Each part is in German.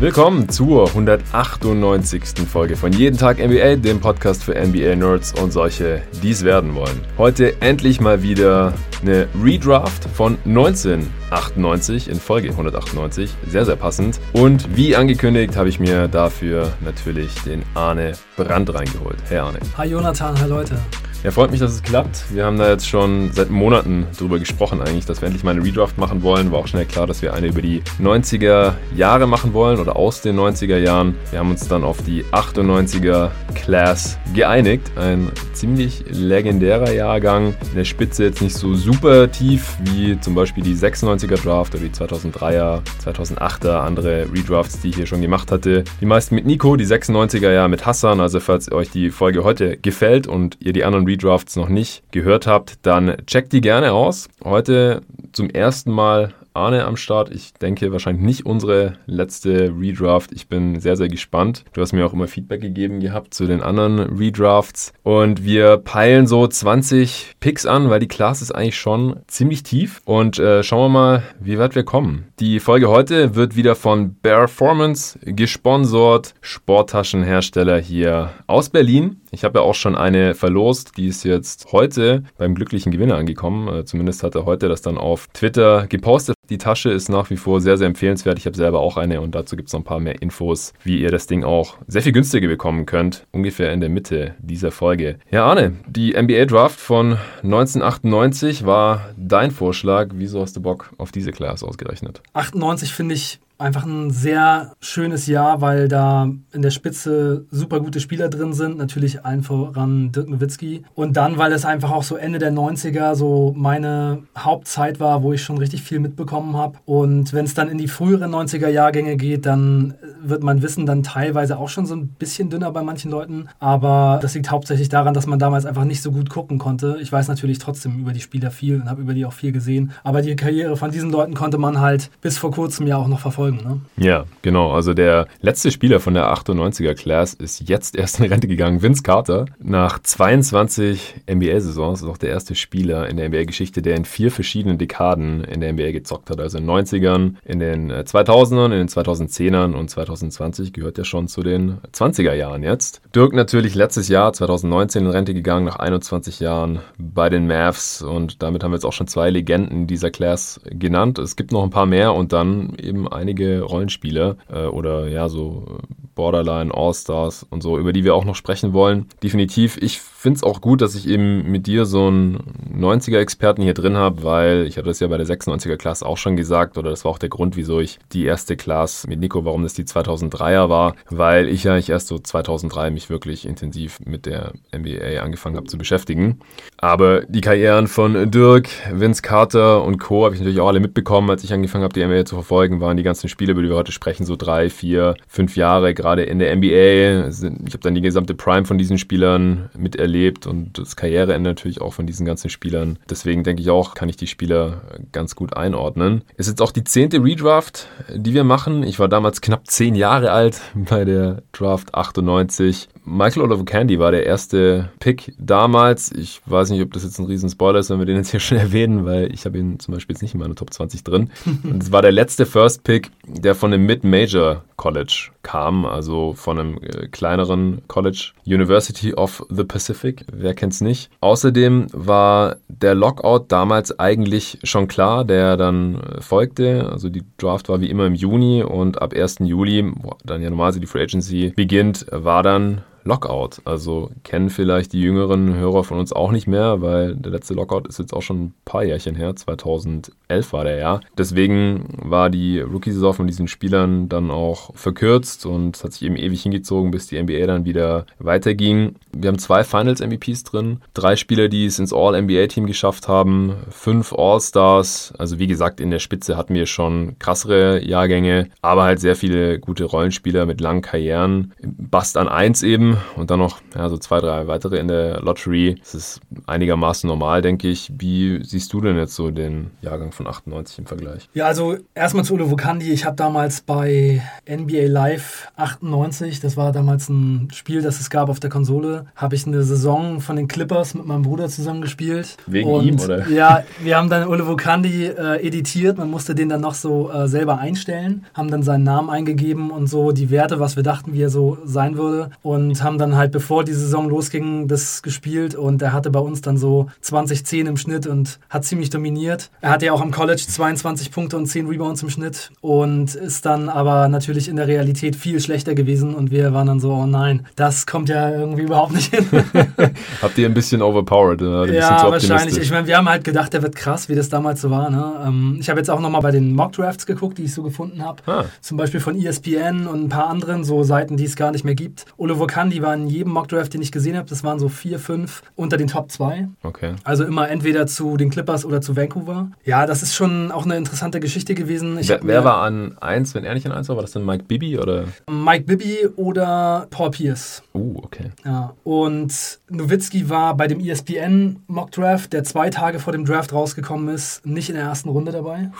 Willkommen zur 198. Folge von Jeden Tag NBA, dem Podcast für NBA-Nerds und solche, die es werden wollen. Heute endlich mal wieder eine Redraft von 1998 in Folge 198. Sehr, sehr passend. Und wie angekündigt habe ich mir dafür natürlich den Arne Brand reingeholt. Hey Arne. Hi Jonathan, hi Leute. Ja, freut mich, dass es klappt. Wir haben da jetzt schon seit Monaten drüber gesprochen eigentlich, dass wir endlich mal eine Redraft machen wollen. War auch schnell klar, dass wir eine über die 90er Jahre machen wollen oder aus den 90er Jahren. Wir haben uns dann auf die 98er Class geeinigt. Ein ziemlich legendärer Jahrgang. In der Spitze jetzt nicht so super tief wie zum Beispiel die 96er Draft oder die 2003er, 2008er, andere Redrafts, die ich hier schon gemacht hatte. Die meisten mit Nico, die 96er ja mit Hassan. Also falls euch die Folge heute gefällt und ihr die anderen Redrafts noch nicht gehört habt, dann checkt die gerne aus. Heute zum ersten Mal Arne am Start. Ich denke wahrscheinlich nicht unsere letzte Redraft. Ich bin sehr, sehr gespannt. Du hast mir auch immer Feedback gegeben gehabt zu den anderen Redrafts. Und wir peilen so 20 Picks an, weil die Class ist eigentlich schon ziemlich tief. Und äh, schauen wir mal, wie weit wir kommen. Die Folge heute wird wieder von Performance gesponsert. Sporttaschenhersteller hier aus Berlin. Ich habe ja auch schon eine verlost, die ist jetzt heute beim glücklichen Gewinner angekommen. Äh, zumindest hat er heute das dann auf Twitter gepostet. Die Tasche ist nach wie vor sehr, sehr empfehlenswert. Ich habe selber auch eine und dazu gibt es noch ein paar mehr Infos, wie ihr das Ding auch sehr viel günstiger bekommen könnt. Ungefähr in der Mitte dieser Folge. Ja, Arne, die NBA Draft von 1998 war dein Vorschlag. Wieso hast du Bock auf diese Class ausgerechnet? 98 finde ich einfach ein sehr schönes Jahr, weil da in der Spitze super gute Spieler drin sind. Natürlich allen voran Dirk Nowitzki. Und dann, weil es einfach auch so Ende der 90er so meine Hauptzeit war, wo ich schon richtig viel mitbekommen habe. Und wenn es dann in die früheren 90er Jahrgänge geht, dann wird mein Wissen dann teilweise auch schon so ein bisschen dünner bei manchen Leuten. Aber das liegt hauptsächlich daran, dass man damals einfach nicht so gut gucken konnte. Ich weiß natürlich trotzdem über die Spieler viel und habe über die auch viel gesehen. Aber die Karriere von diesen Leuten konnte man halt bis vor kurzem ja auch noch verfolgen folgen. Ne? Ja, genau. Also der letzte Spieler von der 98er Class ist jetzt erst in Rente gegangen, Vince Carter. Nach 22 NBA-Saisons ist auch der erste Spieler in der NBA-Geschichte, der in vier verschiedenen Dekaden in der NBA gezockt hat. Also in den 90ern, in den 2000ern, in den 2010ern und 2020 gehört er schon zu den 20er Jahren jetzt. Dirk natürlich letztes Jahr, 2019, in Rente gegangen, nach 21 Jahren bei den Mavs und damit haben wir jetzt auch schon zwei Legenden dieser Class genannt. Es gibt noch ein paar mehr und dann eben einige einige Rollenspiele äh, oder ja, so Borderline, All-Stars und so, über die wir auch noch sprechen wollen. Definitiv. Ich finde es auch gut, dass ich eben mit dir so einen 90er-Experten hier drin habe, weil ich hatte das ja bei der 96er-Klasse auch schon gesagt, oder das war auch der Grund, wieso ich die erste Class mit Nico, warum das die 2003er war, weil ich ja erst so 2003 mich wirklich intensiv mit der NBA angefangen habe zu beschäftigen. Aber die Karrieren von Dirk, Vince Carter und Co. habe ich natürlich auch alle mitbekommen, als ich angefangen habe, die NBA zu verfolgen, waren die ganzen Spiele, über die wir heute sprechen, so drei, vier, fünf Jahre, gerade in der NBA. Ich habe dann die gesamte Prime von diesen Spielern miterlebt und das Karriereende natürlich auch von diesen ganzen Spielern. Deswegen denke ich auch, kann ich die Spieler ganz gut einordnen. Es ist jetzt auch die zehnte Redraft, die wir machen. Ich war damals knapp zehn Jahre alt bei der Draft 98. Michael Oliver Candy war der erste Pick damals. Ich weiß nicht, ob das jetzt ein riesen Spoiler ist, wenn wir den jetzt hier schon erwähnen, weil ich habe ihn zum Beispiel jetzt nicht in meiner Top 20 drin. Und es war der letzte First Pick, der von einem Mid-Major College kam, also von einem äh, kleineren College, University of the Pacific. Wer kennt's nicht? Außerdem war der Lockout damals eigentlich schon klar, der dann äh, folgte. Also die Draft war wie immer im Juni und ab 1. Juli, wo dann ja normalerweise die Free Agency beginnt, war dann Lockout. Also kennen vielleicht die jüngeren Hörer von uns auch nicht mehr, weil der letzte Lockout ist jetzt auch schon ein paar Jährchen her. 2011 war der ja. Deswegen war die Rookie-Saison von diesen Spielern dann auch verkürzt und hat sich eben ewig hingezogen, bis die NBA dann wieder weiterging. Wir haben zwei Finals-MVPs drin, drei Spieler, die es ins All-NBA-Team geschafft haben, fünf All-Stars. Also wie gesagt, in der Spitze hatten wir schon krassere Jahrgänge, aber halt sehr viele gute Rollenspieler mit langen Karrieren. Bast an eins eben und dann noch ja, so zwei, drei weitere in der Lottery. Das ist einigermaßen normal, denke ich. Wie siehst du denn jetzt so den Jahrgang von 98 im Vergleich? Ja, also erstmal zu Ulo Vukandi. Ich habe damals bei NBA Live 98, das war damals ein Spiel, das es gab auf der Konsole, habe ich eine Saison von den Clippers mit meinem Bruder zusammen gespielt. Wegen und, ihm, oder? Ja, wir haben dann Ulo Vukandi äh, editiert. Man musste den dann noch so äh, selber einstellen, haben dann seinen Namen eingegeben und so die Werte, was wir dachten, wie er so sein würde. Und haben dann halt, bevor die Saison losging, das gespielt. Und er hatte bei uns dann so 20-10 im Schnitt und hat ziemlich dominiert. Er hatte ja auch am College 22 Punkte und 10 Rebounds im Schnitt und ist dann aber natürlich in der Realität viel schlechter gewesen. Und wir waren dann so, oh nein, das kommt ja irgendwie überhaupt nicht hin. Habt ihr ein bisschen overpowered? Oder? Ein ja, wahrscheinlich. Ich meine, wir haben halt gedacht, der wird krass, wie das damals so war. Ne? Ähm, ich habe jetzt auch nochmal bei den Mock Drafts geguckt, die ich so gefunden habe. Ah. Zum Beispiel von ESPN und ein paar anderen so Seiten, die es gar nicht mehr gibt. Oliver Kandi war in jedem Mock Draft, den ich gesehen habe, das waren so vier, fünf unter den Top 2. Okay. Also immer entweder zu den Clippers oder zu Vancouver. Ja, das ist schon auch eine interessante Geschichte gewesen. Ich wer, wer war an 1, wenn er nicht an 1 war? War das dann Mike Bibby oder? Mike Bibby oder Paul Pierce. Uh, okay. Ja, und Nowitzki war bei dem ESPN Mock Draft, der zwei Tage vor dem Draft rausgekommen ist, nicht in der ersten Runde dabei.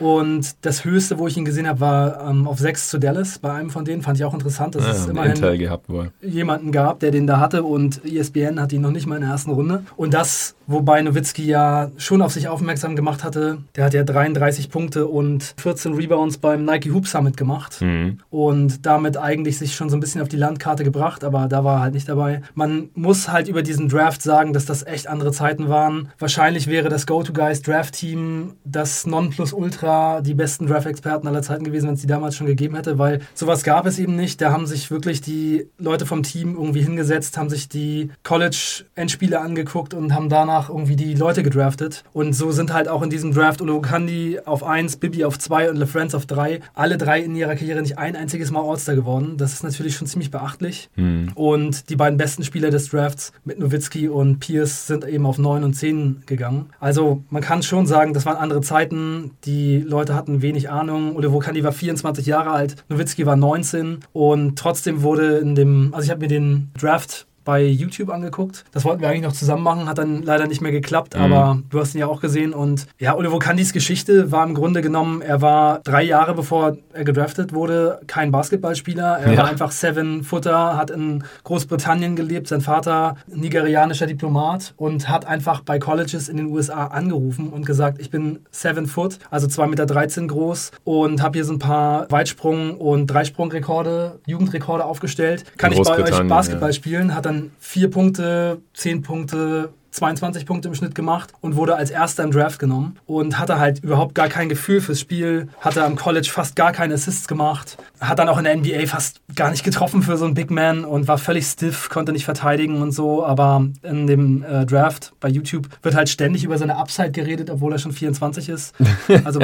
Und das höchste, wo ich ihn gesehen habe, war ähm, auf 6 zu Dallas. Bei einem von denen fand ich auch interessant, dass ja, es immerhin Intel gehabt wohl. Jemanden gab, der den da hatte und ESPN hat ihn noch nicht mal in der ersten Runde. Und das, wobei Nowitzki ja schon auf sich aufmerksam gemacht hatte. Der hat ja 33 Punkte und 14 Rebounds beim Nike Hoop Summit gemacht mhm. und damit eigentlich sich schon so ein bisschen auf die Landkarte gebracht, aber da war er halt nicht dabei. Man muss halt über diesen Draft sagen, dass das echt andere Zeiten waren. Wahrscheinlich wäre das Go-To-Guys Draft-Team das Nonplusultra, die besten Draft-Experten aller Zeiten gewesen, wenn es die damals schon gegeben hätte, weil sowas gab es eben nicht. Da haben sich wirklich die Leute vom Team irgendwie hingesetzt, haben sich die College-Endspiele angeguckt und haben danach irgendwie die Leute gedraftet. Und so sind halt auch in diesem Draft Olokandi auf 1, Bibi auf 2 und LeFrance auf 3, alle drei in ihrer Karriere nicht ein einziges Mal All-Star geworden. Das ist natürlich schon ziemlich beachtlich. Mhm. Und die beiden besten Spieler des Drafts mit Nowitzki und Pierce sind eben auf 9 und 10 gegangen. Also man kann schon sagen, das waren andere Zeiten. Die Leute hatten wenig Ahnung. Olivo Kandi war 24 Jahre alt, Nowitzki war 19 und trotzdem wurde in dem, also ich habe mir den Draft bei YouTube angeguckt. Das wollten wir eigentlich noch zusammen machen, hat dann leider nicht mehr geklappt, mhm. aber du hast ihn ja auch gesehen. Und ja, Oliver Candys Geschichte war im Grunde genommen, er war drei Jahre bevor er gedraftet wurde, kein Basketballspieler. Er ja. war einfach Seven-Footer, hat in Großbritannien gelebt, sein Vater nigerianischer Diplomat und hat einfach bei Colleges in den USA angerufen und gesagt, ich bin Seven Foot, also 2,13 Meter groß und habe hier so ein paar Weitsprung- und Dreisprungrekorde, Jugendrekorde aufgestellt. Kann ich bei euch Basketball ja. spielen? Hat dann vier Punkte, zehn Punkte, 22 Punkte im Schnitt gemacht und wurde als erster im Draft genommen und hatte halt überhaupt gar kein Gefühl fürs Spiel, hatte am College fast gar keine Assists gemacht, hat dann auch in der NBA fast gar nicht getroffen für so einen Big Man und war völlig stiff, konnte nicht verteidigen und so, aber in dem äh, Draft bei YouTube wird halt ständig über seine Upside geredet, obwohl er schon 24 ist. Also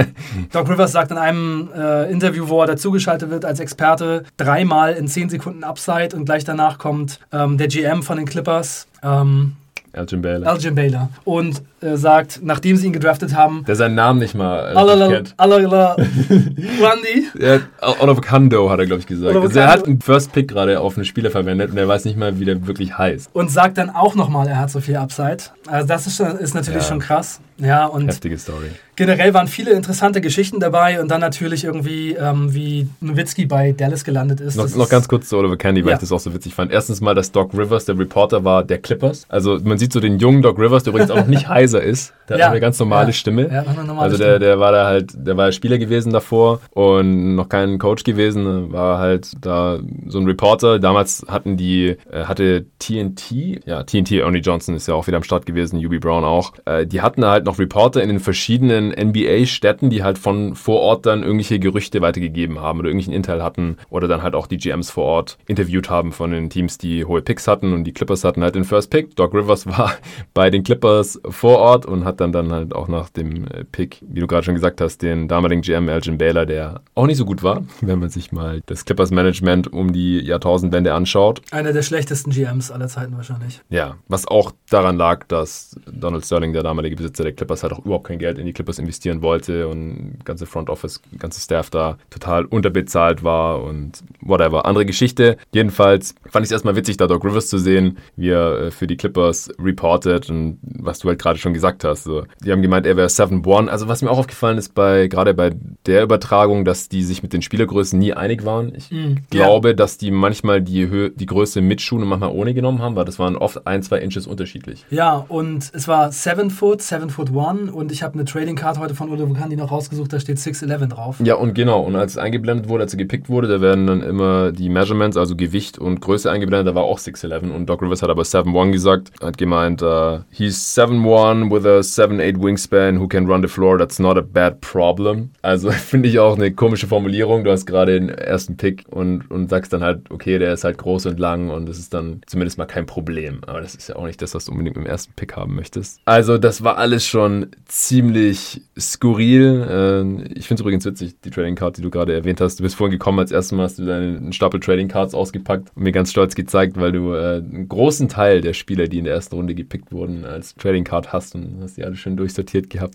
Doc Rivers sagt in einem äh, Interview, wo er dazugeschaltet wird als Experte, dreimal in 10 Sekunden Upside und gleich danach kommt ähm, der GM von den Clippers, ähm, Elgin Baylor. Elgin Baylor. Und äh, sagt, nachdem sie ihn gedraftet haben. Der seinen Namen nicht mal äh, Alala. Alala Randy. ja, Oliver Kando hat er, glaube ich, gesagt. Also er hat einen First Pick gerade auf einen Spieler verwendet und er weiß nicht mal, wie der wirklich heißt. Und sagt dann auch nochmal, er hat so viel Upside. Also das ist, ist natürlich ja. schon krass. Ja, und Heftige Story. Generell waren viele interessante Geschichten dabei und dann natürlich irgendwie, ähm, wie Nowitzki bei Dallas gelandet ist. Noch, noch ganz kurz zu Oliver Candy, weil ja. ich das auch so witzig fand. Erstens mal, dass Doc Rivers der Reporter war der Clippers. Also man sieht so den jungen Doc Rivers, der übrigens auch noch nicht heiser ist. Der ja. hat eine ganz normale ja. Stimme. Ja, eine normale also der, der war da halt, der war Spieler gewesen davor und noch kein Coach gewesen, war halt da so ein Reporter. Damals hatten die, äh, hatte TNT, ja, TNT, Ernie Johnson ist ja auch wieder am Start gewesen, UB Brown auch. Äh, die hatten halt noch Reporter in den verschiedenen NBA-Städten, die halt von vor Ort dann irgendwelche Gerüchte weitergegeben haben oder irgendwelchen Intel hatten oder dann halt auch die GMs vor Ort interviewt haben von den Teams, die hohe Picks hatten und die Clippers hatten halt den First Pick. Doc Rivers war bei den Clippers vor Ort und hat dann dann halt auch nach dem äh, Pick, wie du gerade schon gesagt hast, den damaligen GM Elgin Baylor, der auch nicht so gut war, wenn man sich mal das Clippers Management um die Jahrtausendwende anschaut. Einer der schlechtesten GMs aller Zeiten wahrscheinlich. Ja, was auch daran lag, dass Donald Sterling, der damalige Besitzer der Clippers halt auch überhaupt kein Geld in die Clippers investieren wollte und ganze Front Office, ganze Staff da total unterbezahlt war und whatever. Andere Geschichte. Jedenfalls fand ich es erstmal witzig, da Doc Rivers zu sehen, wie er äh, für die Clippers reportet und was du halt gerade schon gesagt hast. So. Die haben gemeint, er wäre 7-1. Also was mir auch aufgefallen ist bei gerade bei der Übertragung, dass die sich mit den Spielergrößen nie einig waren. Ich mm, glaube, ja. dass die manchmal die, Höhe, die Größe mit Schuhen und manchmal ohne genommen haben, weil das waren oft ein, zwei Inches unterschiedlich. Ja, und es war 7 Foot, 7 Foot 1 und ich habe eine Trading Card heute von Oliver Kandi noch rausgesucht, da steht 6'11 drauf. Ja, und genau, und als es eingeblendet wurde, als er gepickt wurde, da werden dann immer die Measurements, also Gewicht und Größe eingeblendet, da war auch 6'11 und Doc Rivers hat aber 7'1 gesagt, hat gemeint, uh, he's 7'1 with a 7'8 wingspan who can run the floor, that's not a bad problem. Also finde ich auch eine komische Formulierung, du hast gerade den ersten Pick und, und sagst dann halt, okay, der ist halt groß und lang und das ist dann zumindest mal kein Problem, aber das ist ja auch nicht das, was du unbedingt im ersten Pick haben möchtest. Also das war alles schon ziemlich skurril. Ähm, ich finde es übrigens witzig, die Trading Card, die du gerade erwähnt hast. Du bist vorhin gekommen, als erstes Mal hast du deinen Stapel Trading Cards ausgepackt und mir ganz stolz gezeigt, weil du äh, einen großen Teil der Spieler, die in der ersten Runde gepickt wurden, als Trading Card hast und hast die alle schön durchsortiert gehabt.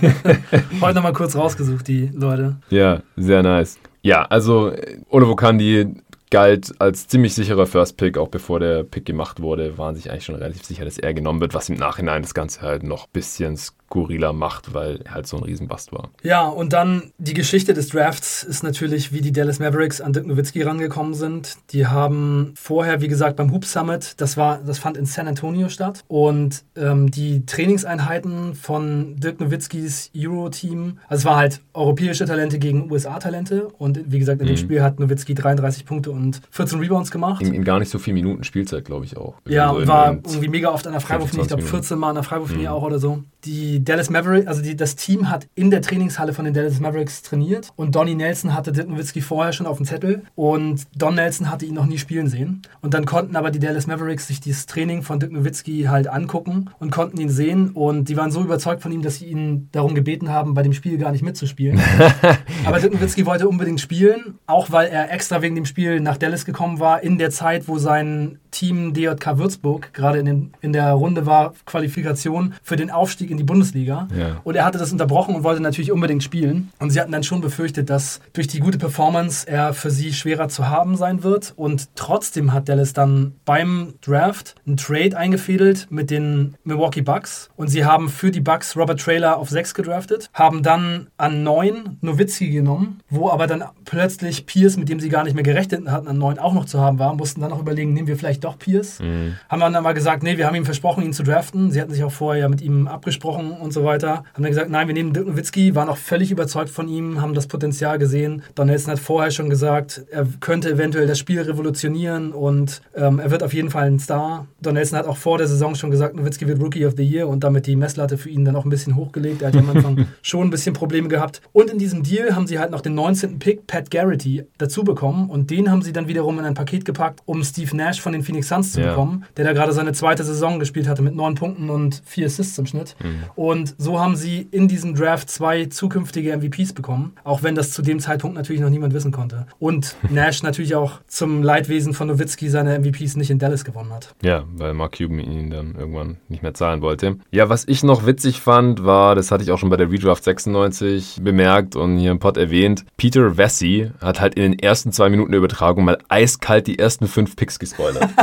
Heute nochmal kurz rausgesucht, die Leute. Ja, sehr nice. Ja, also Olivo Kandi galt als ziemlich sicherer First Pick, auch bevor der Pick gemacht wurde, waren sich eigentlich schon relativ sicher, dass er genommen wird, was im Nachhinein das Ganze halt noch ein bisschen skurriler macht, weil er halt so ein Riesenbast war. Ja, und dann die Geschichte des Drafts ist natürlich, wie die Dallas Mavericks an Dirk Nowitzki rangekommen sind. Die haben vorher, wie gesagt, beim Hoop Summit, das war, das fand in San Antonio statt und ähm, die Trainingseinheiten von Dirk Nowitzkis Euro-Team, also es war halt europäische Talente gegen USA-Talente und wie gesagt, in mhm. dem Spiel hat Nowitzki 33 Punkte und 14 Rebounds gemacht. In, in gar nicht so viel Minuten Spielzeit, glaube ich auch. Ja, also war irgendwie mega oft an der Freiwurflinie, ich glaube 14 Mal an der Freiwurflinie mhm. auch oder so. Die Dallas Mavericks, also die, das Team hat in der Trainingshalle von den Dallas Mavericks trainiert und Donnie Nelson hatte Dirk Nowitzki vorher schon auf dem Zettel und Don Nelson hatte ihn noch nie spielen sehen. Und dann konnten aber die Dallas Mavericks sich dieses Training von Dirk Nowitzki halt angucken und konnten ihn sehen und die waren so überzeugt von ihm, dass sie ihn darum gebeten haben, bei dem Spiel gar nicht mitzuspielen. aber Dirk Nowitzki wollte unbedingt spielen, auch weil er extra wegen dem Spiel nach Dallas gekommen war, in der Zeit, wo sein Team DJK Würzburg gerade in, in der Runde war, Qualifikation für den Aufstieg in die Bundesliga. Ja. Und er hatte das unterbrochen und wollte natürlich unbedingt spielen. Und sie hatten dann schon befürchtet, dass durch die gute Performance er für sie schwerer zu haben sein wird. Und trotzdem hat Dallas dann beim Draft einen Trade eingefädelt mit den Milwaukee Bucks. Und sie haben für die Bucks Robert Trailer auf 6 gedraftet, haben dann an 9 Nowitzki genommen, wo aber dann plötzlich Pierce, mit dem sie gar nicht mehr gerechnet hatten, an 9 auch noch zu haben war, mussten dann noch überlegen, nehmen wir vielleicht doch Pierce. Mhm. Haben dann aber gesagt, nee, wir haben ihm versprochen, ihn zu draften. Sie hatten sich auch vorher mit ihm abgesprochen und so weiter. Haben dann gesagt, nein, wir nehmen Dirk Nowitzki, waren auch völlig überzeugt von ihm, haben das Potenzial gesehen. Don Nelson hat vorher schon gesagt, er könnte eventuell das Spiel revolutionieren und ähm, er wird auf jeden Fall ein Star. Don Nelson hat auch vor der Saison schon gesagt, Nowitzki wird Rookie of the Year und damit die Messlatte für ihn dann auch ein bisschen hochgelegt. Er hat ja am Anfang schon ein bisschen Probleme gehabt. Und in diesem Deal haben sie halt noch den 19. Pick, Pat Garrity, dazu bekommen und den haben sie dann wiederum in ein Paket gepackt, um Steve Nash von den Phoenix Suns zu ja. bekommen, der da gerade seine zweite Saison gespielt hatte mit neun Punkten und vier Assists im Schnitt. Mhm. Und so haben sie in diesem Draft zwei zukünftige MVPs bekommen, auch wenn das zu dem Zeitpunkt natürlich noch niemand wissen konnte. Und Nash natürlich auch zum Leidwesen von Nowitzki seine MVPs nicht in Dallas gewonnen hat. Ja, weil Mark Cuban ihn dann irgendwann nicht mehr zahlen wollte. Ja, was ich noch witzig fand, war, das hatte ich auch schon bei der Redraft 96 bemerkt und hier im Pod erwähnt, Peter Vessi hat halt in den ersten zwei Minuten der Übertragung mal eiskalt die ersten fünf Picks gespoilert.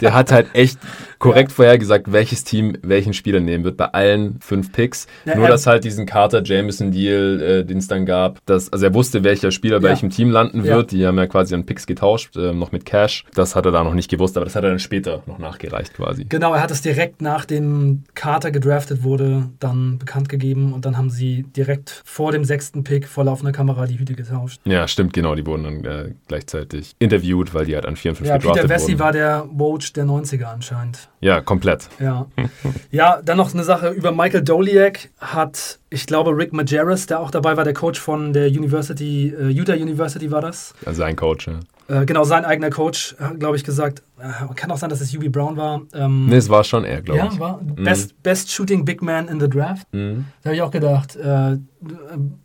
der hat halt echt korrekt ja. vorhergesagt, welches Team welchen Spieler nehmen wird bei allen fünf Picks. Ja, Nur, dass halt diesen Carter-Jameson-Deal, äh, den es dann gab, dass, also er wusste, welcher Spieler bei welchem Team landen wird. Die haben ja quasi an Picks getauscht, äh, noch mit Cash. Das hat er da noch nicht gewusst, aber das hat er dann später noch nachgereicht quasi. Genau, er hat es direkt nachdem Carter gedraftet wurde, dann bekannt gegeben und dann haben sie direkt vor dem sechsten Pick vor laufender Kamera die Hüte getauscht. Ja, stimmt, genau. Die wurden dann äh, gleichzeitig interviewt, weil die halt an 54 ja, gedraftet Peter Vessi war der Woj der 90er anscheinend. Ja, komplett. Ja. ja, dann noch eine Sache über Michael Doliak hat, ich glaube, Rick Majerus, der auch dabei war, der Coach von der University, äh, Utah University war das. Also ein Coach, ja. Äh, genau, sein eigener Coach, glaube ich, gesagt, kann auch sein, dass es UB Brown war. Ähm, nee, es war schon er, glaube ich. Ja, war mhm. Best, Best Shooting Big Man in the Draft. Mhm. Da habe ich auch gedacht, äh,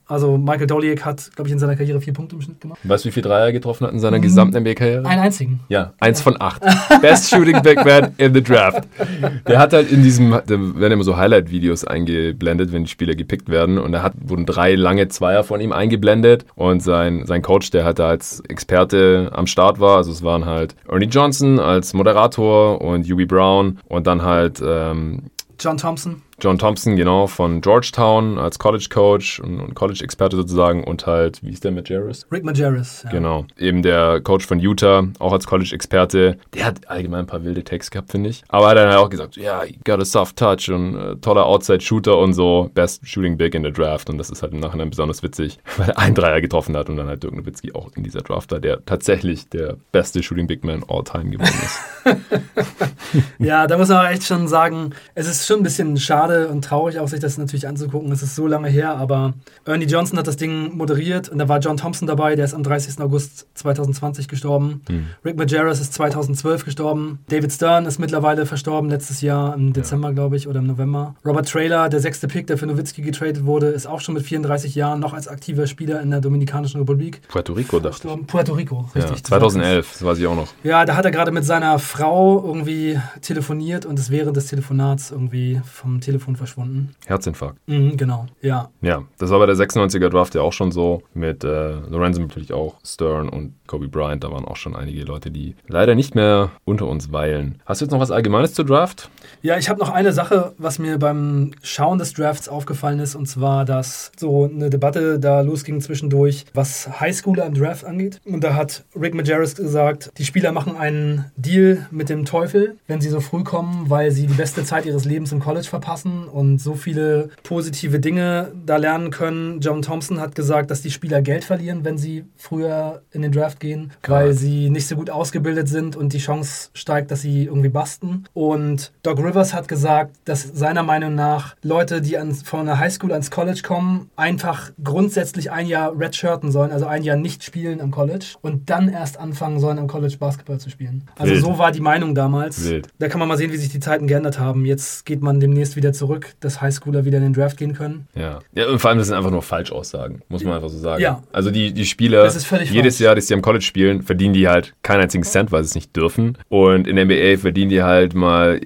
Also Michael Doliek hat, glaube ich, in seiner Karriere vier Punkte im Schnitt gemacht. Weißt du, wie viele Dreier er getroffen hat in seiner gesamten NBA-Karriere? Einen einzigen. Ja, eins von acht. Best Shooting Big Man in the Draft. Der hat halt in diesem, da werden immer so Highlight-Videos eingeblendet, wenn die Spieler gepickt werden. Und da hat, wurden drei lange Zweier von ihm eingeblendet. Und sein, sein Coach, der halt da als Experte am Start war, also es waren halt Ernie Johnson als Moderator und Huey Brown und dann halt ähm, John Thompson. John Thompson, genau, von Georgetown als College Coach und, College-Experte sozusagen und halt, wie ist der Majerus? Rick Majerus, ja. Genau. Eben der Coach von Utah, auch als College-Experte. Der hat allgemein ein paar wilde Takes gehabt, finde ich. Aber hat dann halt auch gesagt, ja, yeah, got a soft touch und äh, toller Outside-Shooter und so, best shooting big in the Draft. Und das ist halt im Nachhinein besonders witzig, weil er einen Dreier getroffen hat und dann halt Dirk Nowitzki auch in dieser Draft da, der tatsächlich der beste Shooting Big Man all time geworden ist. ja, da muss man auch echt schon sagen, es ist schon ein bisschen schade und traurig auch, sich das natürlich anzugucken. Es ist so lange her, aber Ernie Johnson hat das Ding moderiert und da war John Thompson dabei, der ist am 30. August 2020 gestorben. Mhm. Rick Majerus ist 2012 gestorben. David Stern ist mittlerweile verstorben, letztes Jahr im Dezember, ja. glaube ich, oder im November. Robert Trailer, der sechste Pick, der für Nowitzki getradet wurde, ist auch schon mit 34 Jahren noch als aktiver Spieler in der Dominikanischen Republik. Puerto Rico, dachte ich. Puerto Rico, richtig. Ja, 2011, das weiß ich auch noch. Ja, da hat er gerade mit seiner Frau irgendwie telefoniert und ist während des Telefonats irgendwie vom Telefon verschwunden. Herzinfarkt. Mhm, genau, ja. Ja, das war bei der 96er Draft ja auch schon so. Mit äh, Lorenzo natürlich auch, Stern und Kobe Bryant. Da waren auch schon einige Leute, die leider nicht mehr unter uns weilen. Hast du jetzt noch was Allgemeines zur Draft? Ja, ich habe noch eine Sache, was mir beim Schauen des Drafts aufgefallen ist. Und zwar, dass so eine Debatte da losging zwischendurch, was Highschooler im Draft angeht. Und da hat Rick Majerus gesagt, die Spieler machen einen Deal mit dem Teufel, wenn sie so früh kommen, weil sie die beste Zeit ihres Lebens im College verpassen und so viele positive Dinge da lernen können. John Thompson hat gesagt, dass die Spieler Geld verlieren, wenn sie früher in den Draft gehen, Klar. weil sie nicht so gut ausgebildet sind und die Chance steigt, dass sie irgendwie basten. Und Doc Rivers hat gesagt, dass seiner Meinung nach Leute, die an, von der Highschool ans College kommen, einfach grundsätzlich ein Jahr redshirten sollen, also ein Jahr nicht spielen am College und dann erst anfangen sollen, am College Basketball zu spielen. Also Wild. so war die Meinung damals. Wild. Da kann man mal sehen, wie sich die Zeiten geändert haben. Jetzt geht man demnächst wieder zurück, dass Highschooler wieder in den Draft gehen können. Ja, ja und vor allem das sind einfach nur Falschaussagen, muss man einfach so sagen. Ja. Also die, die Spieler, jedes falsch. Jahr, dass sie am College spielen, verdienen die halt keinen einzigen Cent, weil sie es nicht dürfen. Und in der NBA verdienen die halt mal,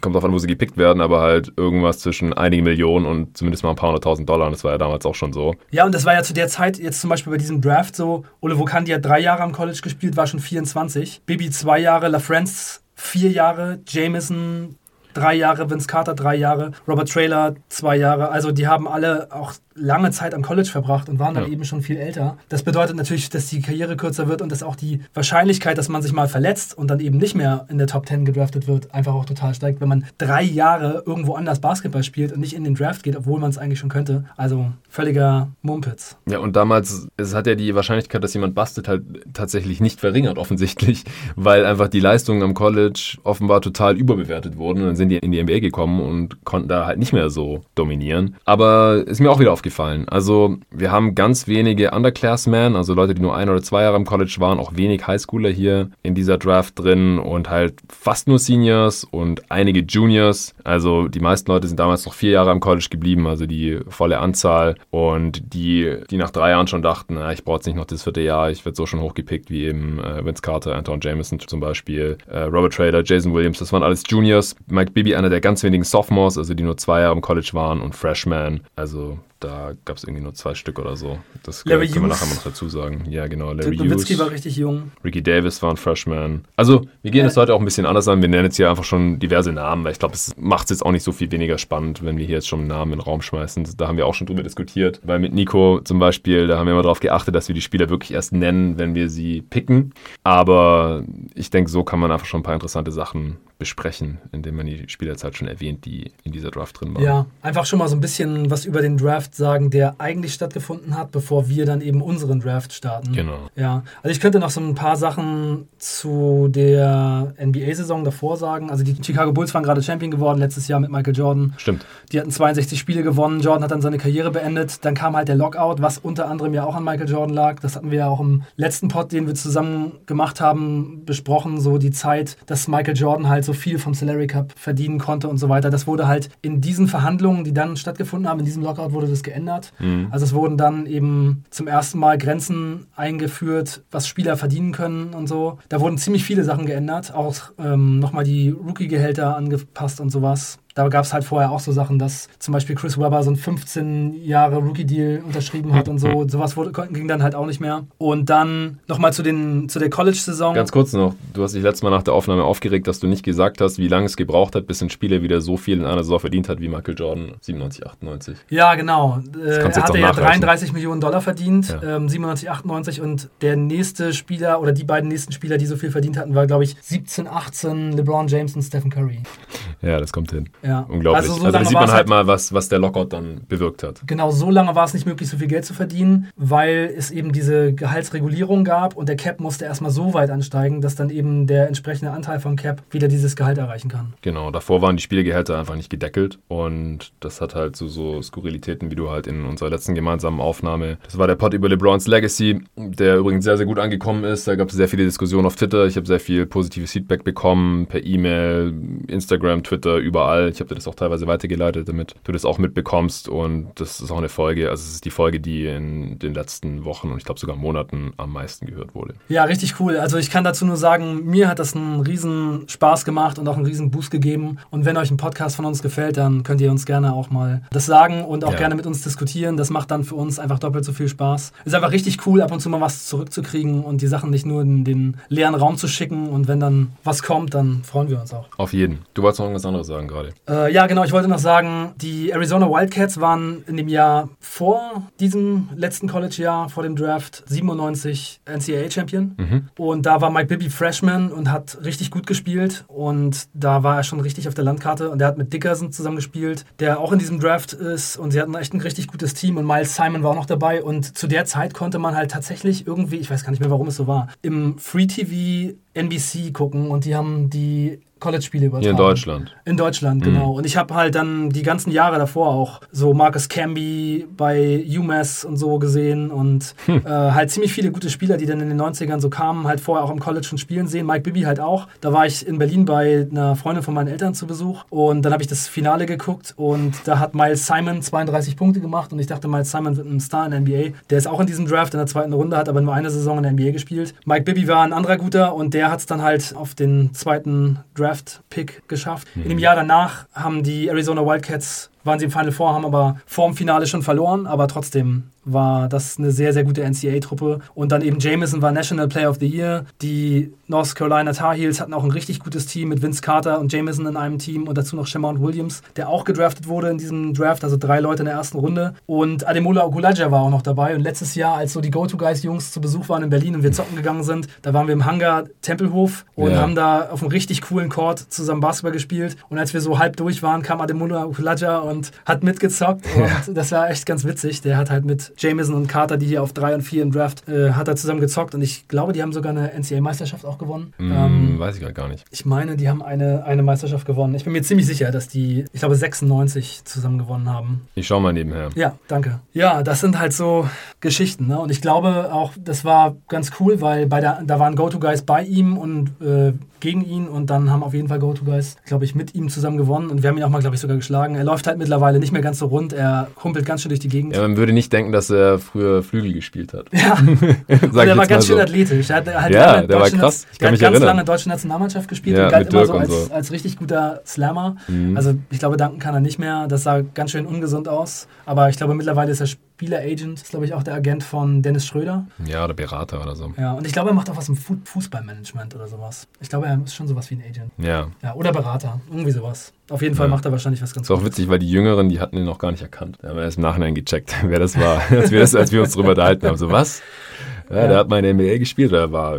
kommt drauf an, wo sie gepickt werden, aber halt irgendwas zwischen einigen Millionen und zumindest mal ein paar hunderttausend Dollar. Und das war ja damals auch schon so. Ja, und das war ja zu der Zeit, jetzt zum Beispiel bei diesem Draft so, Ole Vokandi hat drei Jahre am College gespielt, war schon 24. Bibi zwei Jahre, LaFrance vier Jahre, Jameson drei Jahre, Vince Carter drei Jahre, Robert Trailer zwei Jahre. Also die haben alle auch lange Zeit am College verbracht und waren dann ja. eben schon viel älter. Das bedeutet natürlich, dass die Karriere kürzer wird und dass auch die Wahrscheinlichkeit, dass man sich mal verletzt und dann eben nicht mehr in der Top 10 gedraftet wird, einfach auch total steigt, wenn man drei Jahre irgendwo anders Basketball spielt und nicht in den Draft geht, obwohl man es eigentlich schon könnte. Also völliger Mumpitz. Ja, und damals, es hat ja die Wahrscheinlichkeit, dass jemand bastet, halt tatsächlich nicht verringert, offensichtlich, weil einfach die Leistungen am College offenbar total überbewertet wurden. Und dann sind die in die NBA gekommen und konnten da halt nicht mehr so dominieren. Aber ist mir auch wieder aufgefallen. Also, wir haben ganz wenige Underclassmen, also Leute, die nur ein oder zwei Jahre im College waren, auch wenig Highschooler hier in dieser Draft drin und halt fast nur Seniors und einige Juniors. Also, die meisten Leute sind damals noch vier Jahre am College geblieben, also die volle Anzahl. Und die, die nach drei Jahren schon dachten, na, ich brauche jetzt nicht noch das vierte Jahr, ich werde so schon hochgepickt, wie eben äh, Vince Carter, Anton Jameson zum Beispiel, äh, Robert Trader, Jason Williams, das waren alles Juniors. Mike Bibby, einer der ganz wenigen Sophomores, also die nur zwei Jahre im College waren und Freshmen. Also da gab es irgendwie nur zwei Stück oder so. Das Larry können wir nachher mal noch dazu sagen. Ja, genau. Larry Hughes. war richtig jung. Ricky Davis war ein Freshman. Also, wir gehen es ja. heute auch ein bisschen anders an. Wir nennen jetzt hier einfach schon diverse Namen, weil ich glaube, es macht es jetzt auch nicht so viel weniger spannend, wenn wir hier jetzt schon Namen in den Raum schmeißen. Da haben wir auch schon drüber diskutiert. Weil mit Nico zum Beispiel, da haben wir immer darauf geachtet, dass wir die Spieler wirklich erst nennen, wenn wir sie picken. Aber ich denke, so kann man einfach schon ein paar interessante Sachen besprechen, indem man die Spielerzeit schon erwähnt, die in dieser Draft drin waren. Ja, einfach schon mal so ein bisschen was über den Draft sagen, der eigentlich stattgefunden hat, bevor wir dann eben unseren Draft starten. Genau. Ja, also ich könnte noch so ein paar Sachen zu der NBA-Saison davor sagen. Also die Chicago Bulls waren gerade Champion geworden letztes Jahr mit Michael Jordan. Stimmt. Die hatten 62 Spiele gewonnen. Jordan hat dann seine Karriere beendet. Dann kam halt der Lockout, was unter anderem ja auch an Michael Jordan lag. Das hatten wir ja auch im letzten Pod, den wir zusammen gemacht haben, besprochen. So die Zeit, dass Michael Jordan halt so so viel vom Salary Cup verdienen konnte und so weiter. Das wurde halt in diesen Verhandlungen, die dann stattgefunden haben, in diesem Lockout wurde das geändert. Mhm. Also es wurden dann eben zum ersten Mal Grenzen eingeführt, was Spieler verdienen können und so. Da wurden ziemlich viele Sachen geändert, auch ähm, nochmal die Rookie-Gehälter angepasst und sowas da gab es halt vorher auch so Sachen, dass zum Beispiel Chris Webber so ein 15 Jahre Rookie-Deal unterschrieben hat und so. Mhm. Sowas wurde, ging dann halt auch nicht mehr. Und dann nochmal zu, zu der College-Saison. Ganz kurz noch, du hast dich letztes Mal nach der Aufnahme aufgeregt, dass du nicht gesagt hast, wie lange es gebraucht hat, bis ein Spieler wieder so viel in einer Saison verdient hat wie Michael Jordan 97, 98. Ja, genau. Äh, er hatte ja 33 Millionen Dollar verdient, ja. ähm, 97, 98 und der nächste Spieler oder die beiden nächsten Spieler, die so viel verdient hatten, war glaube ich 17, 18 LeBron James und Stephen Curry. Ja, das kommt hin. Ja. Unglaublich. Also, so also da sieht man halt, halt mal, was, was der Lockout dann bewirkt hat. Genau, so lange war es nicht möglich, so viel Geld zu verdienen, weil es eben diese Gehaltsregulierung gab und der Cap musste erstmal so weit ansteigen, dass dann eben der entsprechende Anteil von Cap wieder dieses Gehalt erreichen kann. Genau, davor waren die Spielgehälter einfach nicht gedeckelt und das hat halt so, so Skurrilitäten, wie du halt in unserer letzten gemeinsamen Aufnahme. Das war der Pod über LeBrons Legacy, der übrigens sehr, sehr gut angekommen ist. Da gab es sehr viele Diskussionen auf Twitter. Ich habe sehr viel positives Feedback bekommen, per E-Mail, Instagram, Twitter, überall. Ich habe dir das auch teilweise weitergeleitet, damit du das auch mitbekommst. Und das ist auch eine Folge, also es ist die Folge, die in den letzten Wochen und ich glaube sogar Monaten am meisten gehört wurde. Ja, richtig cool. Also ich kann dazu nur sagen, mir hat das einen riesen Spaß gemacht und auch einen riesen Boost gegeben. Und wenn euch ein Podcast von uns gefällt, dann könnt ihr uns gerne auch mal das sagen und auch ja. gerne mit uns diskutieren. Das macht dann für uns einfach doppelt so viel Spaß. Ist einfach richtig cool, ab und zu mal was zurückzukriegen und die Sachen nicht nur in den leeren Raum zu schicken. Und wenn dann was kommt, dann freuen wir uns auch. Auf jeden. Du wolltest noch irgendwas anderes sagen gerade. Äh, ja, genau. Ich wollte noch sagen, die Arizona Wildcats waren in dem Jahr vor diesem letzten College-Jahr, vor dem Draft, 97 NCAA-Champion. Mhm. Und da war Mike Bibby Freshman und hat richtig gut gespielt. Und da war er schon richtig auf der Landkarte. Und er hat mit Dickerson zusammen gespielt, der auch in diesem Draft ist. Und sie hatten echt ein richtig gutes Team. Und Miles Simon war auch noch dabei. Und zu der Zeit konnte man halt tatsächlich irgendwie, ich weiß gar nicht mehr, warum es so war, im Free TV NBC gucken. Und die haben die College-Spiele übertragen. Hier in Deutschland. In Deutschland, mhm. genau. Und ich habe halt dann die ganzen Jahre davor auch so Marcus Camby bei UMass und so gesehen und hm. äh, halt ziemlich viele gute Spieler, die dann in den 90ern so kamen, halt vorher auch im College schon spielen sehen. Mike Bibby halt auch. Da war ich in Berlin bei einer Freundin von meinen Eltern zu Besuch und dann habe ich das Finale geguckt und da hat Miles Simon 32 Punkte gemacht und ich dachte, Miles Simon wird ein Star in der NBA. Der ist auch in diesem Draft in der zweiten Runde, hat aber nur eine Saison in der NBA gespielt. Mike Bibby war ein anderer guter und der hat es dann halt auf den zweiten Draft Draft-Pick geschafft. Mhm. In dem Jahr danach haben die Arizona Wildcats waren sie im Final Four, haben aber vorm Finale schon verloren, aber trotzdem war das eine sehr, sehr gute NCAA-Truppe. Und dann eben Jameson war National Player of the Year. Die North Carolina Tar Heels hatten auch ein richtig gutes Team mit Vince Carter und Jameson in einem Team und dazu noch Shamont Williams, der auch gedraftet wurde in diesem Draft, also drei Leute in der ersten Runde. Und Ademola Okulaja war auch noch dabei. Und letztes Jahr, als so die Go-To-Guys-Jungs zu Besuch waren in Berlin und wir zocken gegangen sind, da waren wir im Hangar Tempelhof und ja. haben da auf einem richtig coolen Court zusammen Basketball gespielt. Und als wir so halb durch waren, kam Ademola Okulaja und hat mitgezockt. Und das war echt ganz witzig. Der hat halt mit Jameson und Carter, die hier auf 3 und 4 im Draft, äh, hat er zusammen gezockt. Und ich glaube, die haben sogar eine NCAA-Meisterschaft auch gewonnen. Mm, ähm, weiß ich gar nicht. Ich meine, die haben eine, eine Meisterschaft gewonnen. Ich bin mir ziemlich sicher, dass die, ich glaube, 96 zusammen gewonnen haben. Ich schau mal nebenher. Ja, danke. Ja, das sind halt so Geschichten. Ne? Und ich glaube auch, das war ganz cool, weil bei der, da waren Go-To-Guys bei ihm und äh, gegen ihn und dann haben auf jeden Fall Go-To-Guys, glaube ich, mit ihm zusammen gewonnen und wir haben ihn auch mal, glaube ich, sogar geschlagen. Er läuft halt mittlerweile nicht mehr ganz so rund, er humpelt ganz schön durch die Gegend. Ja, man würde nicht denken, dass er früher Flügel gespielt hat. Ja, und er war ganz schön so. athletisch. Er hat halt ja, der war krass. Ich kann mich ganz erinnern. lange deutsche Nationalmannschaft gespielt ja, und galt immer so als, so als, richtig guter Slammer. Mhm. Also ich glaube, danken kann er nicht mehr. Das sah ganz schön ungesund aus. Aber ich glaube, mittlerweile ist er Spieler-Agent, ist glaube ich auch der Agent von Dennis Schröder. Ja, oder Berater oder so. Ja, und ich glaube, er macht auch was im Fußballmanagement oder sowas. Ich glaube, er ist schon sowas wie ein Agent. Ja. Ja, oder Berater, irgendwie sowas. Auf jeden Fall ja. macht er wahrscheinlich was ganz. Ist auch witzig, weil die Jüngeren, die hatten ihn noch gar nicht erkannt. Wir haben erst im Nachhinein gecheckt, wer das war, als wir, das, als wir uns darüber unterhalten haben. So, was? Ja, ja, der hat mal in der NBA gespielt, oder war,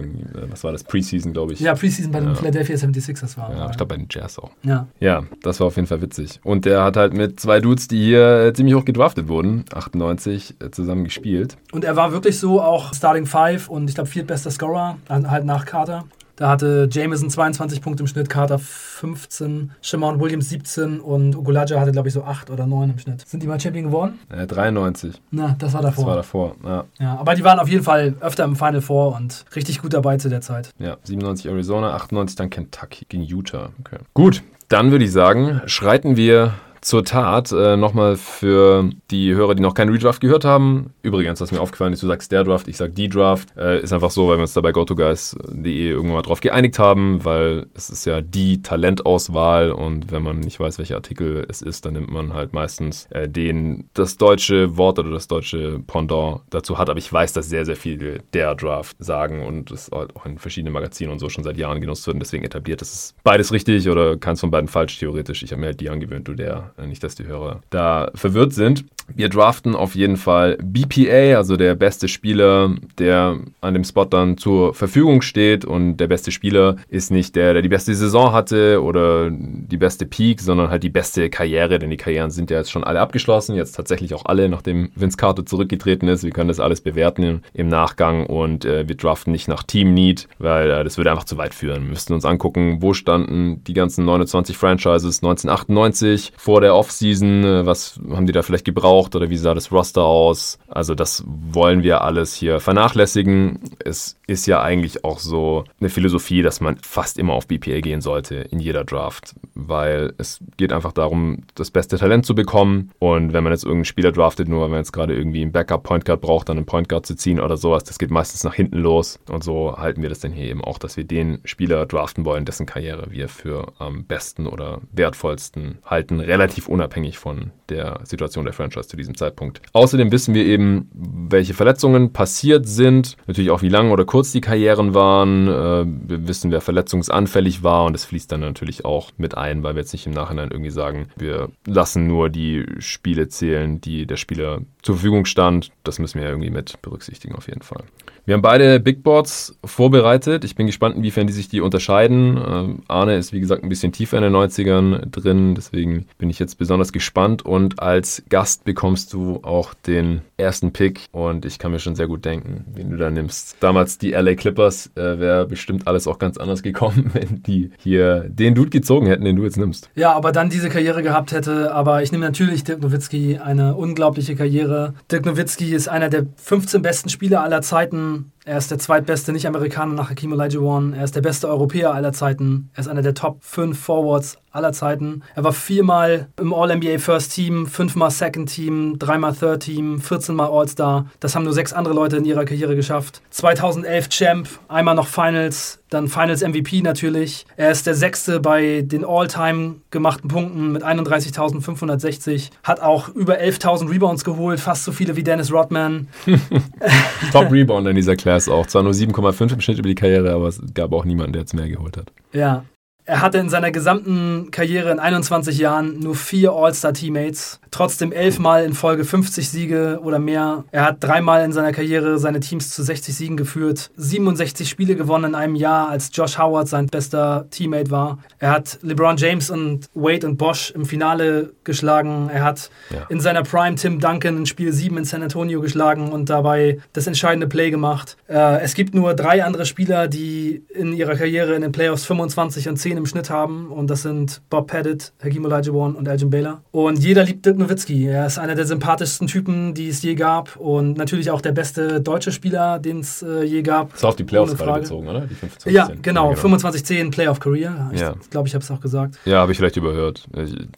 was war das, Preseason, glaube ich. Ja, Preseason bei den ja. Philadelphia 76ers war. Ja, ich glaube bei den Jazz auch. Ja. Ja, das war auf jeden Fall witzig. Und der hat halt mit zwei Dudes, die hier äh, ziemlich hoch gedraftet wurden, 98, äh, zusammen gespielt. Und er war wirklich so auch Starting Five und ich glaube viertbester Scorer, halt nach Carter. Da hatte Jameson 22 Punkte im Schnitt, Carter 15, Shimon Williams 17 und Ogulaja hatte, glaube ich, so 8 oder 9 im Schnitt. Sind die mal Champion geworden? Äh, 93. Na, das war davor. Das war davor, ja. Ja, aber die waren auf jeden Fall öfter im Final Four und richtig gut dabei zu der Zeit. Ja, 97 Arizona, 98 dann Kentucky gegen Utah. Okay. Gut, dann würde ich sagen, schreiten wir zur Tat, äh, nochmal für die Hörer, die noch keinen Redraft gehört haben. Übrigens, was mir aufgefallen ist, du sagst der Draft, ich sag die Draft. Äh, ist einfach so, weil wir uns da bei gotoguys.de irgendwann mal drauf geeinigt haben, weil es ist ja die Talentauswahl und wenn man nicht weiß, welcher Artikel es ist, dann nimmt man halt meistens äh, den, das deutsche Wort oder das deutsche Pendant dazu hat. Aber ich weiß, dass sehr, sehr viele der Draft sagen und es halt auch in verschiedenen Magazinen und so schon seit Jahren genutzt wird und deswegen etabliert. Das ist beides richtig oder keins von beiden falsch, theoretisch. Ich habe mir halt die angewöhnt, du der. Äh, nicht, dass die Hörer da verwirrt sind. Wir draften auf jeden Fall BPA, also der beste Spieler, der an dem Spot dann zur Verfügung steht. Und der beste Spieler ist nicht der, der die beste Saison hatte oder die beste Peak, sondern halt die beste Karriere, denn die Karrieren sind ja jetzt schon alle abgeschlossen. Jetzt tatsächlich auch alle, nachdem Vince Carter zurückgetreten ist. Wir können das alles bewerten im Nachgang und äh, wir draften nicht nach Team Need, weil äh, das würde einfach zu weit führen. Wir müssten uns angucken, wo standen die ganzen 29 Franchises 1998 vor der Offseason, äh, was haben die da vielleicht gebraucht oder wie sah das Roster aus? Also das wollen wir alles hier vernachlässigen. Es ist ja eigentlich auch so eine Philosophie, dass man fast immer auf BPA gehen sollte in jeder Draft, weil es geht einfach darum, das beste Talent zu bekommen und wenn man jetzt irgendeinen Spieler draftet, nur weil man jetzt gerade irgendwie einen Backup Point Guard braucht, dann einen Point Guard zu ziehen oder sowas, das geht meistens nach hinten los und so halten wir das dann hier eben auch, dass wir den Spieler draften wollen, dessen Karriere wir für am besten oder wertvollsten halten, relativ unabhängig von der Situation der Franchise zu diesem Zeitpunkt. Außerdem wissen wir eben, welche Verletzungen passiert sind, natürlich auch wie lang oder kurz die Karrieren waren. Äh, wir wissen, wer verletzungsanfällig war und das fließt dann natürlich auch mit ein, weil wir jetzt nicht im Nachhinein irgendwie sagen, wir lassen nur die Spiele zählen, die der Spieler zur Verfügung stand. Das müssen wir ja irgendwie mit berücksichtigen auf jeden Fall. Wir haben beide Big Boards vorbereitet. Ich bin gespannt, inwiefern die sich die unterscheiden. Ähm, Arne ist, wie gesagt, ein bisschen tiefer in den 90ern drin, deswegen bin ich jetzt besonders gespannt. Und als Gast bekommst du auch den ersten Pick und ich kann mir schon sehr gut denken, wen du da nimmst. Damals die LA Clippers äh, wäre bestimmt alles auch ganz anders gekommen, wenn die hier den Dude gezogen hätten, den du jetzt nimmst. Ja, aber dann diese Karriere gehabt hätte. Aber ich nehme natürlich Dirk Nowitzki, eine unglaubliche Karriere. Dirk Nowitzki ist einer der 15 besten Spieler aller Zeiten Hmm. Er ist der zweitbeste Nicht-Amerikaner nach Hakim Olajuwon. Er ist der beste Europäer aller Zeiten. Er ist einer der Top 5 Forwards aller Zeiten. Er war viermal im All-NBA First Team, fünfmal Second Team, dreimal Third Team, 14 Mal All-Star. Das haben nur sechs andere Leute in ihrer Karriere geschafft. 2011 Champ, einmal noch Finals, dann Finals MVP natürlich. Er ist der sechste bei den All-Time gemachten Punkten mit 31.560. Hat auch über 11.000 Rebounds geholt, fast so viele wie Dennis Rodman. Top Rebounder in dieser Class auch. Zwar nur 7,5 im Schnitt über die Karriere, aber es gab auch niemanden, der jetzt mehr geholt hat. Ja, er hatte in seiner gesamten Karriere in 21 Jahren nur vier All-Star-Teammates, trotzdem elfmal in Folge 50 Siege oder mehr. Er hat dreimal in seiner Karriere seine Teams zu 60 Siegen geführt, 67 Spiele gewonnen in einem Jahr, als Josh Howard sein bester Teammate war. Er hat LeBron James und Wade und Bosch im Finale geschlagen. Er hat ja. in seiner Prime Tim Duncan in Spiel 7 in San Antonio geschlagen und dabei das entscheidende Play gemacht. Äh, es gibt nur drei andere Spieler, die in ihrer Karriere in den Playoffs 25 und 10 10 im Schnitt haben und das sind Bob Pettit, Hakim Olajuwon und Elgin Baylor. Und jeder liebt Dirk Nowitzki. Er ist einer der sympathischsten Typen, die es je gab und natürlich auch der beste deutsche Spieler, den es äh, je gab. Ist auf die Playoffs gerade bezogen, oder? Die 25, ja, genau. Ja, genau. 25-10 Playoff Career. Ich ja. glaube, ich habe es auch gesagt. Ja, habe ich vielleicht überhört.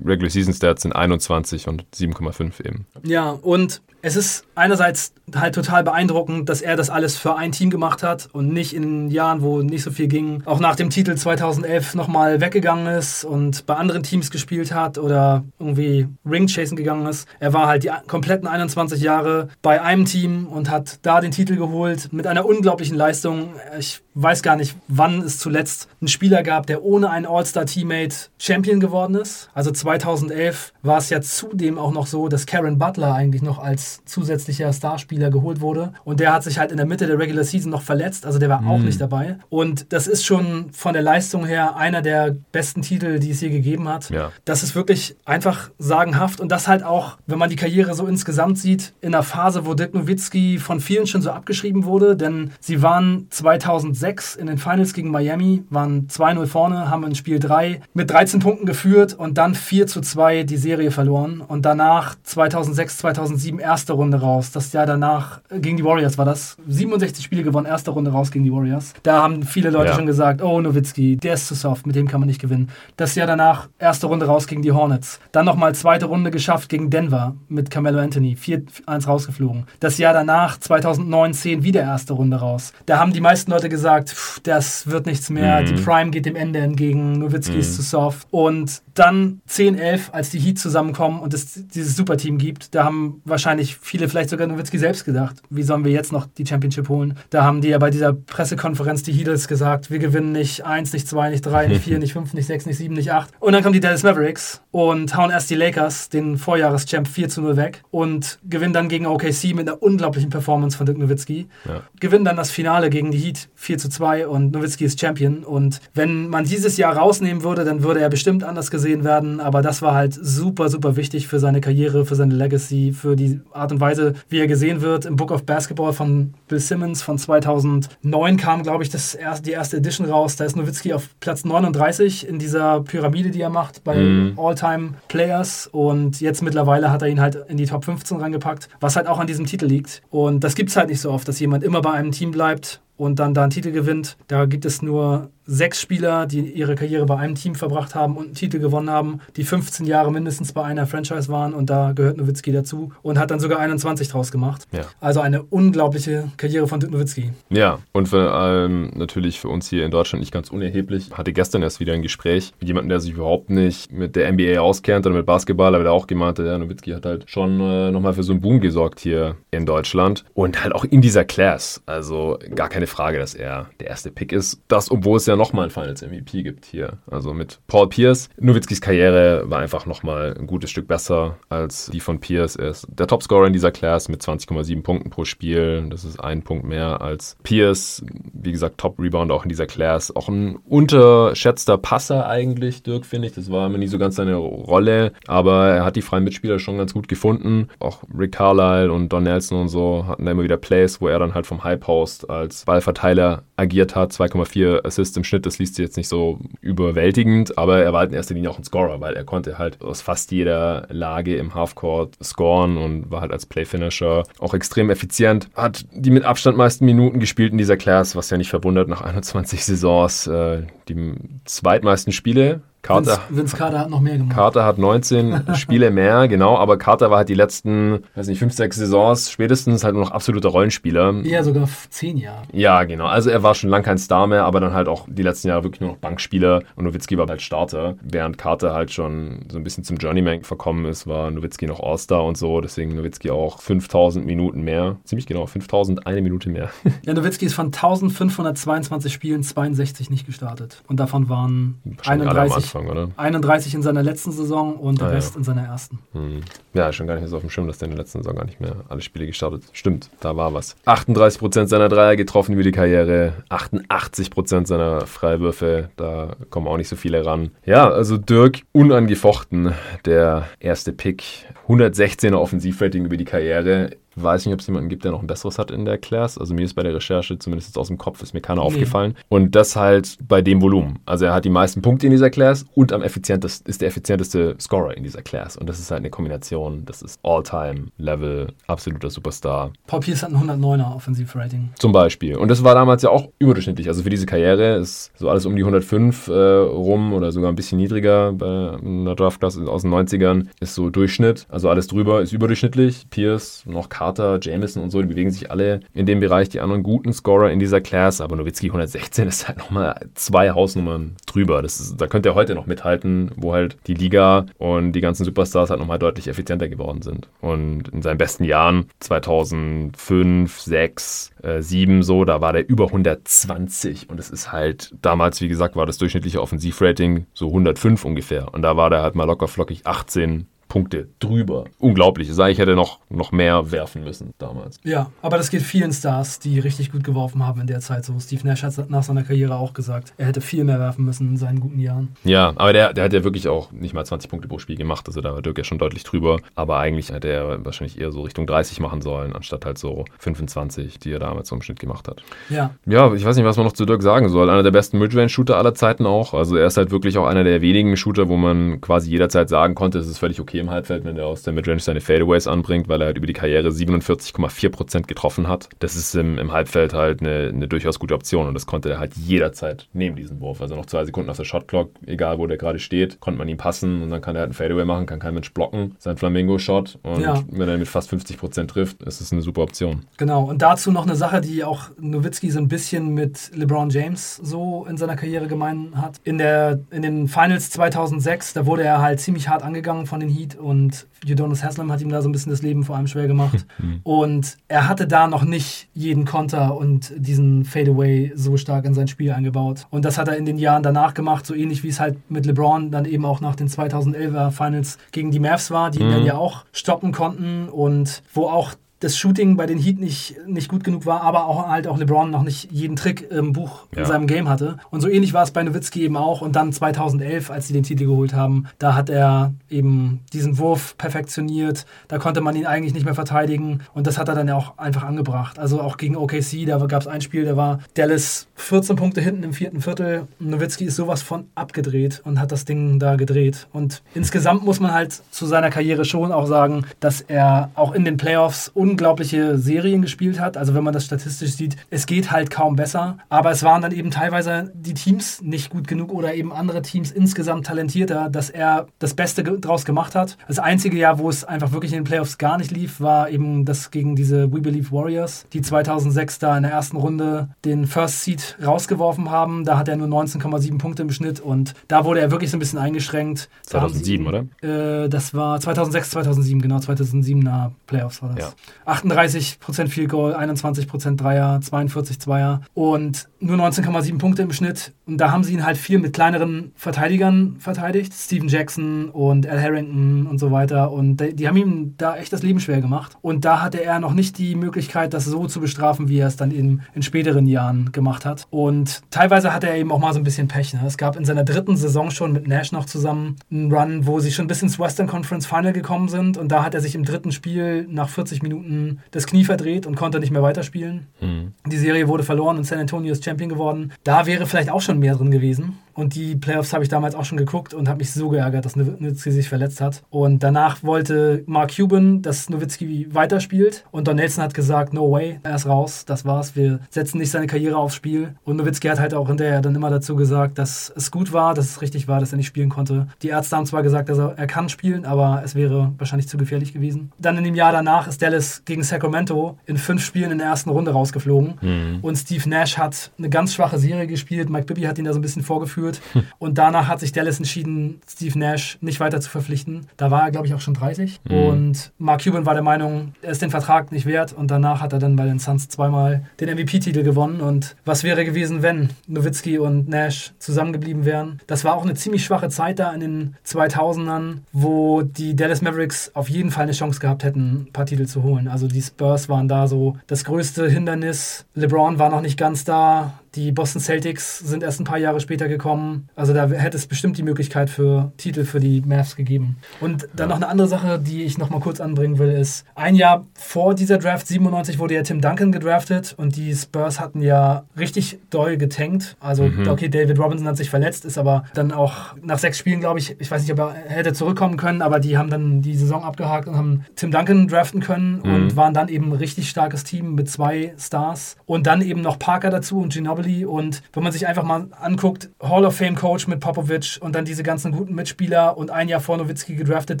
Regular Season Stats sind 21 und 7,5 eben. Ja, und es ist einerseits halt total beeindruckend, dass er das alles für ein Team gemacht hat und nicht in Jahren, wo nicht so viel ging, auch nach dem Titel 2011 nochmal weggegangen ist und bei anderen Teams gespielt hat oder irgendwie Ring-Chasen gegangen ist. Er war halt die kompletten 21 Jahre bei einem Team und hat da den Titel geholt mit einer unglaublichen Leistung. Ich weiß gar nicht, wann es zuletzt einen Spieler gab, der ohne ein All-Star-Teammate Champion geworden ist. Also 2011 war es ja zudem auch noch so, dass Karen Butler eigentlich noch als zusätzlicher Starspieler geholt wurde. Und der hat sich halt in der Mitte der Regular Season noch verletzt, also der war mhm. auch nicht dabei. Und das ist schon von der Leistung her einer einer der besten Titel, die es je gegeben hat. Ja. Das ist wirklich einfach sagenhaft und das halt auch, wenn man die Karriere so insgesamt sieht, in einer Phase, wo Dirk Nowitzki von vielen schon so abgeschrieben wurde, denn sie waren 2006 in den Finals gegen Miami, waren 2-0 vorne, haben in Spiel 3 mit 13 Punkten geführt und dann 4 zu 2 die Serie verloren und danach 2006, 2007 erste Runde raus. Das Jahr danach gegen die Warriors war das. 67 Spiele gewonnen, erste Runde raus gegen die Warriors. Da haben viele Leute Ja. schon gesagt, oh Nowitzki, der ist zu soft, mit dem kann man nicht gewinnen. Das Jahr danach erste Runde raus gegen die Hornets. Dann nochmal zweite Runde geschafft gegen Denver mit Carmelo Anthony, 4-1 rausgeflogen. Das Jahr danach, 2009, 10, wieder erste Runde raus. Da haben die meisten Leute gesagt, pff, das wird nichts mehr, Mhm. die Prime geht dem Ende entgegen, Nowitzki ist zu soft. Und dann 10, 11, als die Heat zusammenkommen und es dieses Superteam gibt, da haben wahrscheinlich viele, vielleicht sogar Nowitzki selbst gedacht, wie sollen wir jetzt noch die Championship holen? Da haben die ja bei dieser Pressekonferenz die Heatles gesagt, wir gewinnen nicht 1, nicht 2, nicht 3, nicht 4, nicht 5, nicht 6, nicht 7, nicht 8. Und dann kommen die Dallas Mavericks und hauen erst die Lakers, den Vorjahreschamp, 4 zu 0 weg und gewinnen dann gegen OKC mit einer unglaublichen Performance von Dirk Nowitzki. Ja. Gewinnen dann das Finale gegen die Heat 4 zu 2 und Nowitzki ist Champion. Und wenn man dieses Jahr rausnehmen würde, dann würde er bestimmt anders gesehen werden. Aber das war halt super, super wichtig für seine Karriere, für seine Legacy, für die Art und Weise, wie er gesehen wird. Im Book of Basketball von Bill Simmons von 2009 kam, glaube ich, das erste, die erste Edition raus. Da ist Nowitzki auf Platz 39 in dieser Pyramide, die er macht bei Mhm. All-Time Players. Und jetzt mittlerweile hat er ihn halt in die Top 15 reingepackt, was halt auch an diesem Titel liegt. Und das gibt es halt nicht so oft, dass jemand immer bei einem Team bleibt und dann da einen Titel gewinnt. Da gibt es nur sechs Spieler, die ihre Karriere bei einem Team verbracht haben und einen Titel gewonnen haben, die 15 Jahre mindestens bei einer Franchise waren und da gehört Nowitzki dazu und hat dann sogar 21 draus gemacht. Ja. Also eine unglaubliche Karriere von Dirk Nowitzki. Ja, und vor allem natürlich für uns hier in Deutschland nicht ganz unerheblich. Hatte gestern erst wieder ein Gespräch mit jemandem, der sich überhaupt nicht mit der NBA auskennt oder mit Basketball, aber der auch gemeint hat, ja, Nowitzki hat halt schon äh, nochmal für so einen Boom gesorgt hier in Deutschland und halt auch in dieser Class. Also gar keine Frage, dass er der erste Pick ist. Das, obwohl es ja nochmal ein Finals MVP gibt hier. Also mit Paul Pierce. Nowitzkis Karriere war einfach nochmal ein gutes Stück besser als die von Pierce. Er ist der Topscorer in dieser Class mit 20,7 Punkten pro Spiel. Das ist ein Punkt mehr als Pierce. Wie gesagt, Top-Rebound auch in dieser Class. Auch ein unterschätzter Passer eigentlich, Dirk, finde ich. Das war immer nie so ganz seine Rolle. Aber er hat die freien Mitspieler schon ganz gut gefunden. Auch Rick Carlisle und Don Nelson und so hatten da immer wieder Plays, wo er dann halt vom High Post als Ballverteiler agiert hat. 2,4 Assists im Schnitt. Das liest sich jetzt nicht so überwältigend, aber er war halt in erster Linie auch ein Scorer, weil er konnte halt aus fast jeder Lage im Halfcourt scoren und war halt als Playfinisher auch extrem effizient. Hat die mit Abstand meisten Minuten gespielt in dieser Class, was ja nicht verwundert nach 21 Saisons. Äh, die zweitmeisten Spiele. Carter, Vince, Vince Carter hat noch mehr gemacht. Carter hat 19 Spiele mehr, genau, aber Carter war halt die letzten, weiß nicht, 5, 6 Saisons spätestens halt nur noch absoluter Rollenspieler. Eher sogar f- zehn Jahre. Ja, genau. Also er war schon lang kein Star mehr, aber dann halt auch die letzten Jahre wirklich nur noch Bankspieler und Nowitzki war halt Starter. Während Carter halt schon so ein bisschen zum Journeyman verkommen ist, war Nowitzki noch All-Star und so. Deswegen Nowitzki auch 5000 Minuten mehr. Ziemlich genau, 5000 eine Minute mehr. Ja, Nowitzki ist von 1522 Spielen 62 nicht gestartet. Und davon waren Wahrscheinlich alle am 31, Anfang, oder? 31 in seiner letzten Saison und der Ah, ja. Rest in seiner ersten. Hm. Ja, schon gar nicht mehr so auf dem Schirm, dass der in der letzten Saison gar nicht mehr alle Spiele gestartet. Stimmt, da war was. 38% seiner Dreier getroffen über die Karriere, 88% seiner Freiwürfe, da kommen auch nicht so viele ran. Ja, also Dirk unangefochten, der erste Pick. 116er Offensivrating über die Karriere. Weiß nicht, ob es jemanden gibt, der noch ein besseres hat in der Class. Also mir ist bei der Recherche, zumindest jetzt aus dem Kopf, ist mir keiner aufgefallen. Und das halt bei dem Volumen. Also er hat die meisten Punkte in dieser Class und am effizientesten ist der effizienteste Scorer in dieser Class. Und das ist halt eine Kombination. Das ist All-Time-Level, absoluter Superstar. Paul Pierce hat ein 109er Offensivrating. Zum Beispiel. Und das war damals ja auch überdurchschnittlich. Also für diese Karriere ist so alles um die 105 äh, rum oder sogar ein bisschen niedriger bei einer Draftklasse aus den 90ern ist so Durchschnitt. Also alles drüber ist überdurchschnittlich. Pierce, noch Carter, Jameson und so, die bewegen sich alle in dem Bereich. Die anderen guten Scorer in dieser Class. Aber Nowitzki 116 ist halt nochmal zwei Hausnummern drüber. Das ist, da könnte er heute noch mithalten, wo halt die Liga und die ganzen Superstars halt nochmal deutlich effizienter geworden sind. Und in seinen besten Jahren, 2005, 6, äh, 7 so, da war der über 120 und es ist halt, damals wie gesagt, war das durchschnittliche Offensivrating so 105 ungefähr und da war der halt mal locker flockig 18 Punkte drüber. Unglaublich. Ich sage, ich hätte noch, noch mehr werfen müssen damals. Ja, aber das geht vielen Stars, die richtig gut geworfen haben in der Zeit. So Steve Nash hat nach seiner Karriere auch gesagt, er hätte viel mehr werfen müssen in seinen guten Jahren. Ja, aber der, der hat ja wirklich auch nicht mal 20 Punkte pro Spiel gemacht. Also da war Dirk ja schon deutlich drüber. Aber eigentlich hätte er wahrscheinlich eher so Richtung 30 machen sollen, anstatt halt so 25, die er damals so im Schnitt gemacht hat. Ja. Ja, ich weiß nicht, was man noch zu Dirk sagen soll. Einer der besten Midrange-Shooter aller Zeiten auch. Also er ist halt wirklich auch einer der wenigen Shooter, wo man quasi jederzeit sagen konnte, es ist völlig okay im Halbfeld, wenn er aus der Midrange seine Fadeaways anbringt, weil er halt über die Karriere 47,4% getroffen hat. Das ist im, im Halbfeld halt eine, eine durchaus gute Option und das konnte er halt jederzeit nehmen, diesen Wurf. Also noch zwei Sekunden auf der Shotclock, egal wo der gerade steht, konnte man ihm passen und dann kann er halt einen Fadeaway machen, kann kein Mensch blocken, sein Flamingo-Shot und ja. wenn er mit fast 50% trifft, ist es eine super Option. Genau, und dazu noch eine Sache, die auch Nowitzki so ein bisschen mit LeBron James so in seiner Karriere gemein hat. In, der, in den Finals 2006, da wurde er halt ziemlich hart angegangen von den Heat und Udonis Haslam hat ihm da so ein bisschen das Leben vor allem schwer gemacht. Mhm. und er hatte da noch nicht jeden Konter und diesen Fadeaway so stark in sein Spiel eingebaut. Und das hat er in den Jahren danach gemacht, so ähnlich wie es halt mit LeBron dann eben auch nach den 2011er Finals gegen die Mavs war, die ihn dann mhm. ja auch stoppen konnten und wo auch das Shooting bei den Heat nicht, nicht gut genug war, aber auch halt auch LeBron noch nicht jeden Trick im Buch ja. in seinem Game hatte. Und so ähnlich war es bei Nowitzki eben auch. Und dann 2011, als sie den Titel geholt haben, da hat er eben diesen Wurf perfektioniert. Da konnte man ihn eigentlich nicht mehr verteidigen. Und das hat er dann ja auch einfach angebracht. Also auch gegen OKC, da gab es ein Spiel, da war Dallas 14 Punkte hinten im vierten Viertel. Nowitzki ist sowas von abgedreht und hat das Ding da gedreht. Und insgesamt muss man halt zu seiner Karriere schon auch sagen, dass er auch in den Playoffs un unglaubliche Serien gespielt hat. Also wenn man das statistisch sieht, es geht halt kaum besser. Aber es waren dann eben teilweise die Teams nicht gut genug oder eben andere Teams insgesamt talentierter, dass er das Beste draus gemacht hat. Das einzige Jahr, wo es einfach wirklich in den Playoffs gar nicht lief, war eben das gegen diese We Believe Warriors, die 2006 da in der ersten Runde den First Seed rausgeworfen haben. Da hat er nur 19,7 Punkte im Schnitt und da wurde er wirklich so ein bisschen eingeschränkt. 2007, oder? Äh, das war 2006, 2007, genau, 2007er Playoffs war das. Ja. 38% Field Goal, 21% Dreier, 42 Zweier und nur 19,7 Punkte im Schnitt. Und da haben sie ihn halt viel mit kleineren Verteidigern verteidigt. Steven Jackson und Al Harrington und so weiter. Und die, die haben ihm da echt das Leben schwer gemacht. Und da hatte er noch nicht die Möglichkeit, das so zu bestrafen, wie er es dann in, in späteren Jahren gemacht hat. Und teilweise hatte er eben auch mal so ein bisschen Pech. Ne? Es gab in seiner dritten Saison schon mit Nash noch zusammen einen Run, wo sie schon bis ins Western Conference Final gekommen sind. Und da hat er sich im dritten Spiel nach 40 Minuten Minuten das Knie verdreht und konnte nicht mehr weiterspielen. Mhm. Die Serie wurde verloren und San Antonio ist Champion geworden. Da wäre vielleicht auch schon mehr drin gewesen. Und die Playoffs habe ich damals auch schon geguckt und habe mich so geärgert, dass Nowitzki sich verletzt hat. Und danach wollte Mark Cuban, dass Nowitzki weiterspielt. Und Don Nelson hat gesagt, no way, er ist raus, das war's. Wir setzen nicht seine Karriere aufs Spiel. Und Nowitzki hat halt auch hinterher dann immer dazu gesagt, dass es gut war, dass es richtig war, dass er nicht spielen konnte. Die Ärzte haben zwar gesagt, dass er, er kann spielen, aber es wäre wahrscheinlich zu gefährlich gewesen. Dann in dem Jahr danach ist Dallas gegen Sacramento in fünf Spielen in der ersten Runde rausgeflogen. Mhm. Und Steve Nash hat eine ganz schwache Serie gespielt. Mike Bibby hat ihn da so ein bisschen vorgeführt geführt. Und danach hat sich Dallas entschieden, Steve Nash nicht weiter zu verpflichten. Da war er, glaube ich, auch schon 30. Mhm. Und Mark Cuban war der Meinung, er ist den Vertrag nicht wert. Und danach hat er dann bei den Suns zweimal den MVP-Titel gewonnen. Und was wäre gewesen, wenn Nowitzki und Nash zusammengeblieben wären? Das war auch eine ziemlich schwache Zeit da in den 2000ern, wo die Dallas Mavericks auf jeden Fall eine Chance gehabt hätten, ein paar Titel zu holen. Also die Spurs waren da so das größte Hindernis. LeBron war noch nicht ganz da. Die Boston Celtics sind erst ein paar Jahre später gekommen. Also da hätte es bestimmt die Möglichkeit für Titel für die Mavs gegeben. Und dann noch eine andere Sache, die ich noch mal kurz anbringen will, ist, ein Jahr vor dieser Draft 97 wurde ja Tim Duncan gedraftet und die Spurs hatten ja richtig doll getankt. Also mhm. okay, David Robinson hat sich verletzt, ist aber dann auch nach sechs Spielen, glaube ich, ich weiß nicht, ob er hätte zurückkommen können, aber die haben dann die Saison abgehakt und haben Tim Duncan draften können mhm. und waren dann eben ein richtig starkes Team mit zwei Stars und dann eben noch Parker dazu und Ginobili Ginobili und wenn man sich einfach mal anguckt, Hall of Fame Coach mit Popovic und dann diese ganzen guten Mitspieler und ein Jahr vor Nowitzki gedraftet,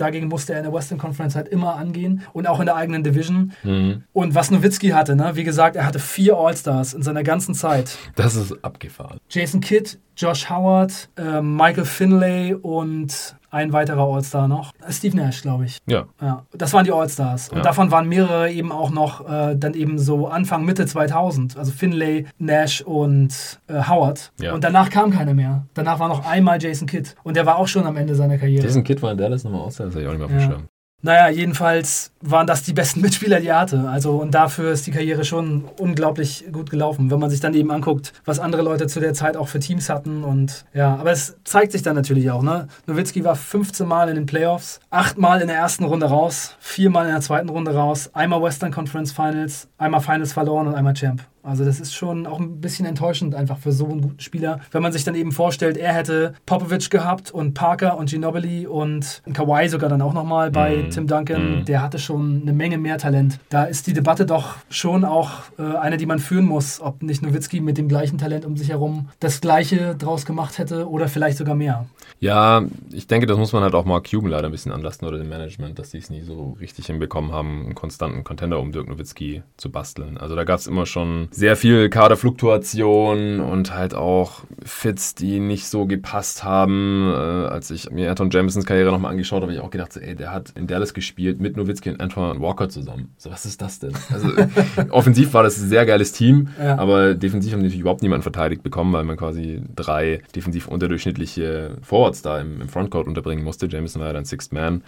dagegen musste er in der Western Conference halt immer angehen und auch in der eigenen Division. Mhm. Und was Nowitzki hatte, ne, wie gesagt, er hatte vier All-Stars in seiner ganzen Zeit. Das ist abgefahren. Jason Kidd, Josh Howard, äh, Michael Finlay und ein weiterer All-Star noch. Steve Nash, glaube ich. Ja. ja. Das waren die All-Stars. Und Ja. davon waren mehrere eben auch noch äh, dann eben so Anfang, Mitte 2000. Also Finlay, Nash und äh, Howard. Ja. Und danach kam keiner mehr. Danach war noch einmal Jason Kidd. Und der war auch schon am Ende seiner Karriere. Diesen Kid war in Dallas nochmal aus, das habe ich auch nicht mehr auf dem. Schirm. Naja, jedenfalls waren das die besten Mitspieler, die er hatte. Also, und dafür ist die Karriere schon unglaublich gut gelaufen, wenn man sich dann eben anguckt, was andere Leute zu der Zeit auch für Teams hatten. Und ja, aber es zeigt sich dann natürlich auch, ne? Nowitzki war 15 Mal in den Playoffs, 8 Mal in der ersten Runde raus, 4 Mal in der zweiten Runde raus, einmal Western Conference Finals, einmal Finals verloren und einmal Champ. Also das ist schon auch ein bisschen enttäuschend einfach für so einen guten Spieler. Wenn man sich dann eben vorstellt, er hätte Popovic gehabt und Parker und Ginobili und Kawhi sogar dann auch nochmal bei Mhm. Tim Duncan, Mhm. der hatte schon eine Menge mehr Talent. Da ist die Debatte doch schon auch äh, eine, die man führen muss, ob nicht Nowitzki mit dem gleichen Talent um sich herum das Gleiche draus gemacht hätte oder vielleicht sogar mehr. Ja, ich denke, das muss man halt auch Mark Cuban leider ein bisschen anlassen oder dem Management, dass die es nie so richtig hinbekommen haben, einen konstanten Contender um Dirk Nowitzki zu basteln. Also da gab es immer schon sehr viel Kaderfluktuation und halt auch Fits, die nicht so gepasst haben. Äh, als ich mir Anton Jamisons Karriere nochmal angeschaut habe, habe ich auch gedacht, so, ey, der hat in Dallas gespielt mit Nowitzki und Antoine Walker zusammen. So, was ist das denn? Also offensiv war das ein sehr geiles Team, Ja. aber defensiv haben die natürlich überhaupt niemanden verteidigt bekommen, weil man quasi drei defensiv unterdurchschnittliche Forwards da im, im Frontcourt unterbringen musste. Jameson war ja dann Sixth Man.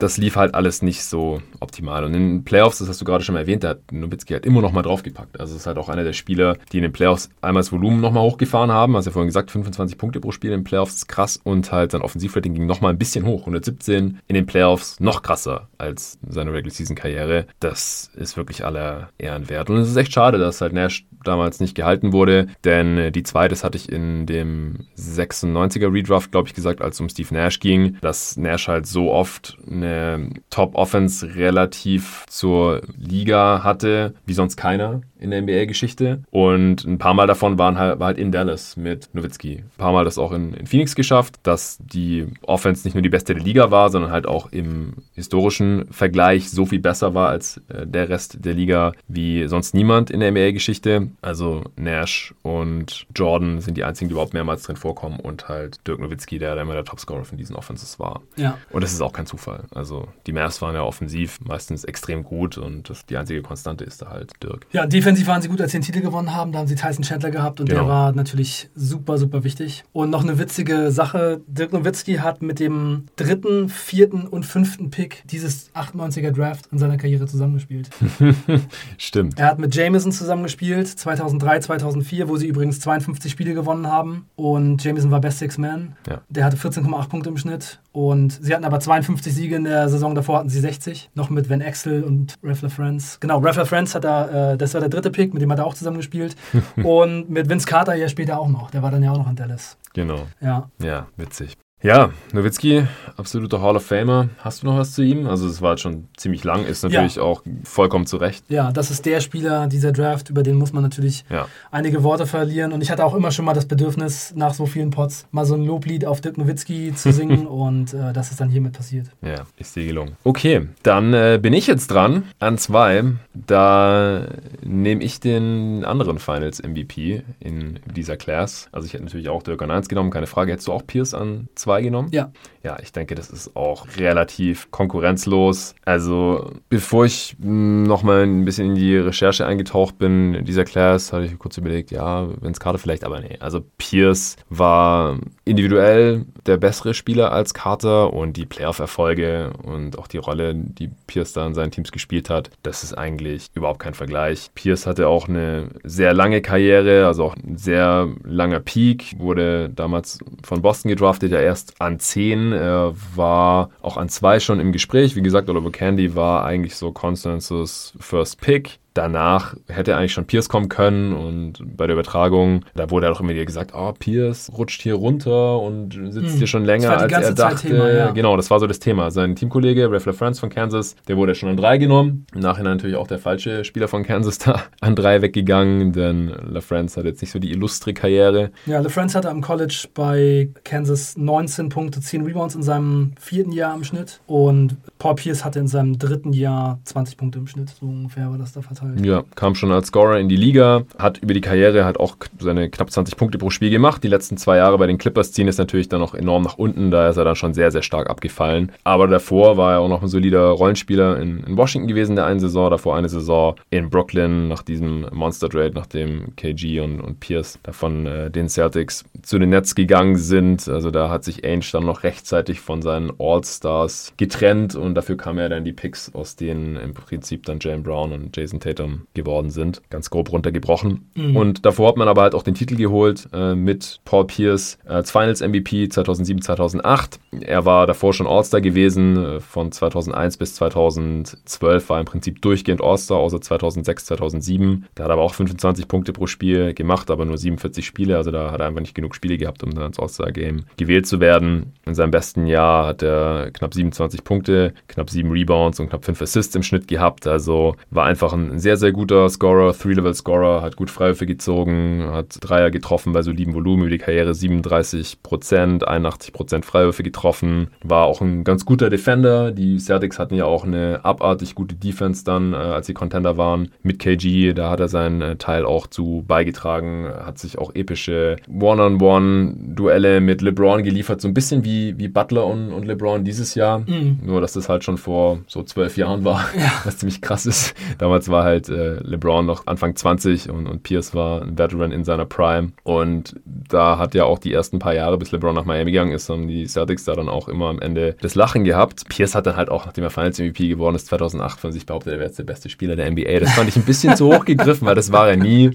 Das lief halt alles nicht so optimal. Und in den Playoffs, das hast du gerade schon erwähnt, da hat Nowitzki halt immer noch mal draufgepackt. Also es ist halt auch einer der Spieler, die in den Playoffs einmal das Volumen noch mal hochgefahren haben. Hast ja vorhin gesagt, 25 Punkte pro Spiel in den Playoffs ist krass. Und halt sein Offensivrating ging noch mal ein bisschen hoch. 117 in den Playoffs, noch krasser als seine Regular-Season-Karriere. Das ist wirklich aller Ehren wert. Und es ist echt schade, dass halt Nash damals nicht gehalten wurde, denn äh, die zwei, das hatte ich in dem 96er Redraft, glaube ich, gesagt, als es um Steve Nash ging, dass Nash halt so oft eine Top-Offense relativ zur Liga hatte, wie sonst keiner in der NBA-Geschichte. Und ein paar Mal davon waren halt, war halt in Dallas mit Nowitzki. Ein paar Mal das auch in, in Phoenix geschafft, dass die Offense nicht nur die beste der Liga war, sondern halt auch im historischen Vergleich so viel besser war als äh, der Rest der Liga wie sonst niemand in der NBA-Geschichte. Also Nash und Jordan sind die einzigen, die überhaupt mehrmals drin vorkommen und halt Dirk Nowitzki, der immer der Topscorer von diesen Offenses war. Ja. Und das ist auch kein Zufall. Also die Mavs waren ja offensiv meistens extrem gut und das, die einzige Konstante ist da halt Dirk. Ja, defensiv waren sie gut, als sie den Titel gewonnen haben. Da haben sie Tyson Chandler gehabt und Genau. der war natürlich super, super wichtig. Und noch eine witzige Sache: Dirk Nowitzki hat mit dem dritten, vierten und fünften Pick dieses 98er Draft in seiner Karriere zusammengespielt. Stimmt. Er hat mit Jameson zusammengespielt, 2003, 2004, wo sie übrigens 52 Spiele gewonnen haben. Und Jameson war Best Six Man. Ja. Der hatte 14,8 Punkte im Schnitt. Und sie hatten aber 52 Siege in der Saison davor, hatten sie 60. Noch mit Van Axel und Raffler Friends. Genau, Raffler Friends hat da, äh, das war der dritte Pick, mit dem hat er auch zusammengespielt. und mit Vince Carter ja später auch noch. Der war dann ja auch noch in Dallas. Genau. Ja. Ja, witzig. Ja, Nowitzki, absoluter Hall of Famer. Hast du noch was zu ihm? Also es war jetzt schon ziemlich lang, ist natürlich auch vollkommen zu Recht. Ja, das ist der Spieler dieser Draft, über den muss man natürlich Ja. einige Worte verlieren. Und ich hatte auch immer schon mal das Bedürfnis, nach so vielen Pots mal so ein Loblied auf Dirk Nowitzki zu singen. und äh, das ist dann hiermit passiert. Ja, ist dir gelungen. Okay, dann äh, bin ich jetzt dran an zwei. Da nehme ich den anderen Finals MVP in dieser Class. Also ich hätte natürlich auch Dirk an 1 genommen, keine Frage. Hättest du auch Pierce an 2 genommen? Ja. Ja, ich denke, das ist auch relativ konkurrenzlos. Also, bevor ich nochmal ein bisschen in die Recherche eingetaucht bin, in dieser Class, hatte ich kurz überlegt, ja, Vince Carter vielleicht, aber nee. Also, Pierce war individuell der bessere Spieler als Carter und die Playoff-Erfolge und auch die Rolle, die Pierce da in seinen Teams gespielt hat, das ist eigentlich überhaupt kein Vergleich. Pierce hatte auch eine sehr lange Karriere, also auch ein sehr langer Peak, wurde damals von Boston gedraftet, ja erst an 10, er war auch an 2 schon im Gespräch. Wie gesagt, Oliver Candy war eigentlich so Consensus First Pick. Danach hätte eigentlich schon Pierce kommen können und bei der Übertragung, da wurde auch immer wieder gesagt, oh, Pierce rutscht hier runter und sitzt Hm. hier schon länger, als er dachte. Thema, ja. Genau, das war so das Thema. Sein Teamkollege, Ref LaFrance von Kansas, der wurde schon an 3 genommen. Im Nachhinein natürlich auch der falsche Spieler von Kansas da an 3 weggegangen, denn LaFrance hat jetzt nicht so die illustre Karriere. Ja, LeFrance hatte am College bei Kansas 19 Punkte, 10 Rebounds in seinem vierten Jahr im Schnitt. Und Paul Pierce hatte in seinem dritten Jahr 20 Punkte im Schnitt. So ungefähr war das da verteilt. Halt. Ja, kam schon als Scorer in die Liga, hat über die Karriere halt auch seine knapp 20 Punkte pro Spiel gemacht. Die letzten zwei Jahre bei den Clippers ziehen ist natürlich dann noch enorm nach unten, da ist er dann schon sehr, sehr stark abgefallen. Aber davor war er auch noch ein solider Rollenspieler in, in Washington gewesen, der eine Saison, davor eine Saison in Brooklyn nach diesem Monster Trade, nachdem KG und, und Pierce davon äh, den Celtics zu den Nets gegangen sind. Also da hat sich Ainge dann noch rechtzeitig von seinen All-Stars getrennt und dafür kam er dann die Picks, aus denen im Prinzip dann Jalen Brown und Jason Tatum geworden sind. Ganz grob runtergebrochen. Mhm. Und davor hat man aber halt auch den Titel geholt äh, mit Paul Pierce äh, als Finals MVP 2007, 2008. Er war davor schon All-Star gewesen. Äh, von 2001 bis 2012 war im Prinzip durchgehend All-Star, außer 2006, 2007. Da hat er aber auch 25 Punkte pro Spiel gemacht, aber nur 47 Spiele. Also da hat er einfach nicht genug Spiele gehabt, um dann ins All-Star-Game gewählt zu werden. In seinem besten Jahr hat er knapp 27 Punkte, knapp 7 Rebounds und knapp 5 Assists im Schnitt gehabt. Also war einfach ein sehr, sehr guter Scorer, Three-Level-Scorer, hat gut Freiwürfe gezogen, hat Dreier getroffen bei solidem Volumen über die Karriere, 37 Prozent, 81 Prozent Freiwürfe getroffen, war auch ein ganz guter Defender. Die Celtics hatten ja auch eine abartig gute Defense dann, äh, als sie Contender waren mit KG. Da hat er seinen äh, Teil auch zu beigetragen, hat sich auch epische One-on-One-Duelle mit LeBron geliefert, so ein bisschen wie, wie Butler und, und LeBron dieses Jahr. Mhm. Nur, dass das halt schon vor so zwölf Jahren war, ja. was ziemlich krass ist. Damals war halt äh, LeBron noch Anfang 20 und, und Pierce war ein Veteran in seiner Prime. Und da hat ja auch die ersten paar Jahre, bis LeBron nach Miami gegangen ist, haben die Celtics da dann auch immer am Ende das Lachen gehabt. Pierce hat dann halt auch, nachdem er Finals MVP geworden ist, 2008 von sich behauptet, er wäre jetzt der beste Spieler der NBA. Das fand ich ein bisschen zu hoch gegriffen, weil das war er nie.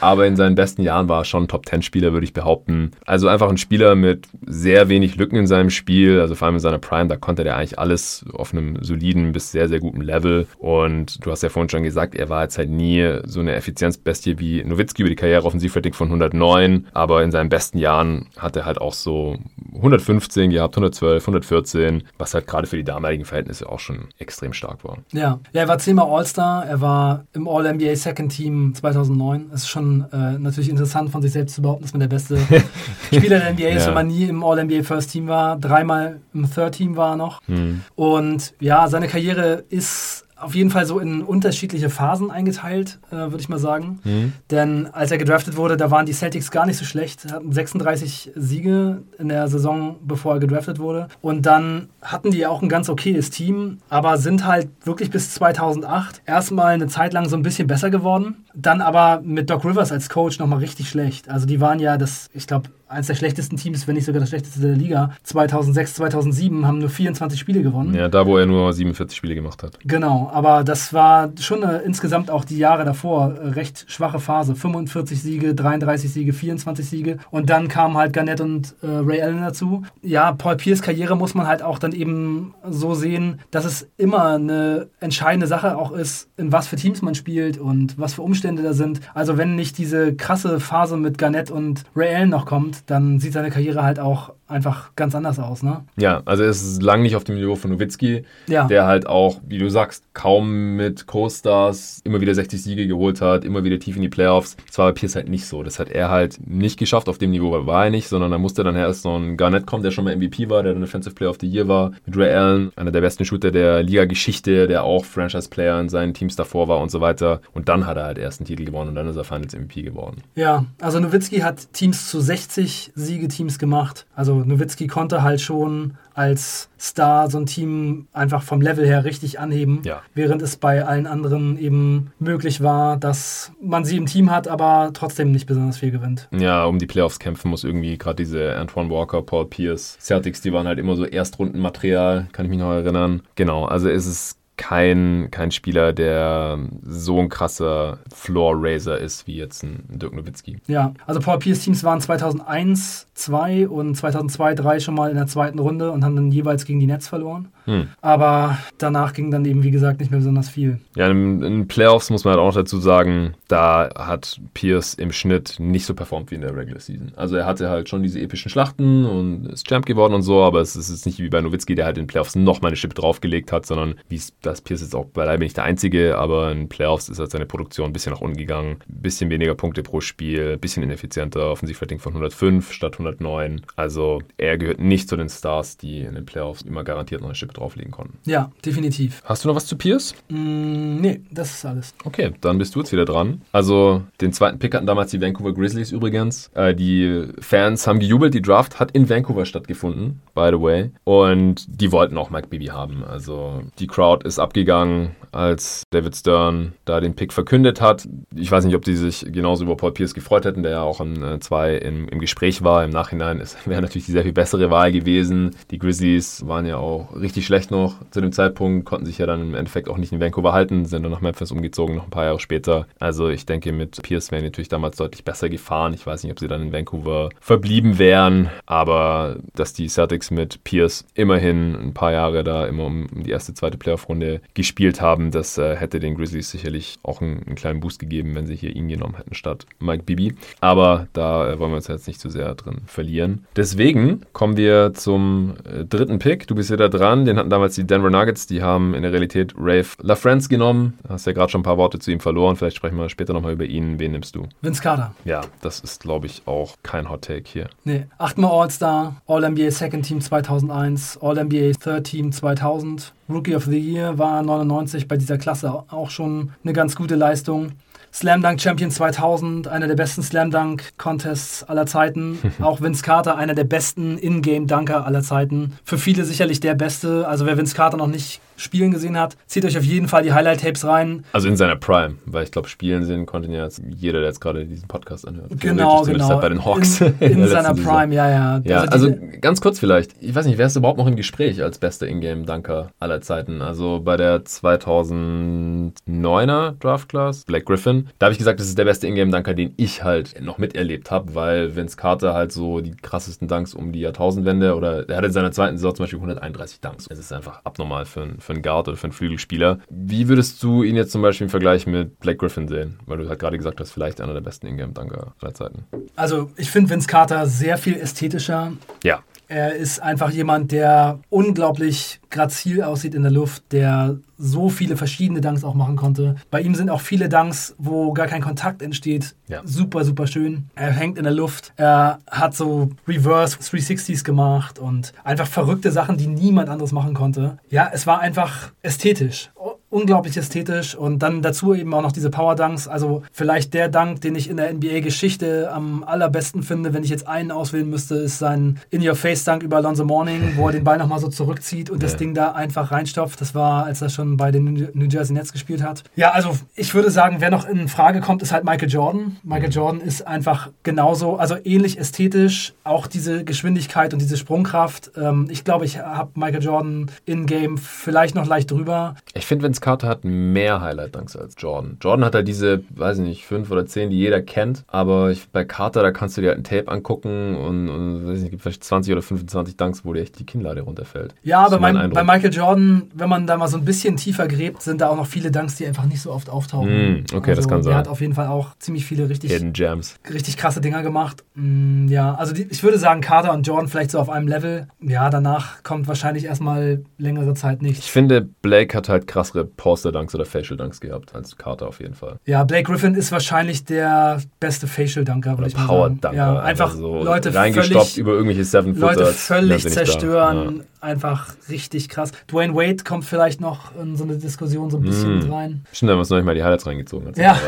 Aber in seinen besten Jahren war er schon Top-10-Spieler, würde ich behaupten. Also einfach ein Spieler mit sehr wenig Lücken in seinem Spiel, also vor allem in seiner Prime, da konnte der eigentlich alles auf einem soliden bis sehr, sehr guten Level. Und du hast ja vorhin schon gesagt, er war jetzt halt nie so eine Effizienzbestie wie Nowitzki über die Karriere Offensivrating von 109, aber in seinen besten Jahren hat er halt auch so 115 gehabt, 112, 114, was halt gerade für die damaligen Verhältnisse auch schon extrem stark war. Ja, ja er war zehnmal All-Star, er war im All-NBA Second Team 2009. Das ist schon äh, natürlich interessant von sich selbst zu behaupten, dass man der beste Spieler der NBA ist, ja. wenn man nie im All-NBA First Team war, dreimal im Third Team war noch. Hm. Und ja, seine Karriere ist auf jeden Fall so in unterschiedliche Phasen eingeteilt, äh, würde ich mal sagen. Mhm. Denn als er gedraftet wurde, da waren die Celtics gar nicht so schlecht, hatten 36 Siege in der Saison, bevor er gedraftet wurde. Und dann hatten die auch ein ganz okayes Team, aber sind halt wirklich bis 2008 erstmal eine Zeit lang so ein bisschen besser geworden. Dann aber mit Doc Rivers als Coach nochmal richtig schlecht. Also die waren ja das, ich glaube, eines der schlechtesten Teams, wenn nicht sogar das schlechteste der Liga. 2006, 2007 haben nur 24 Spiele gewonnen. Ja, da wo er nur 47 Spiele gemacht hat. Genau, aber das war schon eine, insgesamt auch die Jahre davor recht schwache Phase. 45 Siege, 33 Siege, 24 Siege und dann kamen halt Garnett und äh, Ray Allen dazu. Ja, Paul Pierce Karriere muss man halt auch dann eben so sehen, dass es immer eine entscheidende Sache auch ist, in was für Teams man spielt und was für Umstände da sind. Also wenn nicht diese krasse Phase mit Garnett und Ray Allen noch kommt, dann sieht seine Karriere halt auch einfach ganz anders aus, ne? Ja, also er ist lang nicht auf dem Niveau von Nowitzki, ja. der halt auch, wie du sagst, kaum mit Co-Stars immer wieder 60 Siege geholt hat, immer wieder tief in die Playoffs. Das war bei Pierce halt nicht so. Das hat er halt nicht geschafft, auf dem Niveau war er nicht, sondern da musste dann erst noch ein Garnett kommen, der schon mal MVP war, der dann Defensive Player of the Year war, mit Ray Allen, einer der besten Shooter der Liga-Geschichte, der auch Franchise-Player in seinen Teams davor war und so weiter. Und dann hat er halt erst einen Titel gewonnen und dann ist er Finals MVP geworden. Ja, also Nowitzki hat Teams zu 60 Siege-Teams gemacht. Also Nowitzki konnte halt schon als Star so ein Team einfach vom Level her richtig anheben, ja. während es bei allen anderen eben möglich war, dass man sie im Team hat, aber trotzdem nicht besonders viel gewinnt. Ja, um die Playoffs kämpfen muss irgendwie gerade diese Antoine Walker, Paul Pierce, Celtics, die waren halt immer so Erstrundenmaterial, kann ich mich noch erinnern. Genau, also ist es kein, kein Spieler, der so ein krasser Floor-Raiser ist wie jetzt ein Dirk Nowitzki. Ja, also Paul Pierce Teams waren 2001, 2 und 2002, 3 schon mal in der zweiten Runde und haben dann jeweils gegen die Nets verloren. Hm. Aber danach ging dann eben, wie gesagt, nicht mehr besonders viel. Ja, in, in Playoffs muss man halt auch dazu sagen, da hat Pierce im Schnitt nicht so performt wie in der Regular Season. Also er hatte halt schon diese epischen Schlachten und ist Champ geworden und so, aber es ist jetzt nicht wie bei Nowitzki, der halt in Playoffs noch mal eine Chip draufgelegt hat, sondern wie es das Pierce jetzt auch beileibe nicht der Einzige, aber in Playoffs ist halt seine Produktion ein bisschen nach unten gegangen. Ein bisschen weniger Punkte pro Spiel, ein bisschen ineffizienter, Offensivrating von 105 statt 109. Also er gehört nicht zu den Stars, die in den Playoffs immer garantiert noch eine Chip drauflegen konnten. Ja, definitiv. Hast du noch was zu Pierce? Mm, nee, das ist alles. Okay, dann bist du jetzt wieder dran. Also den zweiten Pick hatten damals die Vancouver Grizzlies übrigens. Äh, die Fans haben gejubelt, die Draft hat in Vancouver stattgefunden, by the way. Und die wollten auch Mike Bibby haben. Also die Crowd ist abgegangen, als David Stern da den Pick verkündet hat. Ich weiß nicht, ob die sich genauso über Paul Pierce gefreut hätten, der ja auch an zwei im, im Gespräch war. Im Nachhinein wäre natürlich die sehr viel bessere Wahl gewesen. Die Grizzlies waren ja auch richtig schlecht noch zu dem Zeitpunkt, konnten sich ja dann im Endeffekt auch nicht in Vancouver halten, sind dann nach Memphis umgezogen, noch ein paar Jahre später. Also ich denke, mit Pierce wären natürlich damals deutlich besser gefahren. Ich weiß nicht, ob sie dann in Vancouver verblieben wären, aber dass die Celtics mit Pierce immerhin ein paar Jahre da immer um die erste, zweite Playoff-Runde gespielt haben, das äh, hätte den Grizzlies sicherlich auch einen, einen, kleinen Boost gegeben, wenn sie hier ihn genommen hätten statt Mike Bibi. Aber da äh, wollen wir uns jetzt nicht zu sehr drin verlieren. Deswegen kommen wir zum äh, dritten Pick. Du bist wieder dran. Den hatten damals die Denver Nuggets. Die haben in der Realität Rafe LaFrance genommen. Du hast ja gerade schon ein paar Worte zu ihm verloren. Vielleicht sprechen wir später nochmal über ihn. Wen nimmst du? Vince Carter. Ja, das ist, glaube ich, auch kein Hot Take hier. Nee. Achtmal All-Star, All-NBA Second Team 2001, All-NBA Third Team 2000. Rookie of the Year war 99 bei dieser Klasse auch schon eine ganz gute Leistung. Slam Dunk Champion 2000, einer der besten Slam Dunk Contests aller Zeiten. Auch Vince Carter, einer der besten In-Game Dunker aller Zeiten. Für viele sicherlich der beste. Also wer Vince Carter noch nicht spielen gesehen hat, zieht euch auf jeden Fall die Highlight-Tapes rein. Also in seiner Prime, weil ich glaube, spielen sehen konnte ja jetzt jeder, der jetzt gerade diesen Podcast anhört. Genau, genau. Halt bei den Hawks. In, in, in seiner Prime, ja, ja. Ja, also, also ganz kurz vielleicht. Ich weiß nicht, wer ist überhaupt noch im Gespräch als bester In-Game-Dunker aller Zeiten? Also bei der 2009er Draft Class, Black Griffin, da habe ich gesagt, das ist der beste Ingame-Dunker, den ich halt noch miterlebt habe, weil Vince Carter halt so die krassesten Dunks um die Jahrtausendwende oder er hatte in seiner zweiten Saison zum Beispiel 131 Dunks. Es ist einfach abnormal für, einen, für einen Guard oder für einen Flügelspieler. Wie würdest du ihn jetzt zum Beispiel im Vergleich mit Blake Griffin sehen? Weil du halt gerade gesagt hast, vielleicht einer der besten Ingame-Dunker aller Zeiten. Also ich finde Vince Carter sehr viel ästhetischer. Ja. Er ist einfach jemand, der unglaublich grazil aussieht in der Luft, der so viele verschiedene Dunks auch machen konnte. Bei ihm sind auch viele Dunks, wo gar kein Kontakt entsteht. Ja. Super, super schön. Er hängt in der Luft. Er hat so Reverse 360s gemacht und einfach verrückte Sachen, die niemand anderes machen konnte. Ja, es war einfach ästhetisch unglaublich ästhetisch und dann dazu eben auch noch diese Power Dunks. Also vielleicht der Dunk, den ich in der NBA-Geschichte am allerbesten finde, wenn ich jetzt einen auswählen müsste, ist sein In-Your-Face-Dunk über Alonso Morning, wo er den Ball nochmal so zurückzieht und ja. Das Ding da einfach reinstopft. Das war, als er schon bei den New Jersey Nets gespielt hat. Ja, also ich würde sagen, wer noch in Frage kommt, ist halt Michael Jordan. Michael mhm. Jordan ist einfach genauso, also ähnlich ästhetisch, auch diese Geschwindigkeit und diese Sprungkraft. Ähm, ich glaube, ich habe Michael Jordan in-game vielleicht noch leicht drüber. Ich finde, wenn es Carter hat mehr Highlight-Dunks als Jordan. Jordan hat da diese, weiß ich nicht, fünf oder zehn, die jeder kennt. Aber ich, bei Carter, da kannst du dir halt ein Tape angucken und, und weiß ich nicht, gibt vielleicht 20 oder 25 Dunks, wo dir echt die Kinnlade runterfällt. Ja, aber mein, bei Michael Jordan, wenn man da mal so ein bisschen tiefer gräbt, sind da auch noch viele Dunks, die einfach nicht so oft auftauchen. Mm, okay, also, das kann sein. Er hat auf jeden Fall auch ziemlich viele richtig, Hidden Gems. richtig krasse Dinger gemacht. Mm, ja, also die, ich würde sagen, Carter und Jordan vielleicht so auf einem Level. Ja, danach kommt wahrscheinlich erstmal längere Zeit nicht. Ich finde, Blake hat halt krassere Poster-Dunks oder Facial-Dunks gehabt als Carter auf jeden Fall. Ja, Blake Griffin ist wahrscheinlich der beste Facial-Dunker, würde ich mal sagen. Power-Dunker. Ja, einfach also so Leute reingestoppt völlig, über irgendwelche seven Leute völlig zerstören. Einfach richtig krass. Dwayne Wade kommt vielleicht noch in so eine Diskussion so ein bisschen mm. mit rein. Stimmt, da uns noch nicht mal die Highlights reingezogen. Ja,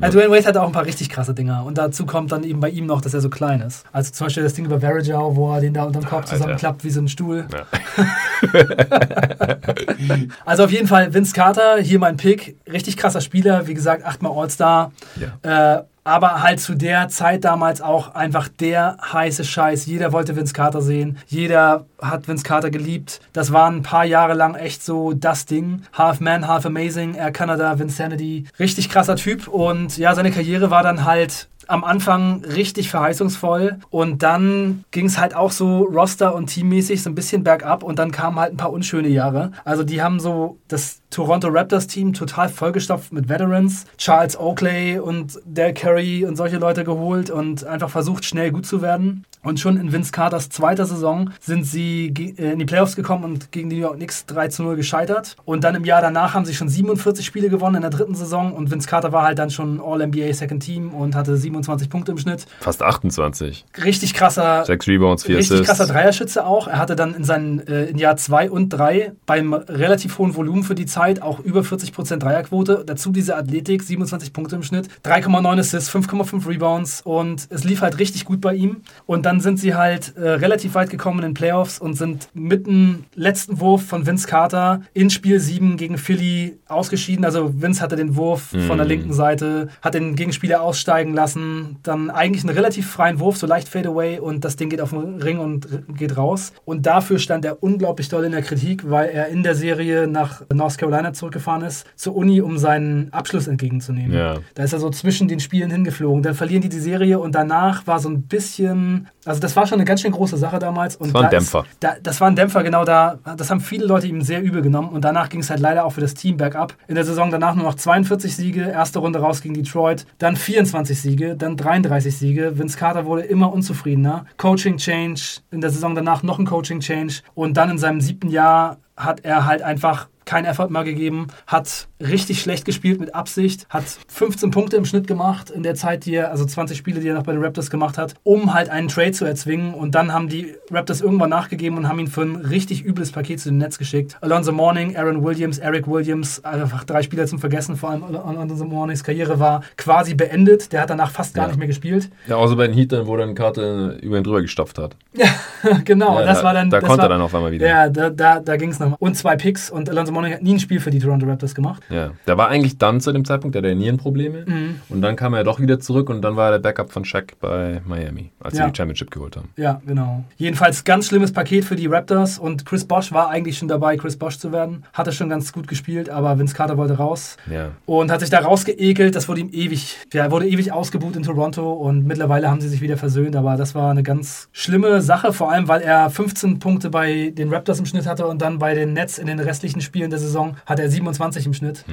also Dwayne Wade hat auch ein paar richtig krasse Dinger. Und dazu kommt dann eben bei ihm noch, dass er so klein ist. Also zum Beispiel das Ding über Varejao, wo er den da unterm Kopf zusammenklappt wie so ein Stuhl. Ja. also auf jeden Fall Vince Carter, hier mein Pick. Richtig krasser Spieler, wie gesagt, achtmal All-Star. Ja. Äh, aber halt zu der Zeit damals auch einfach der heiße Scheiß. Jeder wollte Vince Carter sehen. Jeder hat Vince Carter geliebt. Das war ein paar Jahre lang echt so das Ding. Half Man, Half Amazing, Air Canada, Vincenity. Richtig krasser Typ. Und ja, seine Karriere war dann halt am Anfang richtig verheißungsvoll und dann ging es halt auch so Roster- und Teammäßig so ein bisschen bergab und dann kamen halt ein paar unschöne Jahre. Also die haben so das Toronto Raptors Team total vollgestopft mit Veterans, Charles Oakley und Del Curry und solche Leute geholt und einfach versucht schnell gut zu werden. Und schon in Vince Carters zweiter Saison sind sie äh, in die Playoffs gekommen und gegen die New York Knicks 3 zu 0 gescheitert. Und dann im Jahr danach haben sie schon 47 Spiele gewonnen in der dritten Saison und Vince Carter war halt dann schon All-NBA Second Team und hatte 27 27 Punkte im Schnitt. Fast 28. Richtig krasser. Sechs Rebounds, vier Richtig Assists. krasser Dreierschütze auch. Er hatte dann in seinen äh, in Jahr 2 und 3 beim relativ hohen Volumen für die Zeit auch über 40% Dreierquote. Dazu diese Athletik, 27 Punkte im Schnitt, 3,9 Assists, 5,5 Rebounds und es lief halt richtig gut bei ihm. Und dann sind sie halt äh, relativ weit gekommen in den Playoffs und sind mit dem letzten Wurf von Vince Carter in Spiel 7 gegen Philly ausgeschieden. Also Vince hatte den Wurf von der linken Seite, hat den Gegenspieler aussteigen lassen, dann eigentlich einen relativ freien Wurf, so leicht Fadeaway und das Ding geht auf den Ring und geht raus. Und dafür stand er unglaublich doll in der Kritik, weil er in der Serie nach North Carolina zurückgefahren ist, zur Uni, um seinen Abschluss entgegenzunehmen. Ja. Da ist er so zwischen den Spielen hingeflogen. Dann verlieren die die Serie und danach war so ein bisschen, also das war schon eine ganz schön große Sache damals. Und Das war ein da Dämpfer. Ist, da, das war ein Dämpfer, genau da. Das haben viele Leute ihm sehr übel genommen und danach ging es halt leider auch für das Team bergab. In der Saison danach nur noch 42 Siege, erste Runde raus gegen Detroit, dann 24 Siege, dann 33 Siege. Vince Carter wurde immer unzufriedener. Coaching Change, in der Saison danach noch ein Coaching Change und dann in seinem siebten Jahr hat er halt einfach keinen Effort mehr gegeben, hat richtig schlecht gespielt mit Absicht, hat 15 Punkte im Schnitt gemacht in der Zeit, die er, also 20 Spiele, die er noch bei den Raptors gemacht hat, um halt einen Trade zu erzwingen. Und dann haben die Raptors irgendwann nachgegeben und haben ihn für ein richtig übles Paket zu den Netz geschickt. Alonso Mourning, Aaron Williams, Eric Williams, einfach drei Spieler zum Vergessen. Vor allem Alonso Mournings Karriere war quasi beendet. Der hat danach fast gar Ja. nicht mehr gespielt. Ja, außer bei den Heatern, wo dann Karte über ihn drüber gestopft hat. genau, Ja, das da, war dann. Da konnte war, er dann auf einmal wieder. Ja, da, da, da ging es nochmal. Und zwei Picks und Alonso Mourning hat nie ein Spiel für die Toronto Raptors gemacht. Ja, der war eigentlich dann zu dem Zeitpunkt, der hatte Nierenprobleme. Mhm. Und dann kam er doch wieder zurück und dann war er der Backup von Shaq bei Miami, als Ja. sie die Championship geholt haben. Ja, genau. Jedenfalls ganz schlimmes Paket für die Raptors und Chris Bosch war eigentlich schon dabei, Chris Bosch zu werden. Hatte schon ganz gut gespielt, aber Vince Carter wollte raus Ja. und hat sich da rausgeekelt. Das wurde ihm ewig, ja, er wurde ewig ausgebuht in Toronto und mittlerweile haben sie sich wieder versöhnt, aber das war eine ganz schlimme Sache, vor allem weil er 15 Punkte bei den Raptors im Schnitt hatte und dann bei den Nets in den restlichen Spielen der Saison hat er 27 im Schnitt.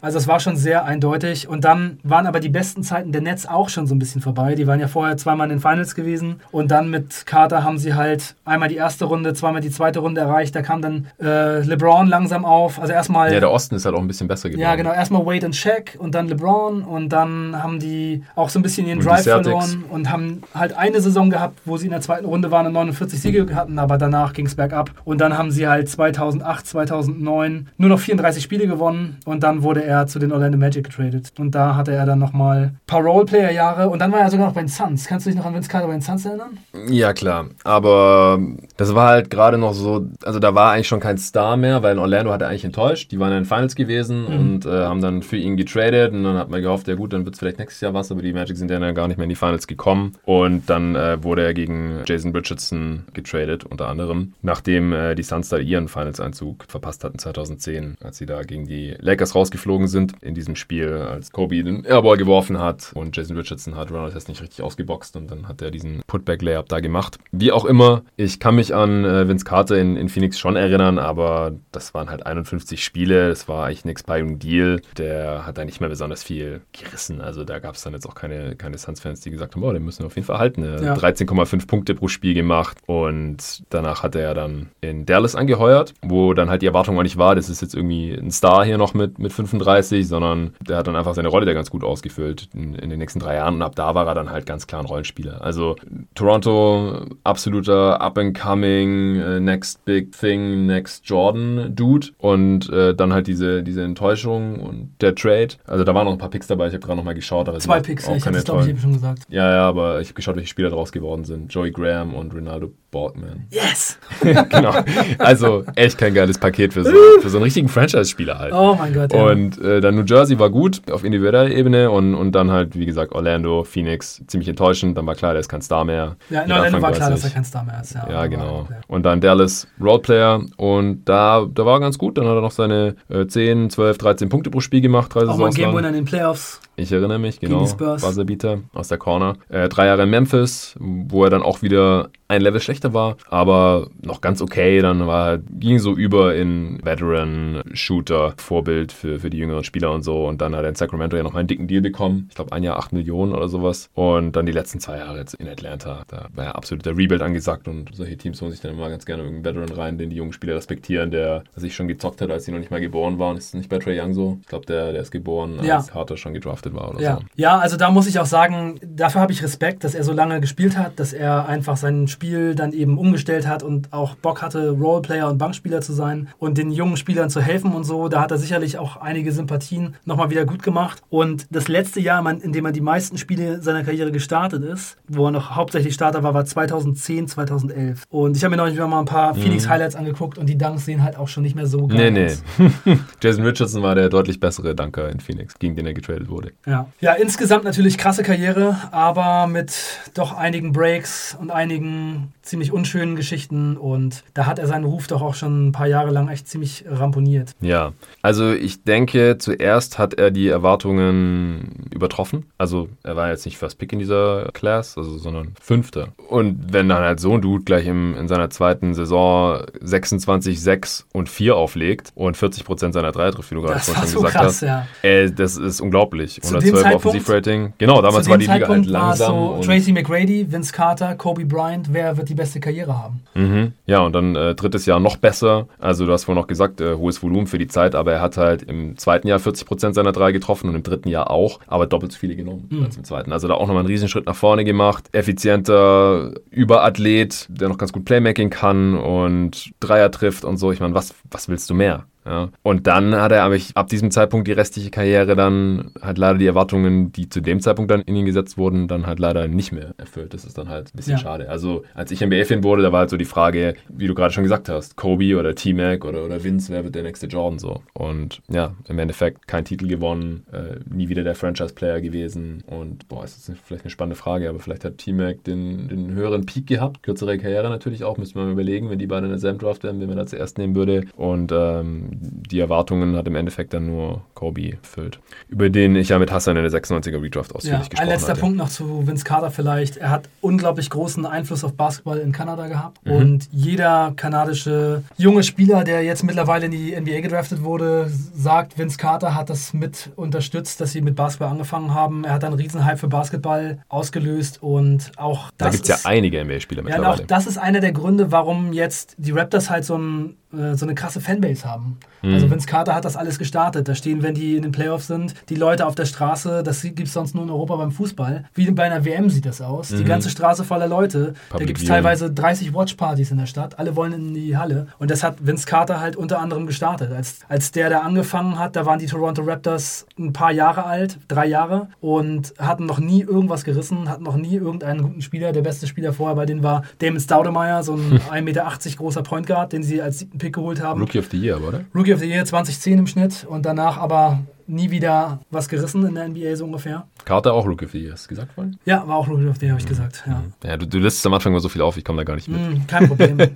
Also es war schon sehr eindeutig und dann waren aber die besten Zeiten der Nets auch schon so ein bisschen vorbei. Die waren ja vorher zweimal in den Finals gewesen und dann mit Carter haben sie halt einmal die erste Runde, zweimal die zweite Runde erreicht. Da kam dann äh, LeBron langsam auf. Also erstmal ja, der Osten ist halt auch ein bisschen besser geworden. ja, genau. Erstmal Wade und Shaq und dann LeBron und dann haben die auch so ein bisschen ihren Und Drive verloren und haben halt eine Saison gehabt, wo sie in der zweiten Runde waren und 49 Siege hatten, aber danach ging es bergab. Und dann haben sie halt 2008, 2009 nur noch 34 Spiele gewonnen und dann wurde er zu den Orlando Magic getradet. Und da hatte er dann nochmal ein paar Roleplayer-Jahre und dann war er sogar noch bei den Suns. Kannst du dich noch an Vince Carter bei den Suns erinnern? Ja, klar. Aber das war halt gerade noch so, also da war eigentlich schon kein Star mehr, weil in Orlando hat er eigentlich enttäuscht. Die waren in den Finals gewesen Mhm. und äh, haben dann für ihn getradet und dann hat man gehofft, ja gut, dann wird es vielleicht nächstes Jahr was, aber die Magic sind ja dann gar nicht mehr in die Finals gekommen. Und dann äh, wurde er gegen Jason Richardson getradet, unter anderem, nachdem äh, die Suns da ihren Finals-Einzug verpasst hatten 2010, als sie da gegen die Lakers rausgeflogen sind in diesem Spiel, als Kobe den Airball geworfen hat und Jason Richardson hat Ronald Hess nicht richtig ausgeboxt und dann hat er diesen Putback-Layup da gemacht. Wie auch immer, ich kann mich an äh, Vince Carter in, in Phoenix schon erinnern, aber das waren halt 51 Spiele, das war eigentlich ein Expiring Deal. Der hat da nicht mehr besonders viel gerissen. Also da gab es dann jetzt auch keine, keine Suns-Fans, die gesagt haben, boah, den müssen wir auf jeden Fall halten. Er hat Ja. 13,5 Punkte pro Spiel gemacht und danach hat er dann in Dallas angeheuert, wo dann halt die Erwartung auch nicht war, das ist jetzt irgendwie ein Star hier noch mit, mit 35, sondern der hat dann einfach seine Rolle da ganz gut ausgefüllt in, in den nächsten drei Jahren und ab da war er dann halt ganz klar ein Rollenspieler. Also Toronto, absoluter Up-and-Coming, äh, Next Big Thing, Next Jordan Dude und äh, dann halt diese, diese Enttäuschung und der Trade. Also da waren noch ein paar Picks dabei, ich habe gerade noch mal geschaut. Aber Zwei Picks, auch ich habe glaube ich eben schon gesagt. ja, ja, aber ich habe geschaut, welche Spieler daraus geworden sind. Joey Graham und Ronaldo Borgman. Yes! genau. Also echt kein geiles Paket für so, für so einen richtigen Franchise-Spieler halt. Oh mein Gott, ja. Und äh, dann New Jersey war gut auf individueller Ebene und, und dann halt, wie gesagt, Orlando, Phoenix, ziemlich enttäuschend. Dann war klar, der ist kein Star mehr. ja, in Orlando war klar, dass 30. er kein Star mehr ist. Ja, Ja, genau. ja. Und dann Dallas Roleplayer und da, da war er ganz gut. Dann hat er noch seine äh, 10, 12, 13 Punkte pro Spiel gemacht. Drei Auch mal Saisons Game. Winner in den Playoffs. Ich erinnere mich, genau. Buzzerbeater aus der Corner. Äh, drei Jahre in Memphis, wo er dann auch wieder ein Level schlechter war, aber noch ganz okay. Dann war, ging so über in Veteran-Shooter, Vorbild für, für die jüngeren Spieler und so. Und dann hat er in Sacramento ja noch einen dicken Deal bekommen. Ich glaube, ein Jahr 8 Millionen oder sowas. Und dann die letzten zwei Jahre jetzt in Atlanta. Da war ja absolut der Rebuild angesagt und solche Teams holen sich dann immer ganz gerne irgendeinen Veteran rein, den die jungen Spieler respektieren, der sich schon gezockt hat, als sie noch nicht mal geboren waren. Ist nicht bei Trey Young so? Ich glaube, der, der ist geboren, als Ja. Carter schon gedraftet war oder Ja. so. ja, also da muss ich auch sagen, dafür habe ich Respekt, dass er so lange gespielt hat, dass er einfach sein Spiel dann eben umgestellt hat und auch Bock hatte, Roleplayer und Bankspieler zu sein und den jungen Spielern zu helfen und so. Da hat er sicherlich auch einige Sympathien nochmal wieder gut gemacht. Und das letzte Jahr, in dem er die meisten Spiele seiner Karriere gestartet ist, wo er noch hauptsächlich Starter war, war 2010, 2011. Und ich habe mir noch mal ein paar Phoenix-Highlights angeguckt und die Dunks sehen halt auch schon nicht mehr so geil Nee, aus. nee. Jason Richardson war der deutlich bessere Dunker in Phoenix, gegen den er getradet wurde. Ja. ja, insgesamt natürlich krasse Karriere, aber mit doch einigen Breaks und einigen ziemlich unschönen Geschichten und da hat er seinen Ruf doch auch schon ein paar Jahre lang echt ziemlich ramponiert. Ja, also ich denke, zuerst hat er die Erwartungen übertroffen. Also er war jetzt nicht First Pick in dieser Class, also, sondern Fünfter. Und wenn dann halt so ein Dude gleich im, in seiner zweiten Saison 26, 6 und 4 auflegt und 40% seiner Dreier trifft, wie du gerade vorhin so gesagt krass, hast, ja. ey, das ist unglaublich. Zu dem 112 Zeitpunkt- Offensivrating. Genau, damals war die Liga halt langsam. so Tracy McGrady, Vince Carter, Kobe Bryant, wer wird die beste Karriere haben? Mhm. Ja, und dann äh, drittes Jahr noch besser. Also du hast vorhin noch gesagt, äh, hohes Volumen für die Zeit, aber er hat halt im zweiten Jahr 40% seiner drei getroffen und im dritten Jahr auch, aber doppelt so viele genommen Mhm. als im zweiten. Also da auch nochmal einen Riesenschritt nach vorne gemacht. Effizienter Überathlet, der noch ganz gut Playmaking kann und Dreier trifft und so. Ich meine, was, was willst du mehr? Ja. Und dann hat er aber ab diesem Zeitpunkt die restliche Karriere dann halt leider die Erwartungen, die zu dem Zeitpunkt dann in ihn gesetzt wurden, dann halt leider nicht mehr erfüllt. Das ist dann halt ein bisschen Ja. schade. Also als ich NBA-Fan wurde, da war halt so die Frage, wie du gerade schon gesagt hast, Kobe oder T-Mac oder, oder Vince, wer wird der nächste Jordan so? Und ja, im Endeffekt kein Titel gewonnen, äh, nie wieder der Franchise-Player gewesen und boah, ist das vielleicht eine spannende Frage, aber vielleicht hat T-Mac den, den höheren Peak gehabt, kürzere Karriere natürlich auch, müsste man überlegen, wenn die beiden in derselben Draft wären, wen man da zuerst nehmen würde und ähm, die Erwartungen hat im Endeffekt dann nur Kobe erfüllt, über den ich ja mit Hassan in der 96er Redraft Ja, ausführlich ein gesprochen letzter hatte. Punkt noch zu Vince Carter vielleicht. Er hat unglaublich großen Einfluss auf Basketball in Kanada gehabt. Mhm. Und jeder kanadische junge Spieler, der jetzt mittlerweile in die NBA gedraftet wurde, sagt, Vince Carter hat das mit unterstützt, dass sie mit Basketball angefangen haben. Er hat einen Riesenhype für Basketball ausgelöst und auch Da das gibt es ja einige NBA-Spieler ja, mittlerweile. auch das ist einer der Gründe, warum jetzt die Raptors halt so, ein, äh, so eine krasse Fanbase haben. Mhm. Also Vince Carter hat das alles gestartet. Da stehen, wenn die in den Playoffs sind, die Leute auf der Straße, das gibt es sonst nur in Europa beim Fußball. Wie bei einer WM sieht das aus. Die ganze Straße voller Leute. da Public gibt es teilweise 30 Watchpartys in der Stadt. Alle wollen in die Halle. Und das hat Vince Carter halt unter anderem gestartet. Als, als der da angefangen hat, da waren die Toronto Raptors ein paar Jahre alt, drei Jahre, und hatten noch nie irgendwas gerissen, hatten noch nie irgendeinen guten Spieler. Der beste Spieler vorher bei denen war Damon Staudemeyer, so ein 1,80 Meter großer Point Guard, den sie als siebten Pick geholt haben. Rookie of the Year, aber, oder? Rookie of the Year 2010 im Schnitt und danach aber nie wieder was gerissen in der NBA so ungefähr. Carter auch Rookie of the Year, hast du gesagt vorhin? Ja, war auch Rookie of the Year, habe ich gesagt. Ja. Ja, du, du listest am Anfang mal so viel auf, ich komme da gar nicht mit. Hm, kein Problem.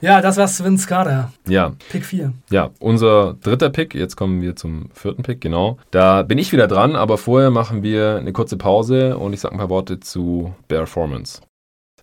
ja, das war's Vince Carter. Ja, Pick 4. ja, unser dritter Pick, jetzt kommen wir zum vierten Pick, genau. Da bin ich wieder dran, aber vorher machen wir eine kurze Pause und ich sage ein paar Worte zu Performance.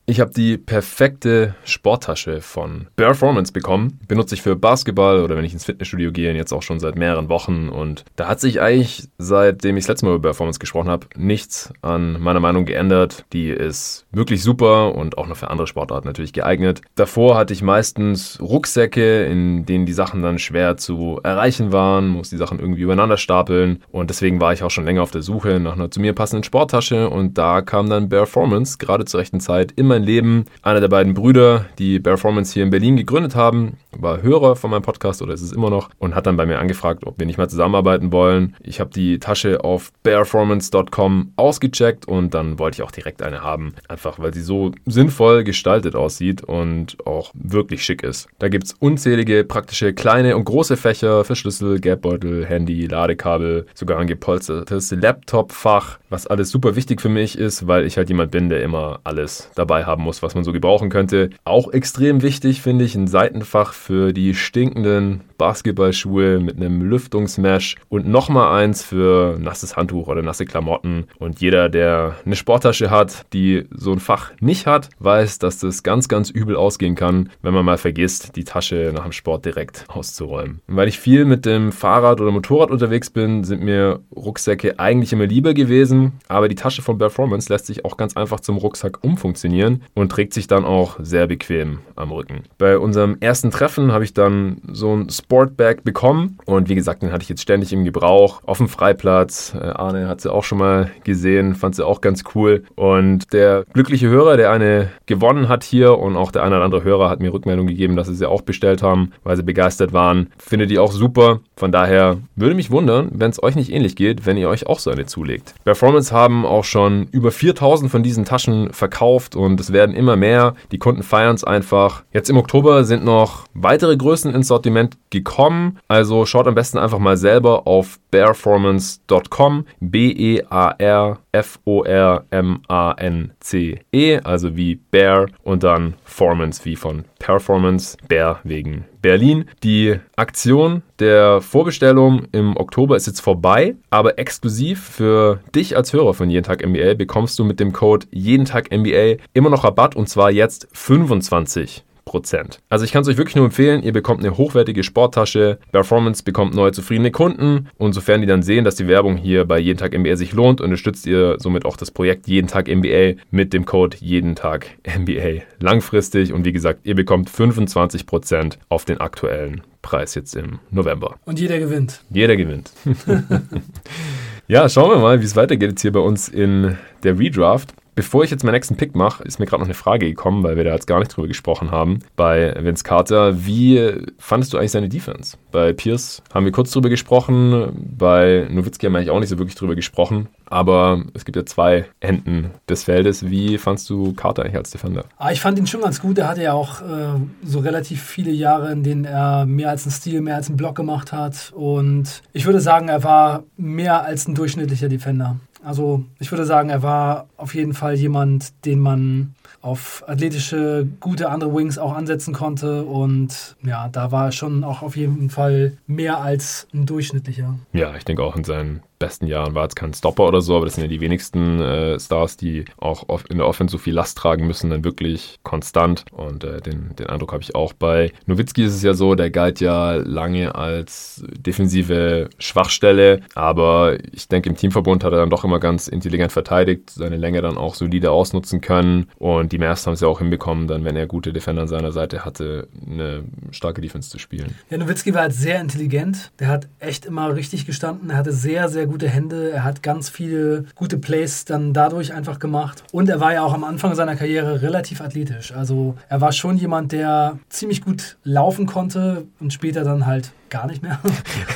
Ich habe die perfekte Sporttasche von Performance bekommen. Benutze ich für Basketball oder wenn ich ins Fitnessstudio gehe, jetzt auch schon seit mehreren Wochen. Und da hat sich eigentlich, seitdem ich das letzte Mal über Performance gesprochen habe, nichts an meiner Meinung geändert. Die ist wirklich super und auch noch für andere Sportarten natürlich geeignet. Davor hatte ich meistens Rucksäcke, in denen die Sachen dann schwer zu erreichen waren, muss die Sachen irgendwie übereinander stapeln. Und deswegen war ich auch schon länger auf der Suche nach einer zu mir passenden Sporttasche. Und da kam dann Performance gerade zur rechten Zeit in mein Leben. Einer der beiden Brüder, die Performance hier in Berlin gegründet haben, war Hörer von meinem Podcast oder ist es immer noch und hat dann bei mir angefragt, ob wir nicht mal zusammenarbeiten wollen. Ich habe die Tasche auf performance.com ausgecheckt und dann wollte ich auch direkt eine haben. Einfach weil sie so sinnvoll gestaltet aussieht und auch wirklich schick ist. Da gibt es unzählige praktische kleine und große Fächer für Schlüssel, Geldbeutel, Handy, Ladekabel, sogar ein gepolstertes Laptopfach, was alles super wichtig für mich ist, weil ich halt jemand bin, der immer alles dabei haben muss, was man so gebrauchen könnte. Auch extrem wichtig finde ich ein Seitenfach für die stinkenden Basketballschuhe mit einem Lüftungsmesh und nochmal eins für nasses Handtuch oder nasse Klamotten. Und jeder, der eine Sporttasche hat, die so ein Fach nicht hat, weiß, dass das ganz, ganz übel ausgehen kann, wenn man mal vergisst, die Tasche nach dem Sport direkt auszuräumen. Und weil ich viel mit dem Fahrrad oder Motorrad unterwegs bin, sind mir Rucksäcke eigentlich immer lieber gewesen, aber die Tasche von Performance lässt sich auch ganz einfach zum Rucksack umfunktionieren und trägt sich dann auch sehr bequem am Rücken. Bei unserem ersten Treffen habe ich dann so ein Sportbag bekommen und wie gesagt, den hatte ich jetzt ständig im Gebrauch auf dem Freiplatz. Äh, Arne hat sie auch schon mal gesehen, fand sie auch ganz cool und der glückliche Hörer, der eine gewonnen hat hier und auch der eine oder andere Hörer hat mir Rückmeldung gegeben, dass sie sie auch bestellt haben, weil sie begeistert waren. Finde die auch super. Von daher würde mich wundern, wenn es euch nicht ähnlich geht, wenn ihr euch auch so eine zulegt. Performance haben auch schon über 4000 von diesen Taschen verkauft und es werden immer mehr. Die Kunden feiern es einfach. Jetzt im Oktober sind noch weitere Größen ins Sortiment gekommen. Also schaut am besten einfach mal selber auf bearformance.com. B-E-A-R-F-O-R-M-A-N-C-E. Also wie Bear und dann Formance wie von Performance. Bear wegen Berlin. Die Aktion der Vorbestellung im Oktober ist jetzt vorbei, aber exklusiv für dich als Hörer von Jeden Tag NBA bekommst du mit dem Code Jeden Tag NBA immer noch Rabatt und zwar jetzt 25 Prozent. Also ich kann es euch wirklich nur empfehlen, ihr bekommt eine hochwertige Sporttasche, Performance bekommt neue zufriedene Kunden und sofern die dann sehen, dass die Werbung hier bei Jeden Tag NBA sich lohnt, unterstützt ihr somit auch das Projekt Jeden Tag NBA mit dem Code Jeden Tag NBA langfristig und wie gesagt, ihr bekommt 25 Prozent auf den aktuellen Preis jetzt im November. Und jeder gewinnt. Jeder gewinnt. ja, schauen wir mal, wie es weitergeht jetzt hier bei uns in der Redraft. Bevor ich jetzt meinen nächsten Pick mache, ist mir gerade noch eine Frage gekommen, weil wir da jetzt gar nicht drüber gesprochen haben. Bei Vince Carter, wie fandest du eigentlich seine Defense? Bei Pierce haben wir kurz drüber gesprochen, bei Nowitzki haben wir eigentlich auch nicht so wirklich drüber gesprochen. Aber es gibt ja zwei Enden des Feldes. Wie fandst du Carter eigentlich als Defender? Ah, ich fand ihn schon ganz gut. Er hatte ja auch äh, so relativ viele Jahre, in denen er mehr als ein Stil, mehr als einen Block gemacht hat. Und ich würde sagen, er war mehr als ein durchschnittlicher Defender. Also ich würde sagen, er war auf jeden Fall jemand, den man auf athletische, gute andere Wings auch ansetzen konnte. Und ja, da war er schon auch auf jeden Fall mehr als ein durchschnittlicher. Ja, ich denke auch in seinen besten Jahren war jetzt kein Stopper oder so, aber das sind ja die wenigsten äh, Stars, die auch in der Offense so viel Last tragen müssen, dann wirklich konstant. Und äh, den, den Eindruck habe ich auch bei Nowitzki ist es ja so, der galt ja lange als defensive Schwachstelle, aber ich denke, im Teamverbund hat er dann doch immer ganz intelligent verteidigt, seine Länge dann auch solide ausnutzen können. Und die Mavs haben es ja auch hinbekommen, dann, wenn er gute Defender an seiner Seite hatte, eine starke Defense zu spielen. Ja, Nowitzki war halt sehr intelligent. Der hat echt immer richtig gestanden. Er hatte sehr, sehr gute Hände. Er hat ganz viele gute Plays dann dadurch einfach gemacht. Und er war ja auch am Anfang seiner Karriere relativ athletisch. Also er war schon jemand, der ziemlich gut laufen konnte und später dann halt gar nicht mehr.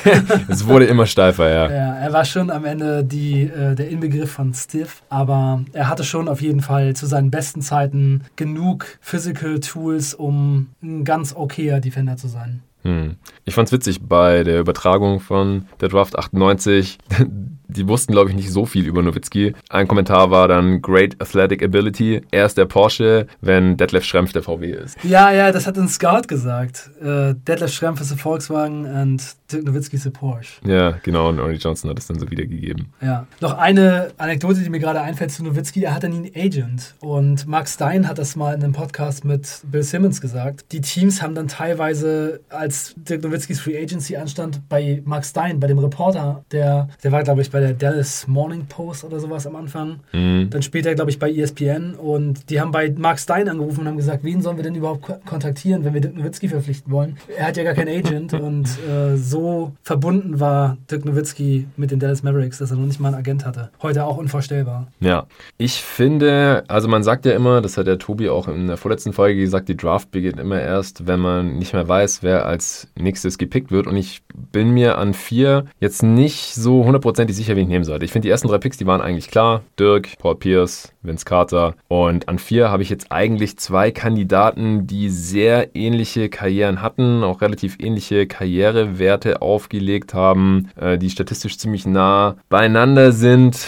es wurde immer steifer, ja. ja. Er war schon am Ende die, äh, der Inbegriff von Stiff, aber er hatte schon auf jeden Fall zu seinen besten Zeiten genug Physical Tools, um ein ganz okayer Defender zu sein. Hm. Ich fand's witzig bei der Übertragung von der Draft 98. Die wussten, glaube ich, nicht so viel über Nowitzki. Ein Kommentar war dann Great Athletic Ability. Er ist der Porsche, wenn Detlef Schrempf der VW ist. Ja, ja, das hat ein Scout gesagt. Uh, Detlef Schrempf ist der Volkswagen und Dirk Nowitzki ist der Porsche. Ja, genau. Und Ernie Johnson hat es dann so wiedergegeben. Ja. Noch eine Anekdote, die mir gerade einfällt zu Nowitzki. Er hatte nie einen Agent. Und Mark Stein hat das mal in einem Podcast mit Bill Simmons gesagt. Die Teams haben dann teilweise als als Dirk Nowitzkis Free Agency anstand, bei Mark Stein, bei dem Reporter, der, der war, glaube ich, bei der Dallas Morning Post oder sowas am Anfang. Mhm. Dann später, glaube ich, bei ESPN. Und die haben bei Mark Stein angerufen und haben gesagt, wen sollen wir denn überhaupt kontaktieren, wenn wir Dirk Nowitzki verpflichten wollen? Er hat ja gar keinen Agent und äh, so verbunden war Dirk Nowitzki mit den Dallas Mavericks, dass er noch nicht mal einen Agent hatte. Heute auch unvorstellbar. Ja, ich finde, also man sagt ja immer, das hat der Tobi auch in der vorletzten Folge gesagt, die Draft beginnt immer erst, wenn man nicht mehr weiß, wer als nächstes gepickt wird. Und ich bin mir an vier jetzt nicht so hundertprozentig sicher, wen ich nehmen sollte. Ich finde, die ersten drei Picks, die waren eigentlich klar. Dirk, Paul Pierce, Vince Carter. Und an vier habe ich jetzt eigentlich zwei Kandidaten, die sehr ähnliche Karrieren hatten, auch relativ ähnliche Karrierewerte aufgelegt haben, äh, die statistisch ziemlich nah beieinander sind.